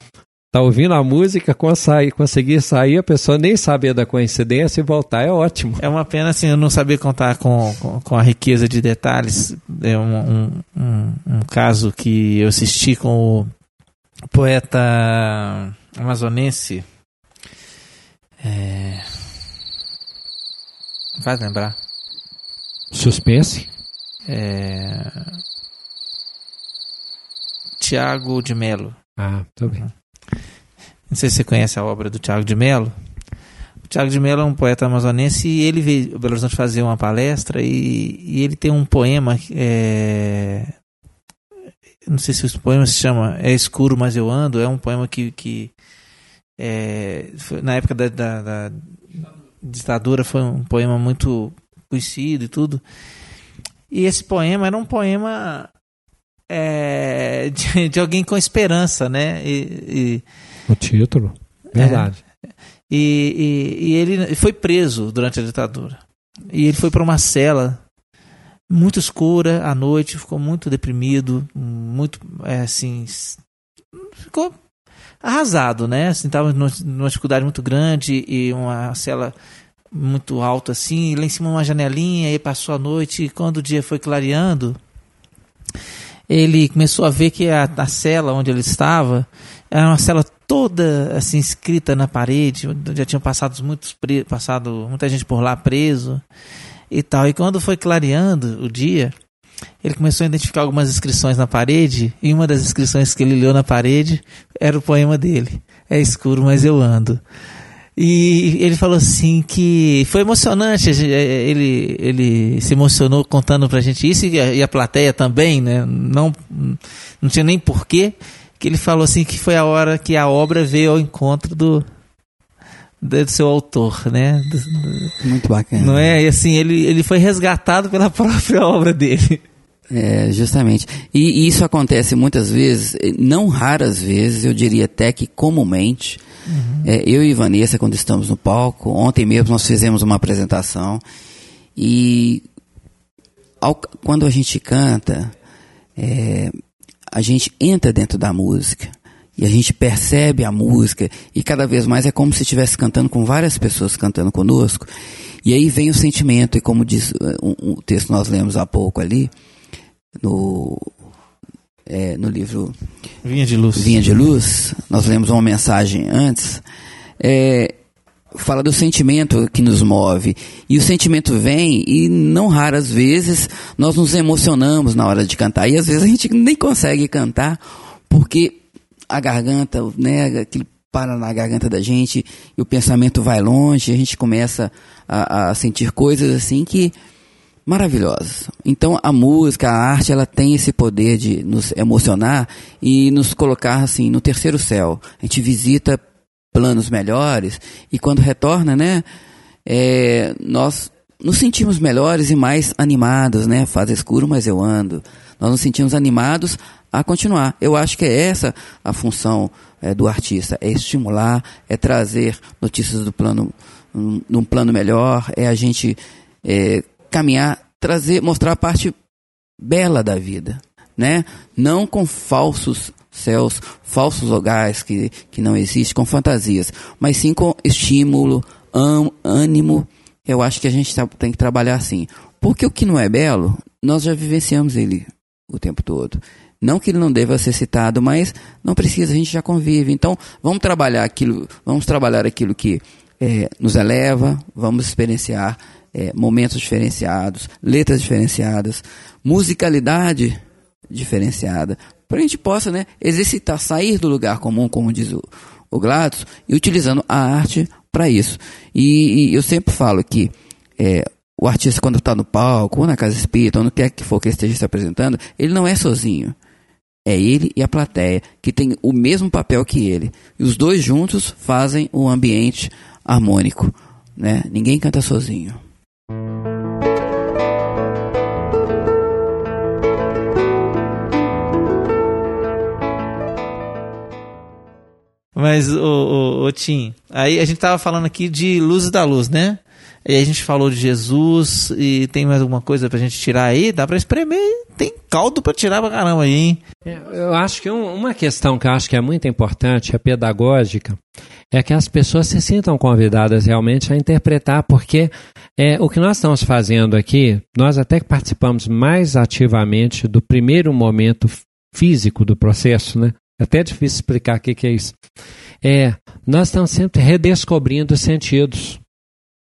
Speaker 4: tá ouvindo a música, conseguir, sair, a pessoa nem saber da coincidência e voltar, é ótimo.
Speaker 2: É uma pena assim eu não saber contar com, com, com a riqueza de detalhes. É um, um, um, um caso que eu assisti com o poeta amazonense. É... Vai lembrar?
Speaker 4: Suspense?
Speaker 2: É... Tiago de Melo.
Speaker 4: Ah, tô bem.
Speaker 2: Não sei se você conhece a obra do Tiago de Melo. O Tiago de Melo é um poeta amazonense e ele veio a Belo Horizonte fazer uma palestra e, e ele tem um poema. É, não sei se o poema se chama É Escuro, Mas Eu Ando. É um poema que, que é, na época da, da- da ditadura foi um poema muito conhecido e tudo. E esse poema era um poema é, de, de alguém com esperança, né? E, e-
Speaker 4: O título? Verdade.
Speaker 2: e, e- e ele foi preso durante a ditadura. E ele foi para uma cela muito escura à noite, ficou muito deprimido, muito é, assim, ficou arrasado, né? Assim, numa, dificuldade muito grande e uma cela muito alto assim, lá em cima uma janelinha, e passou a noite, e quando o dia foi clareando, ele começou a ver que a, a cela onde ele estava era uma cela toda assim escrita na parede, já tinham passado muitos passado muita gente por lá preso e tal. E quando foi clareando o dia, ele começou a identificar algumas inscrições na parede, e uma das inscrições que ele leu na parede era o poema dele. É escuro, mas eu ando. E ele falou assim que foi emocionante, gente- eh, ele, ele se emocionou contando pra gente isso e a, e a plateia também, né? Não, não tinha nem porquê, que ele falou assim que foi a hora que a obra veio ao encontro do, do seu autor, né?
Speaker 3: Muito bacana.
Speaker 2: não é? E assim, ele, ele foi resgatado pela <laughs> própria obra dele.
Speaker 3: É, justamente. E, e isso acontece muitas vezes, eh, não raras vezes, eu diria até que comumente. É, eu e Vanessa, quando estamos no palco, ontem mesmo nós fizemos uma apresentação e ao- quando a gente canta, é, a gente entra dentro da música e a gente percebe a música e cada vez mais é como se estivesse cantando com várias pessoas cantando conosco. E aí vem o sentimento, e como diz eh, um, um texto que nós lemos há pouco ali, no, é, no livro
Speaker 2: Vinha de Luz.
Speaker 3: Vinha de Luz, nós lemos uma mensagem antes, é, fala do sentimento que nos move. E o sentimento vem e não raras vezes nós nos emocionamos na hora de cantar. E às vezes a gente nem consegue cantar porque a garganta, né, aquilo para na garganta da gente e o pensamento vai longe, a gente começa a, a sentir coisas assim que maravilhosas. Então a música, a arte, ela tem esse poder de nos emocionar e nos colocar assim no terceiro céu. A gente visita planos melhores e quando retorna, né, é, nós nos sentimos melhores e mais animados, né? Faz escuro, mas eu ando. Nós nos sentimos animados a continuar. Eu acho que é essa a função é, do artista, é estimular, é trazer notícias do plano, um, num plano melhor, é a gente é, caminhar, trazer, mostrar a parte bela da vida, né? Não com falsos céus, falsos lugares que, que não existem, com fantasias, mas sim com estímulo, ânimo. Eu acho que a gente tá- tem que trabalhar assim. Porque o que não é belo, nós já vivenciamos ele o tempo todo. Não que ele não deva ser citado, mas não precisa, a gente já convive. Então, vamos trabalhar aquilo, vamos trabalhar aquilo que eh, nos eleva, vamos experienciar eh, momentos diferenciados, letras diferenciadas, musicalidade diferenciada, para a gente possa né, exercitar, sair do lugar comum, como diz o, o Gladys, e utilizando a arte para isso. E, e eu sempre falo que eh, o artista, quando está no palco, ou na casa espírita, ou no que é que for que esteja se apresentando, ele não é sozinho. É ele e a plateia, que tem o mesmo papel que ele. E os dois juntos fazem um ambiente harmônico. Né? Ninguém canta sozinho.
Speaker 2: Mas, ô, ô, ô, Tim, aí a gente tava falando aqui de Luzes da Luz, né? E a gente falou de Jesus e tem mais alguma coisa pra gente tirar aí? Dá pra espremer, tem caldo pra tirar pra caramba aí, hein?
Speaker 4: É, Eu acho que um- uma questão que eu acho que é muito importante, é pedagógica, é que as pessoas se sintam convidadas realmente a interpretar, porque é, o que nós estamos fazendo aqui, nós até que participamos mais ativamente do primeiro momento físico do processo, né? É até difícil explicar o que, é isso. É, nós estamos sempre redescobrindo sentidos.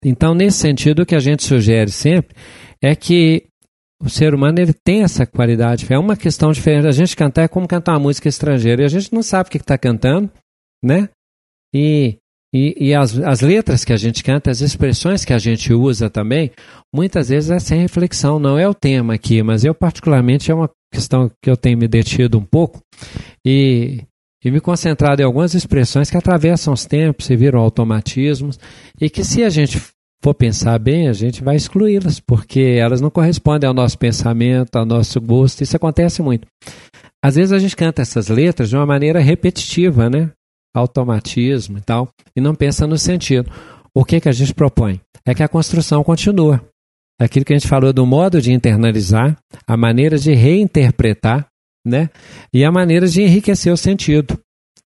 Speaker 4: Então, nesse sentido, o que a gente sugere sempre é que o ser humano ele tem essa qualidade. É uma questão diferente. A gente cantar é como cantar uma música estrangeira e a gente não sabe o que está cantando, né? E, e, e as, as letras que a gente canta, as expressões que a gente usa também, muitas vezes é sem reflexão. Não é o tema aqui, mas eu, particularmente, é uma questão que eu tenho me detido um pouco e, e me concentrado em algumas expressões que atravessam os tempos e viram automatismos e que, se a gente for pensar bem, a gente vai excluí-las, porque elas não correspondem ao nosso pensamento, ao nosso gosto. Isso acontece muito. Às vezes a gente canta essas letras de uma maneira repetitiva, né? Automatismo e tal, e não pensa no sentido. O que, que a gente propõe? É que a construção continua. Aquilo que a gente falou do modo de internalizar, a maneira de reinterpretar, né? E a maneira de enriquecer o sentido.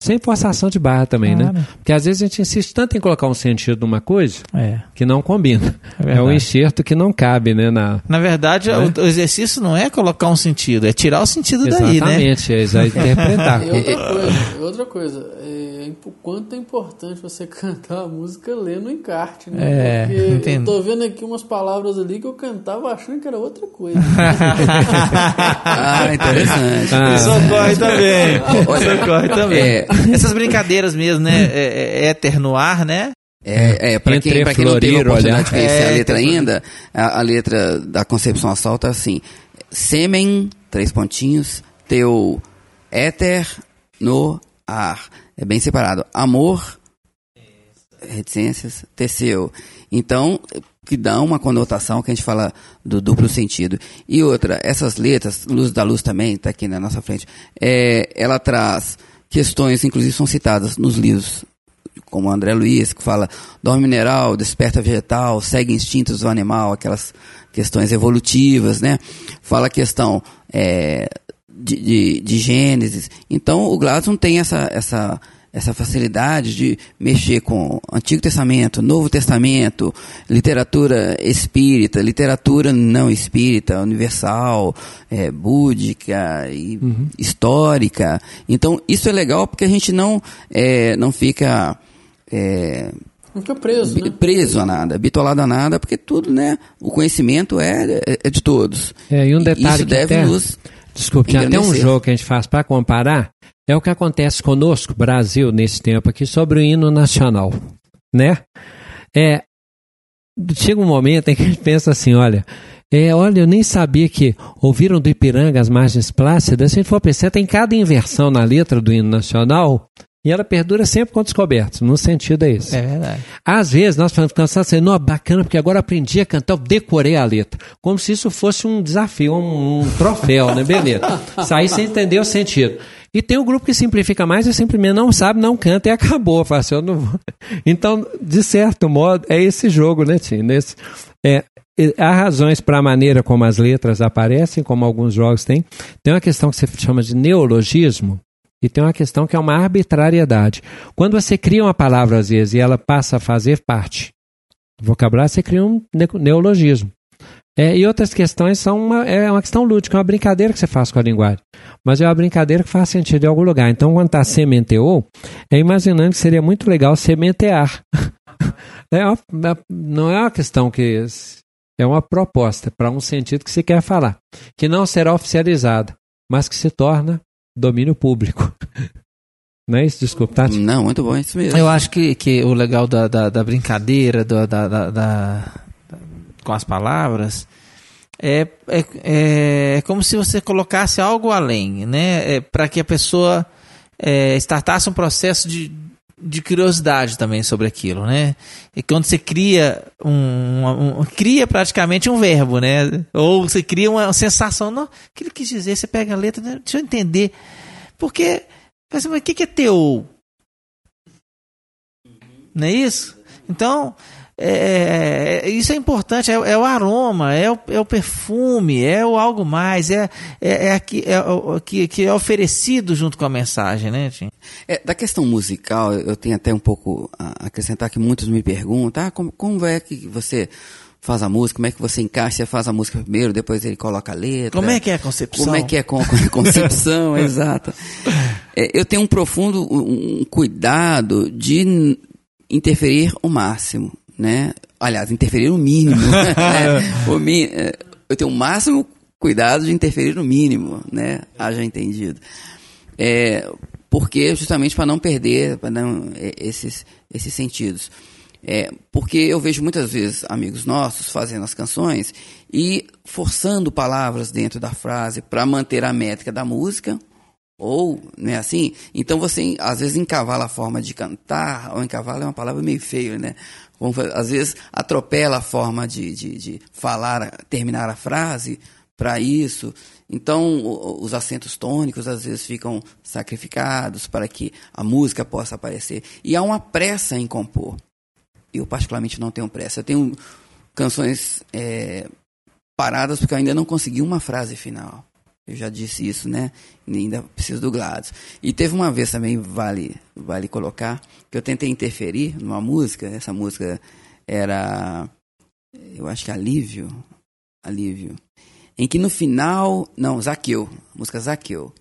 Speaker 4: Sem forçação de barra também,
Speaker 2: Claro.
Speaker 4: né? Porque às vezes a gente insiste tanto em colocar um sentido numa coisa
Speaker 2: É.
Speaker 4: que não combina. É,
Speaker 2: verdade.
Speaker 4: um enxerto que não cabe, né? Na...
Speaker 2: Na verdade,
Speaker 4: Né?
Speaker 2: o, exercício não é colocar um sentido, é tirar o sentido daí, né?
Speaker 4: Exatamente, é exa- interpretar. <laughs>
Speaker 1: E outra coisa, outra coisa é, o quanto é importante você <laughs> cantar a música lendo o encarte, né?
Speaker 2: É,
Speaker 1: Porque eu
Speaker 2: entendo.
Speaker 1: tô vendo aqui umas palavras ali que eu cantava achando que era outra coisa. <laughs>
Speaker 3: Ah, interessante.
Speaker 4: Ah.
Speaker 2: Isso ocorre também. Isso ocorre também.
Speaker 3: é. <laughs>
Speaker 2: Essas brincadeiras mesmo, né? É, é éter no ar, né?
Speaker 3: É, é para quem, pra quem não teve a oportunidade
Speaker 4: olhar.
Speaker 3: de conhecer
Speaker 2: É,
Speaker 3: a letra
Speaker 2: entre
Speaker 3: ainda, a, a letra da Concepção Assalto é assim: Sêmen, três pontinhos, teu éter no ar. É bem separado. Amor, reticências, teceu. Então, que dá uma conotação que a gente fala do duplo sentido. E outra, essas letras, Luz da Luz também, está aqui na nossa frente, é, ela traz questões, inclusive são citadas nos livros como André Luiz, que fala dorme mineral, desperta vegetal, segue instintos do animal, aquelas questões evolutivas, né? Fala a questão é, de, de, de Gênesis. Então, o Gladson tem essa, essa, essa facilidade de mexer com Antigo Testamento, Novo Testamento, literatura espírita, literatura não espírita, universal, é, búdica e histórica. Então, isso é legal porque a gente não, é, não fica é,
Speaker 1: Não fica preso, né?
Speaker 3: preso a nada, bitolado a nada, porque tudo, né? O conhecimento é, é- é de todos.
Speaker 4: É, e um detalhe
Speaker 3: Isso deve
Speaker 4: até,
Speaker 3: nos
Speaker 4: Desculpe, tem até um jogo que a gente faz para comparar. É o que acontece conosco, Brasil, nesse tempo aqui, sobre o hino nacional. Né? É, chega um momento em que a gente pensa assim, olha, é, olha, eu nem sabia que ouviram do Ipiranga as margens plácidas. Se a gente for pensar, tem cada inversão na letra do hino nacional e ela perdura sempre com descobertos, no sentido é esse.
Speaker 2: É verdade.
Speaker 4: Às vezes nós ficamos cansados assim, não, bacana, porque agora aprendi a cantar, eu decorei a letra. Como se isso fosse um desafio, um, um troféu, né? Beleza. Sair sem entender o sentido. E tem o grupo que simplifica mais e simplesmente não sabe, não canta e acabou. <laughs> Fala assim. Então, de certo modo, é esse jogo, né, Tim? Nesse, é, há razões para a maneira como as letras aparecem, como alguns jogos têm. Tem uma questão que você chama de neologismo, e tem uma questão que é uma arbitrariedade. Quando você cria uma palavra, às vezes, e ela passa a fazer parte do vocabulário, você cria um ne- neologismo. É, e outras questões são uma, é uma questão lúdica, é uma brincadeira que você faz com a linguagem. Mas é uma brincadeira que faz sentido em algum lugar. Então, quando está sementeou, é imaginando que seria muito legal sementear. <laughs> É uma- não é uma questão que. É uma proposta para um sentido que se quer falar, que não será oficializada, mas que se torna domínio público. <laughs> Não é isso? Desculpa, Tati?
Speaker 3: Não, muito bom, é isso mesmo.
Speaker 2: Eu acho que, que o legal da, da, da brincadeira, da, da, da- da- com as palavras, é, é, é, é como se você colocasse algo além, né? É, para que a pessoa é, startasse um processo de, de curiosidade também sobre aquilo, né? E quando você cria um, um- cria praticamente um verbo, né? Ou você cria uma sensação, não, o que ele quis dizer? Você pega a letra, né? deixa eu entender, porque mas o que que é teu? Não é isso? Então, é, é- isso é importante, é, é o aroma, é o, é o perfume, é o algo mais, é, é, é, aqui, é o que, que é oferecido junto com a mensagem, né, Tim?
Speaker 3: É, da questão musical, eu tenho até um pouco a acrescentar que muitos me perguntam, ah, como, como é que você faz a música, como é que você encaixa, você faz a música primeiro, depois ele coloca a letra.
Speaker 2: Como é que é a concepção?
Speaker 3: Como é que é a concepção, <laughs> exato. É, eu tenho um profundo um cuidado de interferir o máximo, né? Aliás, interferir o mínimo. né? <laughs> O mi- é, eu tenho o máximo cuidado de interferir no mínimo, né? Haja entendido. É, porque justamente para não perder para não, é, esses, esses sentidos. É, porque eu vejo muitas vezes amigos nossos fazendo as canções e forçando palavras dentro da frase para manter a métrica da música, ou, né, assim? Então você, às vezes, encavala a forma de cantar, ou encavala é uma palavra meio feia, né? Vamos Às vezes atropela a forma de, de, de falar, terminar a frase para isso. Então, os acentos tônicos às vezes ficam sacrificados para que a música possa aparecer. E há uma pressa em compor. Eu, particularmente, não tenho pressa. Eu tenho canções é, paradas porque eu ainda não consegui uma frase final. Eu já disse isso, né? E ainda preciso do Gladys. E teve uma vez também, vale, vale colocar, que eu tentei interferir numa música. Essa música era, eu acho que Alívio. Alívio. Em que no final. Não, Zaqueu. Música Zaqueu.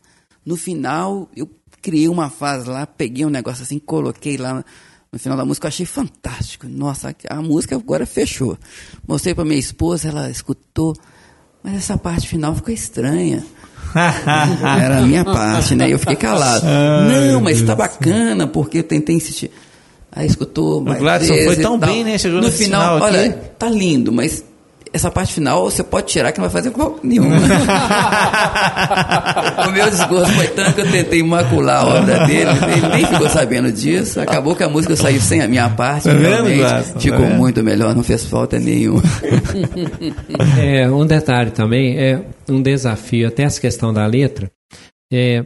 Speaker 3: No final, eu criei uma fase lá, peguei um negócio assim, coloquei lá no final da música, eu achei fantástico. Nossa, a música agora fechou. Mostrei para minha esposa, ela escutou, mas essa parte final ficou estranha. <laughs> Era a minha parte, né? Eu fiquei calado.
Speaker 2: Ai,
Speaker 3: Não, mas tá bacana, porque eu tentei insistir. Aí escutou. mais
Speaker 2: Gladson foi
Speaker 3: e
Speaker 2: tão bem, né? Chegou
Speaker 3: no
Speaker 2: nesse
Speaker 3: final,
Speaker 2: final aqui.
Speaker 3: olha, tá lindo, mas essa parte final você pode tirar que não vai fazer mal nenhum. <laughs> o meu desgosto foi tanto que eu tentei macular a obra dele, ele nem ficou sabendo disso. Acabou que a música saiu sem a minha parte,
Speaker 2: vendo,
Speaker 3: realmente
Speaker 2: Gladson? Tá
Speaker 3: ficou
Speaker 2: vendo?
Speaker 3: muito melhor, não fez falta nenhuma. <laughs>
Speaker 4: É, um detalhe também, é um desafio, até essa questão da letra. É,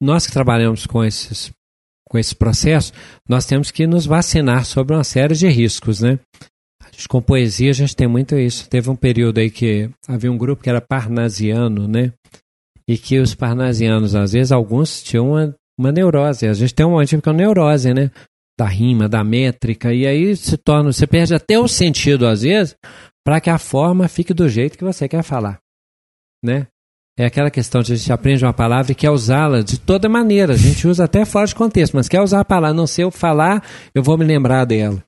Speaker 4: nós que trabalhamos com esses, com esse processo, nós temos que nos vacinar sobre uma série de riscos, né? A gente, Com poesia a gente tem muito isso. Teve um período aí que havia um grupo que era parnasiano, né? E que os parnasianos, às vezes, alguns tinham uma, uma neurose. A gente tem uma típica neurose, né? Da rima, da métrica, e aí se torna, você perde até o sentido, às vezes, para que a forma fique do jeito que você quer falar, né? É aquela questão de a gente aprende uma palavra e quer usá-la de toda maneira. A gente usa até fora de contexto, mas quer usar a palavra. Não sei eu falar, eu vou me lembrar dela.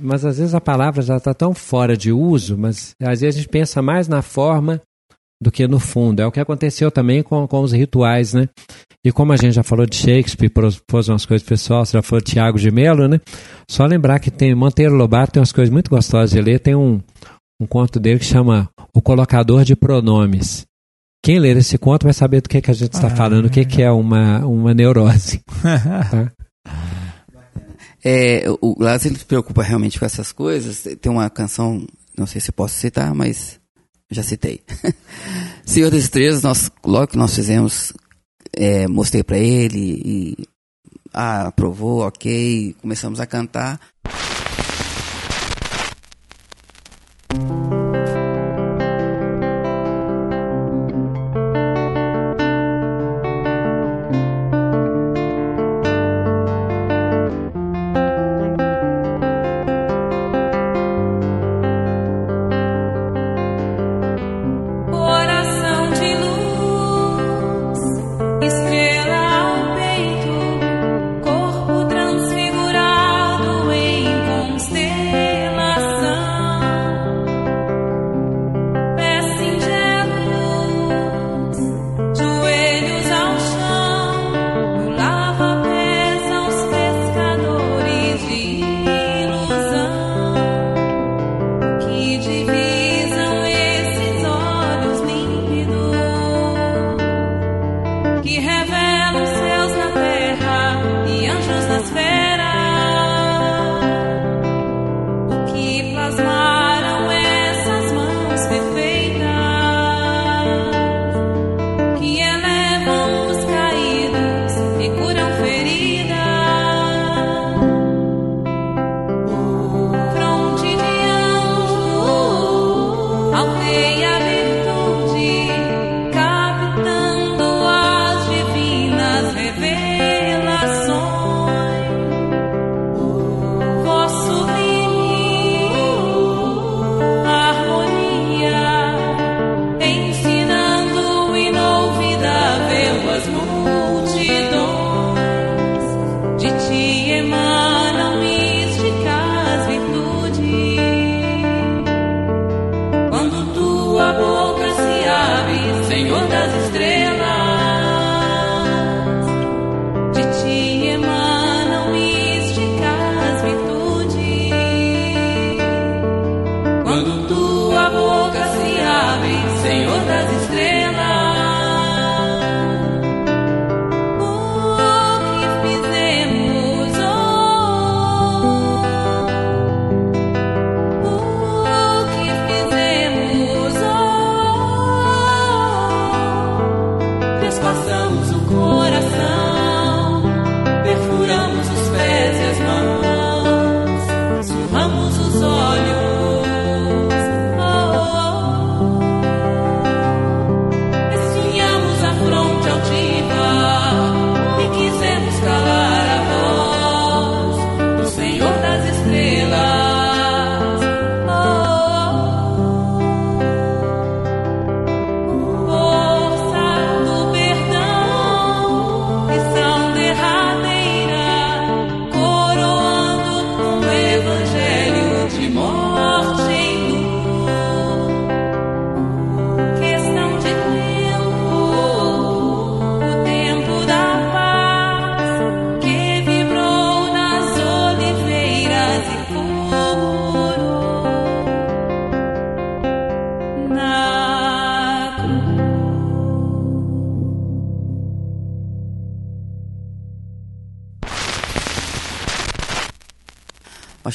Speaker 4: Mas às vezes a palavra já está tão fora de uso, mas às vezes a gente pensa mais na forma do que no fundo. É o que aconteceu também com, com os rituais, né? E como a gente já falou de Shakespeare, pôs umas coisas pessoal, você já falou de Tiago de Mello, né? Só lembrar que tem Monteiro Lobato tem umas coisas muito gostosas de ler. Tem um, um conto dele que chama O Colocador de Pronomes. Quem ler esse conto vai saber do que, que a gente está
Speaker 2: Ah,
Speaker 4: falando, o que, que é uma, uma neurose. <laughs> tá?
Speaker 3: É, o Gladys ele se preocupa realmente com essas coisas. Tem uma canção, não sei se posso citar, mas já citei. <laughs> Senhor das Estrelas, nós, logo que nós fizemos, é, mostrei para ele e ah, aprovou, ok, começamos a cantar.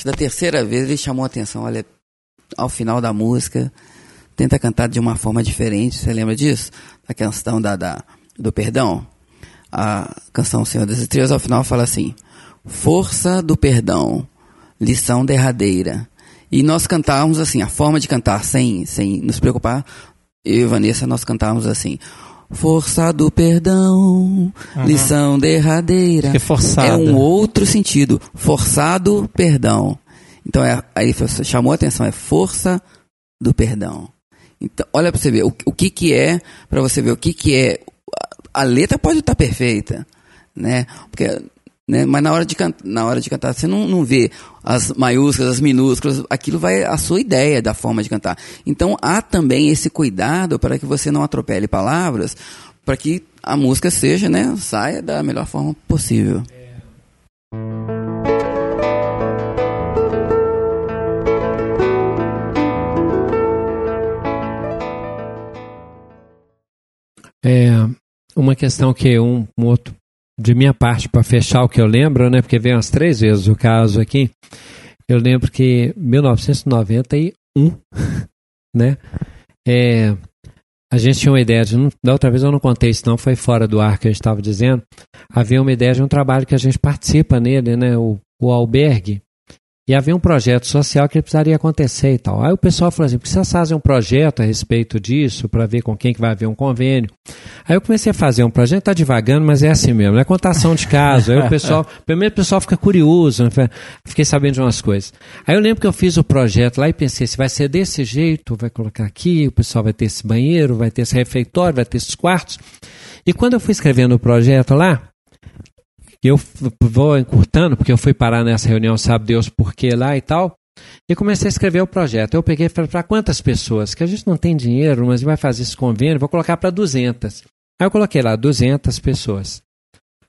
Speaker 3: Da terceira vez ele chamou a atenção, olha, ao final da música, tenta cantar de uma forma diferente. Você lembra disso? Da questão da, da- do perdão? A canção Senhor das Estrelas, ao final, fala assim: Força do perdão, lição derradeira. E nós cantávamos assim, a forma de cantar sem, sem nos preocupar, eu e Vanessa, nós cantávamos assim. Força do perdão, lição derradeira.
Speaker 2: Que forçada.
Speaker 3: É um outro sentido. Forçado perdão. Então, é, aí chamou a atenção, é força do perdão. Então, olha para você ver o, o que que é, para você ver o que que é. A, a letra pode estar perfeita, né? Porque, né? Mas na hora de, can, na hora de cantar, você não, não vê as maiúsculas, as minúsculas, aquilo vai a sua ideia da forma de cantar. Então, há também esse cuidado para que você não atropele palavras, para que a música seja, né? Saia da melhor forma possível.
Speaker 4: É uma questão que um, um outro, de minha parte, para fechar o que eu lembro, né? Porque veio umas três vezes o caso aqui. Eu lembro que 1991, <laughs> né? É, a gente tinha uma ideia de. Da outra vez eu não contei isso, não, foi fora do ar que a gente estava dizendo. Havia uma ideia de um trabalho que a gente participa nele, né? O, o albergue. E havia um projeto social que precisaria acontecer e tal. Aí o pessoal falou assim: precisa fazer um projeto a respeito disso para ver com quem que vai haver um convênio. Aí eu comecei a fazer um projeto, tá devagando, mas é assim mesmo, é contação de caso. Aí o pessoal, <laughs> primeiro o pessoal fica curioso, né? fiquei sabendo de umas coisas. Aí eu lembro que eu fiz o projeto lá e pensei, se vai ser desse jeito, vai colocar aqui, o pessoal vai ter esse banheiro, vai ter esse refeitório, vai ter esses quartos. E quando eu fui escrevendo o projeto lá, eu vou encurtando, porque eu fui parar nessa reunião, sabe Deus por quê lá e tal, e comecei a escrever o projeto. Eu peguei para quantas pessoas? Que a gente não tem dinheiro, mas vai fazer esse convênio, vou colocar para 200. Aí eu coloquei lá, 200 pessoas.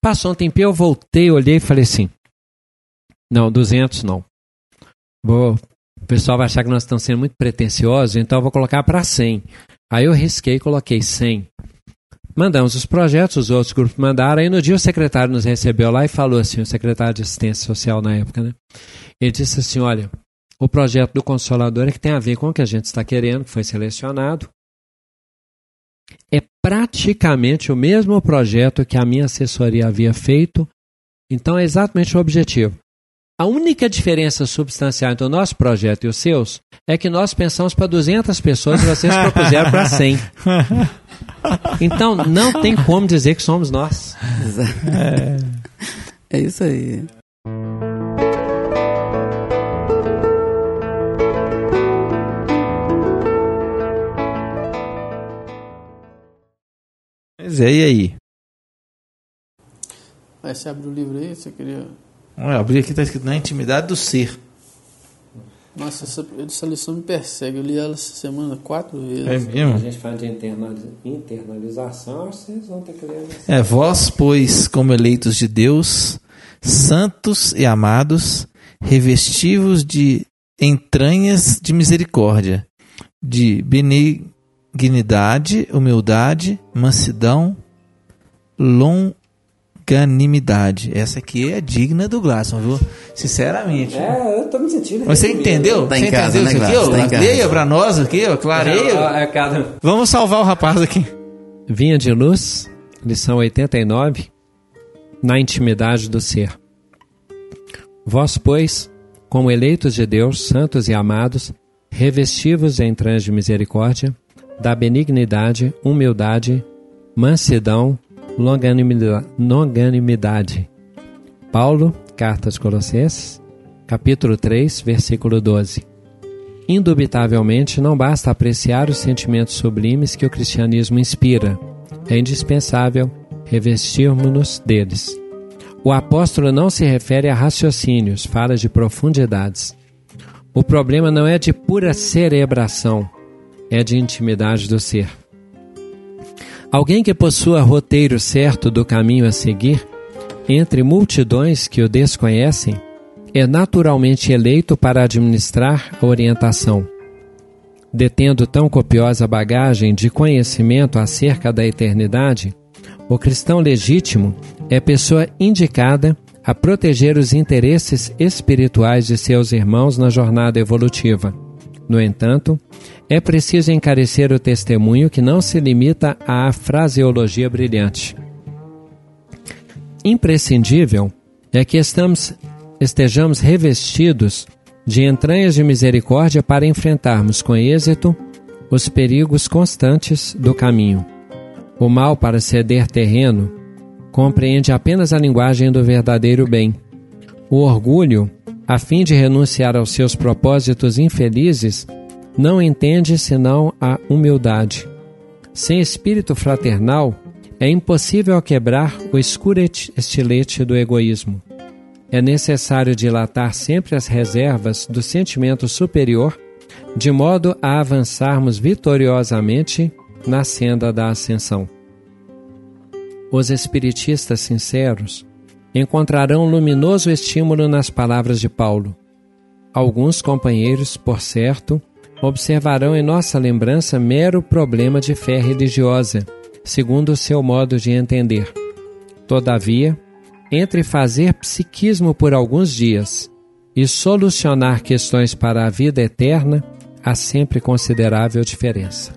Speaker 4: Passou um tempinho, eu voltei, olhei e falei assim, não, 200 não. Vou, o pessoal vai achar que nós estamos sendo muito pretensiosos, então eu vou colocar para 100. Aí eu risquei e coloquei 100. Mandamos os projetos, os outros grupos mandaram. Aí no dia o secretário nos recebeu lá e falou assim, o secretário de assistência social na época, né? Ele disse assim, olha, o projeto do Consolador é que tem a ver com o que a gente está querendo, que foi selecionado. É praticamente o mesmo projeto que a minha assessoria havia feito, então é exatamente o objetivo. A única diferença substancial entre o nosso projeto e os seus é que nós pensamos para 200 pessoas e vocês propuseram para 100. <laughs> Então não tem como dizer que somos nós.
Speaker 3: É isso aí.
Speaker 2: Pois é, e aí?
Speaker 1: Aí você abre o livro aí, você queria.
Speaker 2: Olha, abri aqui, tá escrito na intimidade do ser.
Speaker 1: Nossa, essa, essa lição me persegue. Eu li ela essa semana quatro vezes.
Speaker 2: É mesmo?
Speaker 4: A gente fala de internaliza- internalização, vocês vão ter que ler. essa.
Speaker 2: É, vós, pois, como eleitos de Deus, santos e amados, revestivos de entranhas de misericórdia, de benignidade, humildade, mansidão, longanimidade. Essa aqui é digna do Glasson, viu? Sinceramente.
Speaker 4: É, eu tô me sentindo.
Speaker 2: Você entendeu?
Speaker 3: Tá em
Speaker 2: você
Speaker 3: casa,
Speaker 2: entendeu
Speaker 3: né,
Speaker 2: isso aqui?
Speaker 3: Tá.
Speaker 2: Leia pra nós aqui, ó, clareia.
Speaker 4: É cada...
Speaker 2: Vamos salvar o rapaz aqui.
Speaker 4: Vinha de luz, lição 89, na intimidade do ser. Vós, pois, como eleitos de Deus, santos e amados, revestivos em trans de misericórdia, da benignidade, humildade, mansidão, longanimida- longanimidade. Paulo, Carta aos Colossenses, capítulo 3, versículo 12. Indubitavelmente, não basta apreciar os sentimentos sublimes que o cristianismo inspira. É indispensável revestirmos-nos deles. O apóstolo não se refere a raciocínios, fala de profundidades. O problema não é de pura cerebração, é de intimidade do ser. Alguém que possua roteiro certo do caminho a seguir, entre multidões que o desconhecem, é naturalmente eleito para administrar a orientação. Detendo tão copiosa bagagem de conhecimento acerca da eternidade, o cristão legítimo é pessoa indicada a proteger os interesses espirituais de seus irmãos na jornada evolutiva. No entanto, é preciso encarecer o testemunho que não se limita à fraseologia brilhante. Imprescindível é que estamos, estejamos revestidos de entranhas de misericórdia para enfrentarmos com êxito os perigos constantes do caminho. O mal, para ceder terreno, compreende apenas a linguagem do verdadeiro bem. O orgulho, a fim de renunciar aos seus propósitos infelizes, não entende senão a humildade. Sem espírito fraternal, é impossível quebrar o escuro estilete do egoísmo. É necessário dilatar sempre as reservas do sentimento superior, de modo a avançarmos vitoriosamente na senda da ascensão. Os espiritistas sinceros encontrarão luminoso estímulo nas palavras de Paulo. Alguns companheiros, por certo, observarão em nossa lembrança mero problema de fé religiosa, segundo o seu modo de entender. Todavia, entre fazer psiquismo por alguns dias e solucionar questões para a vida eterna, há sempre considerável diferença.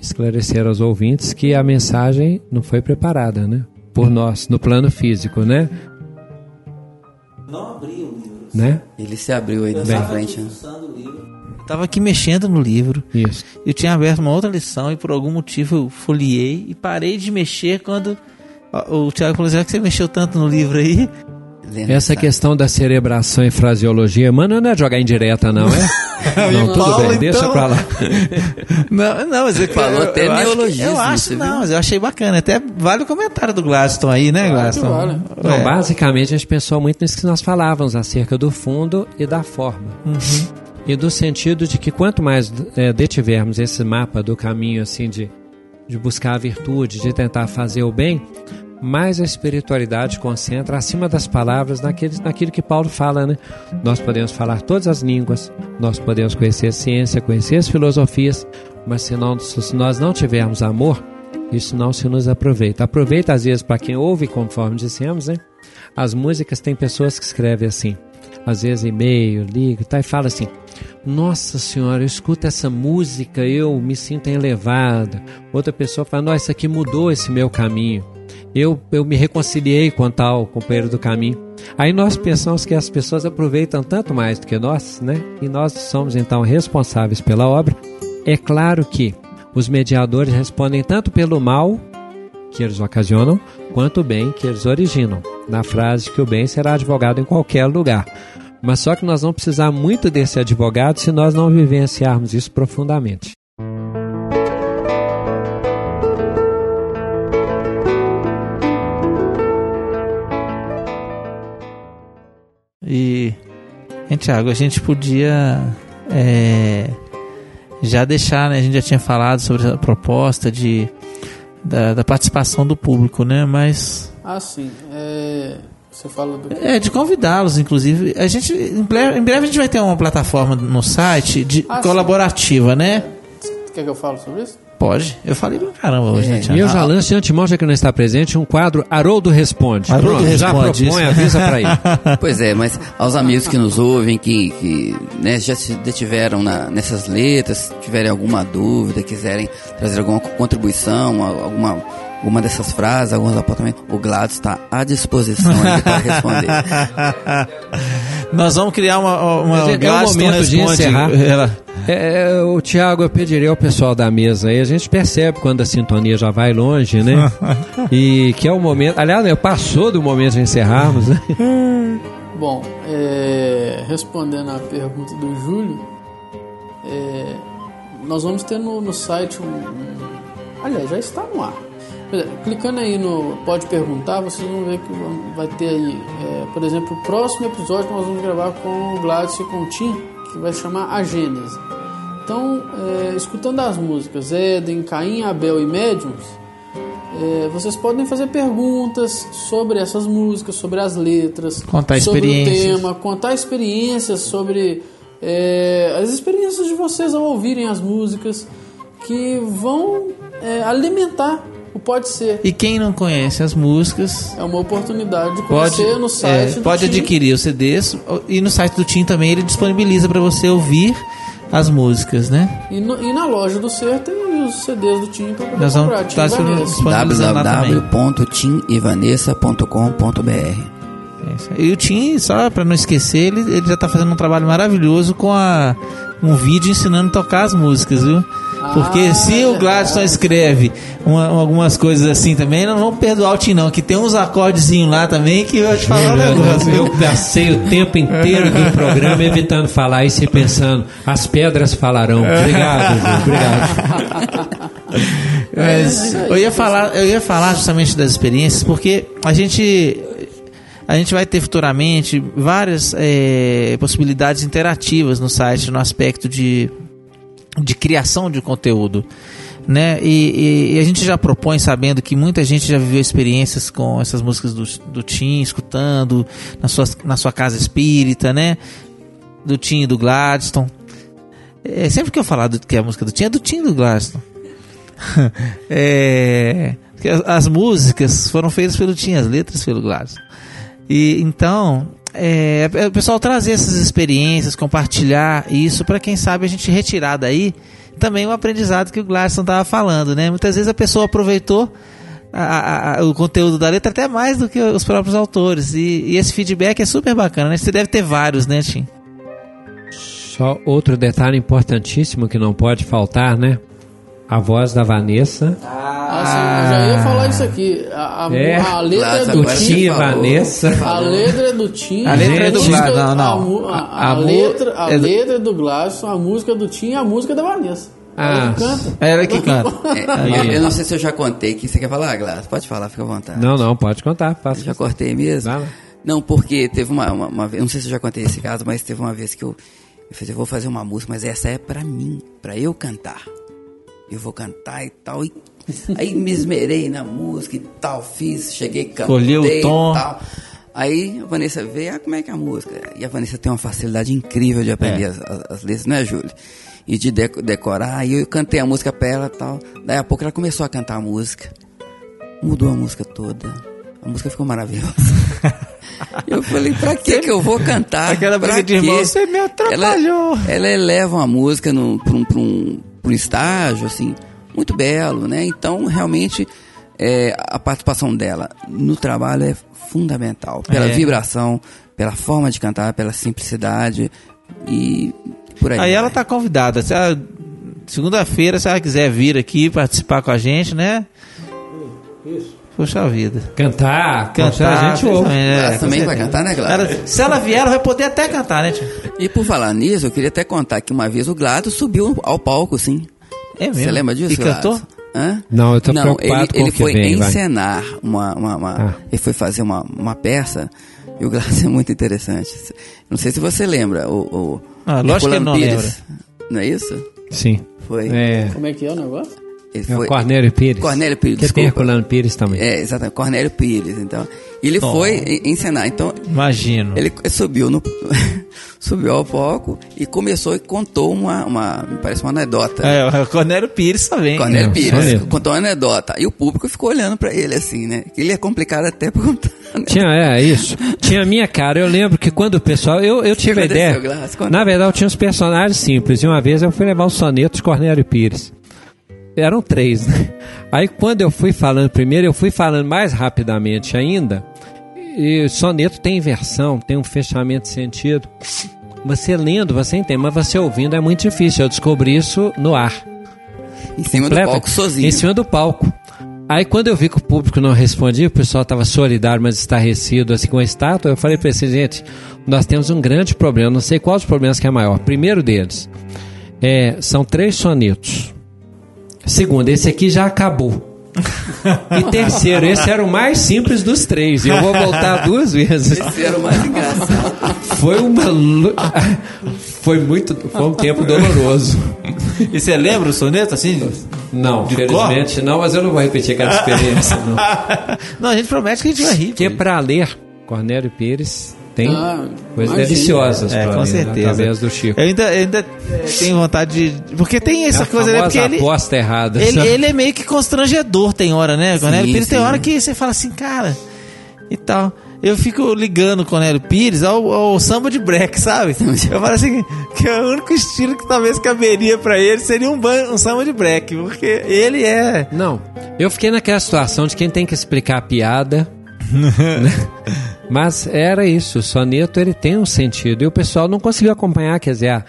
Speaker 4: Esclarecer aos ouvintes que a mensagem não foi preparada, né? Por nós, no plano físico, né?
Speaker 2: Não abri o livro.
Speaker 4: né?
Speaker 3: Ele se abriu aí na
Speaker 2: Bem.
Speaker 3: sua frente. né?
Speaker 2: Tava aqui mexendo no livro.
Speaker 4: Isso.
Speaker 2: Eu tinha aberto uma outra lição e por algum motivo eu folhei e parei de mexer quando o o Tiago falou assim, "Já que você mexeu tanto no livro aí.
Speaker 4: Essa questão da cerebração e fraseologia, mano, não é jogar indireta, não, é? <laughs> não, tudo
Speaker 2: Paulo,
Speaker 4: bem, deixa
Speaker 2: então-
Speaker 4: pra lá. <laughs>
Speaker 2: Não, não, mas eu,
Speaker 3: Falou até
Speaker 2: eu acho, que-
Speaker 3: neologismo,
Speaker 2: eu acho
Speaker 3: você
Speaker 2: não,
Speaker 3: viu?
Speaker 2: mas eu achei bacana. Até vale o comentário do Gladstone aí, né, Gladstone?
Speaker 1: vale.
Speaker 4: Não,
Speaker 2: É.
Speaker 4: basicamente a gente pensou muito nisso que nós falávamos acerca do fundo e da forma. E do sentido de que quanto mais é, detivermos esse mapa do caminho assim de, de buscar a virtude, de tentar fazer o bem, mais a espiritualidade concentra acima das palavras naquele, naquilo que Paulo fala, né? Nós podemos falar todas as línguas, nós podemos conhecer a ciência, conhecer as filosofias, mas se, não, se nós não tivermos amor, isso não se nos aproveita. Aproveita às vezes para quem ouve, conforme dissemos, né? As músicas tem pessoas que escrevem assim, às vezes e-mail, liga, tá, e fala assim: Nossa senhora, eu escuto essa música, eu me sinto elevada. Outra pessoa fala: Nossa, isso aqui mudou esse meu caminho. Eu, eu me reconciliei com tal companheiro do caminho. Aí nós pensamos que as pessoas aproveitam tanto mais do que nós, né? E nós somos então responsáveis pela obra. É claro que os mediadores respondem tanto pelo mal que eles ocasionam, quanto o bem que eles originam. Na frase que o bem será advogado em qualquer lugar. Mas só que nós vamos precisar muito desse advogado se nós não vivenciarmos isso profundamente.
Speaker 2: E, hein, Tiago, a gente podia é, já deixar, né? A gente já tinha falado sobre a proposta de, da, da participação do público, né? Mas
Speaker 1: Ah, sim. É, você fala do.
Speaker 2: é de convidá-los, inclusive. A gente em breve, em breve a gente vai ter uma plataforma no site de
Speaker 1: Ah, sim.
Speaker 2: colaborativa, né?
Speaker 1: Quer que eu fale sobre isso?
Speaker 2: Pode. Eu falei pra caramba hoje, né,
Speaker 4: E
Speaker 2: Tiago?
Speaker 4: eu já antemão, já que não está presente, um quadro Haroldo Responde.
Speaker 2: Haroldo
Speaker 4: Pronto, já
Speaker 2: Responde,
Speaker 4: propõe,
Speaker 2: isso.
Speaker 4: avisa para ele. <laughs>
Speaker 3: Pois é, mas aos amigos que nos ouvem, que, que né, já se detiveram na- nessas letras, tiverem alguma dúvida, quiserem trazer alguma contribuição, alguma, alguma dessas frases, alguns apontamentos, o Gladys está à disposição para responder. <laughs>
Speaker 2: Nós vamos criar uma, uma
Speaker 4: é- é o momento de encerrar.
Speaker 2: Ela-
Speaker 4: É, o Tiago, eu pediria ao pessoal da mesa aí, a gente percebe quando a sintonia já vai longe, né? <laughs> e que é o momento. Aliás, né, passou do momento de encerrarmos, né? <laughs>
Speaker 1: Bom, é, respondendo à pergunta do Júlio, é, nós vamos ter no, no site um, um- Aliás, já está no ar. Clicando aí no Pode Perguntar, vocês vão ver que vai ter aí, é, por exemplo, o próximo episódio que nós vamos gravar com o Gladys e com o Tim, que vai chamar A Gênese. Então, é, escutando as músicas Éden, Caim, Abel e Médiums, é, vocês podem fazer perguntas sobre essas músicas, sobre as letras,
Speaker 2: Contar
Speaker 1: sobre o tema, contar experiências sobre é, as experiências de vocês ao ouvirem as músicas que vão alimentar o pode ser.
Speaker 2: E quem não conhece as músicas
Speaker 1: É uma oportunidade de
Speaker 2: pode,
Speaker 1: conhecer no site
Speaker 2: é,
Speaker 1: do
Speaker 2: pode
Speaker 1: Tim.
Speaker 2: adquirir os CDs e no site do Tim também ele disponibiliza para você ouvir as músicas, né?
Speaker 1: E, no- e na loja do Ser tem os CDs do Tim pra poder
Speaker 2: Nós vamos
Speaker 1: comprar. Tim
Speaker 2: tá
Speaker 3: www.timivanessa.com.br
Speaker 2: É. E o Tim, só pra não esquecer, ele, ele já tá fazendo um trabalho maravilhoso com a, um vídeo ensinando a tocar as músicas, viu? Porque
Speaker 1: Ah,
Speaker 2: se o Gladstone escreve uma- algumas coisas assim também, não vamos perdoar o Tim não, que tem uns acordezinhos lá também que eu vou te falar um negócio.
Speaker 4: Eu passei o tempo inteiro do programa evitando falar isso e pensando, as pedras falarão. Obrigado, <laughs> obrigado.
Speaker 2: Mas eu ia falar, eu ia falar justamente das experiências, porque a gente a gente vai ter futuramente várias eh, possibilidades interativas no site no aspecto de, de criação de conteúdo. Né? E, e- e a gente já propõe sabendo que muita gente já viveu experiências com essas músicas do, do Tim, escutando na sua, na sua casa espírita, né? Do Tim e do Gladstone. É, sempre que eu falar do, que é a música do Tim, é do Tim e do Gladstone. <laughs> É, as, as músicas foram feitas pelo Tim, as letras pelo Gladstone. E então, é, é o pessoal trazer essas experiências, compartilhar isso para quem sabe a gente retirar daí também o aprendizado que o Gladstone estava falando, né? Muitas vezes a pessoa aproveitou a- a- a- o conteúdo da letra até mais do que os próprios autores e, e esse feedback é super bacana, né? Você deve ter vários, né, Tim?
Speaker 4: Só outro detalhe importantíssimo que não pode faltar, né? A voz da Vanessa.
Speaker 1: Ah, sim, eu já ia falar isso aqui. A, a,
Speaker 4: É,
Speaker 1: a letra é
Speaker 4: do Tim Vanessa.
Speaker 1: A letra é do Tim.
Speaker 2: A letra é do Gladstone, não, não.
Speaker 1: A, a- a letra, a
Speaker 2: é do-
Speaker 1: letra é do a música do Tim e a música da Vanessa.
Speaker 4: Ah.
Speaker 2: Ela que canta.
Speaker 3: É, eu, <laughs> eu não sei se eu já contei que você quer falar, Glass. Pode falar, fica à vontade.
Speaker 4: Não, não, pode contar. Faça.
Speaker 3: Já cortei mesmo?
Speaker 4: Vai lá.
Speaker 3: Não, porque teve uma, uma, uma não sei se eu já contei esse caso, mas teve uma vez que eu, eu falei, eu vou fazer uma música, mas essa é pra mim, pra eu cantar. Eu vou cantar e tal. E, aí me esmerei na música e tal, fiz, cheguei, cantei
Speaker 2: Colheu o tom.
Speaker 3: e tal. Aí a Vanessa veio, ah, como é que é a música? E a Vanessa tem uma facilidade incrível de aprender
Speaker 2: É.
Speaker 3: as, as- as letras, não é, Júlio? E de deco- decorar, aí eu cantei a música pra ela e tal. Daí a pouco ela começou a cantar a música. Mudou a música toda. A música ficou maravilhosa. <laughs> Eu falei, pra que que eu vou cantar?
Speaker 2: Aquela
Speaker 3: Pra
Speaker 2: briga de irmão, você me atrapalhou.
Speaker 3: Ela, ela eleva uma música no, pra, um, pra, um, pra um estágio, assim, muito belo, né? Então, realmente, é, a participação dela no trabalho é fundamental. Pela
Speaker 2: É.
Speaker 3: vibração, pela forma de cantar, pela simplicidade e por aí.
Speaker 2: Aí ela
Speaker 3: vai.
Speaker 2: tá convidada. Se ela- Segunda-feira, se ela quiser vir aqui participar com a gente, né? Puxa vida.
Speaker 4: Cantar,
Speaker 2: Cantar,
Speaker 4: a gente ouve.
Speaker 2: é,
Speaker 3: também vai cantar, né, Gladys?
Speaker 2: Ela- se ela vier, ela vai poder até cantar, né, tio?
Speaker 3: E por falar nisso, eu queria até contar que uma vez o Glado subiu ao palco, sim.
Speaker 2: É mesmo?
Speaker 3: Você lembra disso,
Speaker 2: E
Speaker 3: Gladys?
Speaker 2: cantou?
Speaker 3: Hã?
Speaker 4: Não, eu tô
Speaker 3: Não,
Speaker 4: preocupado
Speaker 3: ele,
Speaker 4: com
Speaker 3: ele
Speaker 4: o que
Speaker 3: foi
Speaker 4: vem, vai.
Speaker 3: encenar uma, uma, uma-
Speaker 4: Ah.
Speaker 3: ele foi fazer uma, uma peça e o Glass é muito interessante. Não sei se você lembra o, o
Speaker 2: Ah, lógico que não
Speaker 3: Pires. Não é isso?
Speaker 4: Sim.
Speaker 3: Foi.
Speaker 4: É,
Speaker 1: Como é que é o negócio?
Speaker 4: É o
Speaker 3: foi
Speaker 4: Cornélio Pires.
Speaker 3: Cornélio Pires,
Speaker 4: Que tem
Speaker 3: desculpa.
Speaker 4: Herculano Pires também.
Speaker 3: É, exatamente, Cornélio Pires, então. Ele
Speaker 2: Oh.
Speaker 3: foi en- encenar, então
Speaker 2: Imagino.
Speaker 3: ele subiu no <laughs> subiu ao palco e começou e contou uma, uma me parece uma anedota.
Speaker 2: É, o Cornélio Pires também.
Speaker 3: Cornélio
Speaker 4: É,
Speaker 3: Pires
Speaker 4: soneto.
Speaker 3: contou uma anedota. E o público ficou olhando pra ele assim, né? Ele é complicado até pra <laughs> contar. né?
Speaker 4: Tinha, é, isso. Tinha a minha cara. Eu lembro que quando o pessoal. Eu, eu tive a ideia.
Speaker 3: Glass?
Speaker 4: Na verdade, eu tinha uns personagens simples. E uma vez eu fui levar os sonetos Cornélio Pires. Eram três, né? Aí quando eu fui falando primeiro, eu fui falando mais rapidamente ainda. E soneto tem inversão, tem um fechamento de sentido. Você lendo, você entende, mas você ouvindo é muito difícil. Eu descobri isso no ar.
Speaker 3: Em cima
Speaker 4: Completa-
Speaker 3: do palco sozinho.
Speaker 4: Em cima do palco. Aí quando eu vi que o público não respondia, o pessoal estava solidário, mas estarrecido, assim, com a estátua, eu falei para eles, gente, nós temos um grande problema, não sei qual dos problemas que é maior. Primeiro deles, é, são três sonetos. Segundo, esse aqui já acabou. E <laughs> terceiro, esse era o mais simples dos três. E eu vou voltar duas vezes.
Speaker 3: Esse era o mais engraçado.
Speaker 4: Foi uma. Foi muito. Foi um tempo doloroso.
Speaker 2: E você lembra o soneto assim?
Speaker 4: Não,
Speaker 2: De
Speaker 4: felizmente não, mas eu não vou repetir aquela experiência, não. <laughs>
Speaker 2: não, a gente promete que a gente vai rir.
Speaker 4: Porque para ler Cornélio Pires Tem
Speaker 1: Ah,
Speaker 4: coisas
Speaker 1: imagina.
Speaker 4: deliciosas
Speaker 2: É,
Speaker 4: pra
Speaker 2: com
Speaker 4: mim,
Speaker 2: certeza.
Speaker 4: através do Chico.
Speaker 2: Eu ainda, eu ainda eh, tenho vontade de. Porque tem essa
Speaker 4: É
Speaker 2: coisa, né? Porque ele.
Speaker 4: aposta errada.
Speaker 2: Ele, ele é meio que constrangedor, tem hora, né? Cornélio
Speaker 3: Sim,
Speaker 2: Pires tem
Speaker 3: sim.
Speaker 2: hora que você fala assim, cara, e tal. Eu fico ligando o Cornélio Pires ao, ao samba de break, sabe? Eu falo assim, que é o único estilo que talvez caberia pra ele seria um, ban- um samba de break, porque ele é.
Speaker 4: Não, eu fiquei naquela situação de quem tem que explicar a piada. <laughs> Mas era isso, o soneto ele tem um sentido e o pessoal não conseguiu acompanhar, quer dizer, a,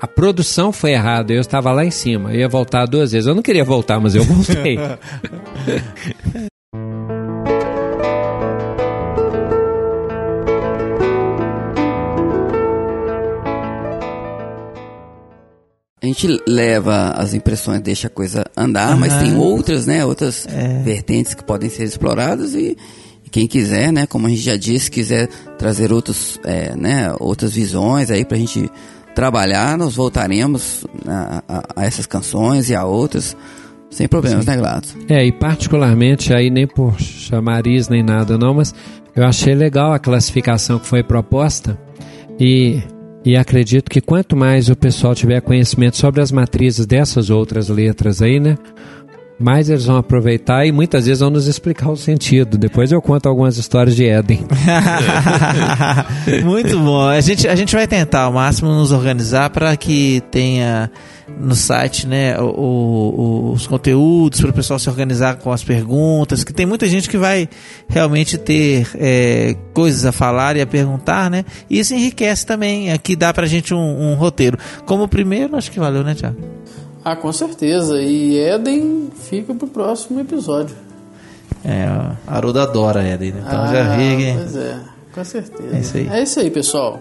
Speaker 4: a produção foi errada, eu estava lá em cima, eu ia voltar duas vezes. Eu não queria voltar, mas eu voltei. <laughs>
Speaker 3: A gente leva as impressões, deixa a coisa andar, mas
Speaker 2: Aham.
Speaker 3: tem outras, né? Outras
Speaker 2: É.
Speaker 3: vertentes que podem ser exploradas e quem quiser, né? Como a gente já disse, quiser trazer outros, é, né? Outras visões aí pra gente trabalhar, nós voltaremos a, a- a essas canções e a outras sem problemas, né, Glados?
Speaker 4: É, e particularmente aí nem por chamariz nem nada não, mas eu achei legal a classificação que foi proposta e, e acredito que quanto mais o pessoal tiver conhecimento sobre as matrizes dessas outras letras aí, né, mais eles vão aproveitar e muitas vezes vão nos explicar o sentido. Depois eu conto algumas histórias de Éden. <laughs>
Speaker 2: Muito bom. A gente, a gente vai tentar ao máximo nos organizar para que tenha no site né, o- o- os conteúdos para o pessoal se organizar com as perguntas, que tem muita gente que vai realmente ter é, coisas a falar e a perguntar, né? E isso enriquece também. Aqui dá pra gente um, um roteiro. Como o primeiro, acho que valeu, né, Tiago?
Speaker 1: Ah, com certeza. E Éden fica pro próximo episódio.
Speaker 2: É, a Aruda adora Éden, né? então
Speaker 1: ah,
Speaker 2: já vi.
Speaker 1: Pois é, com certeza.
Speaker 2: É isso aí.
Speaker 1: É isso aí, pessoal.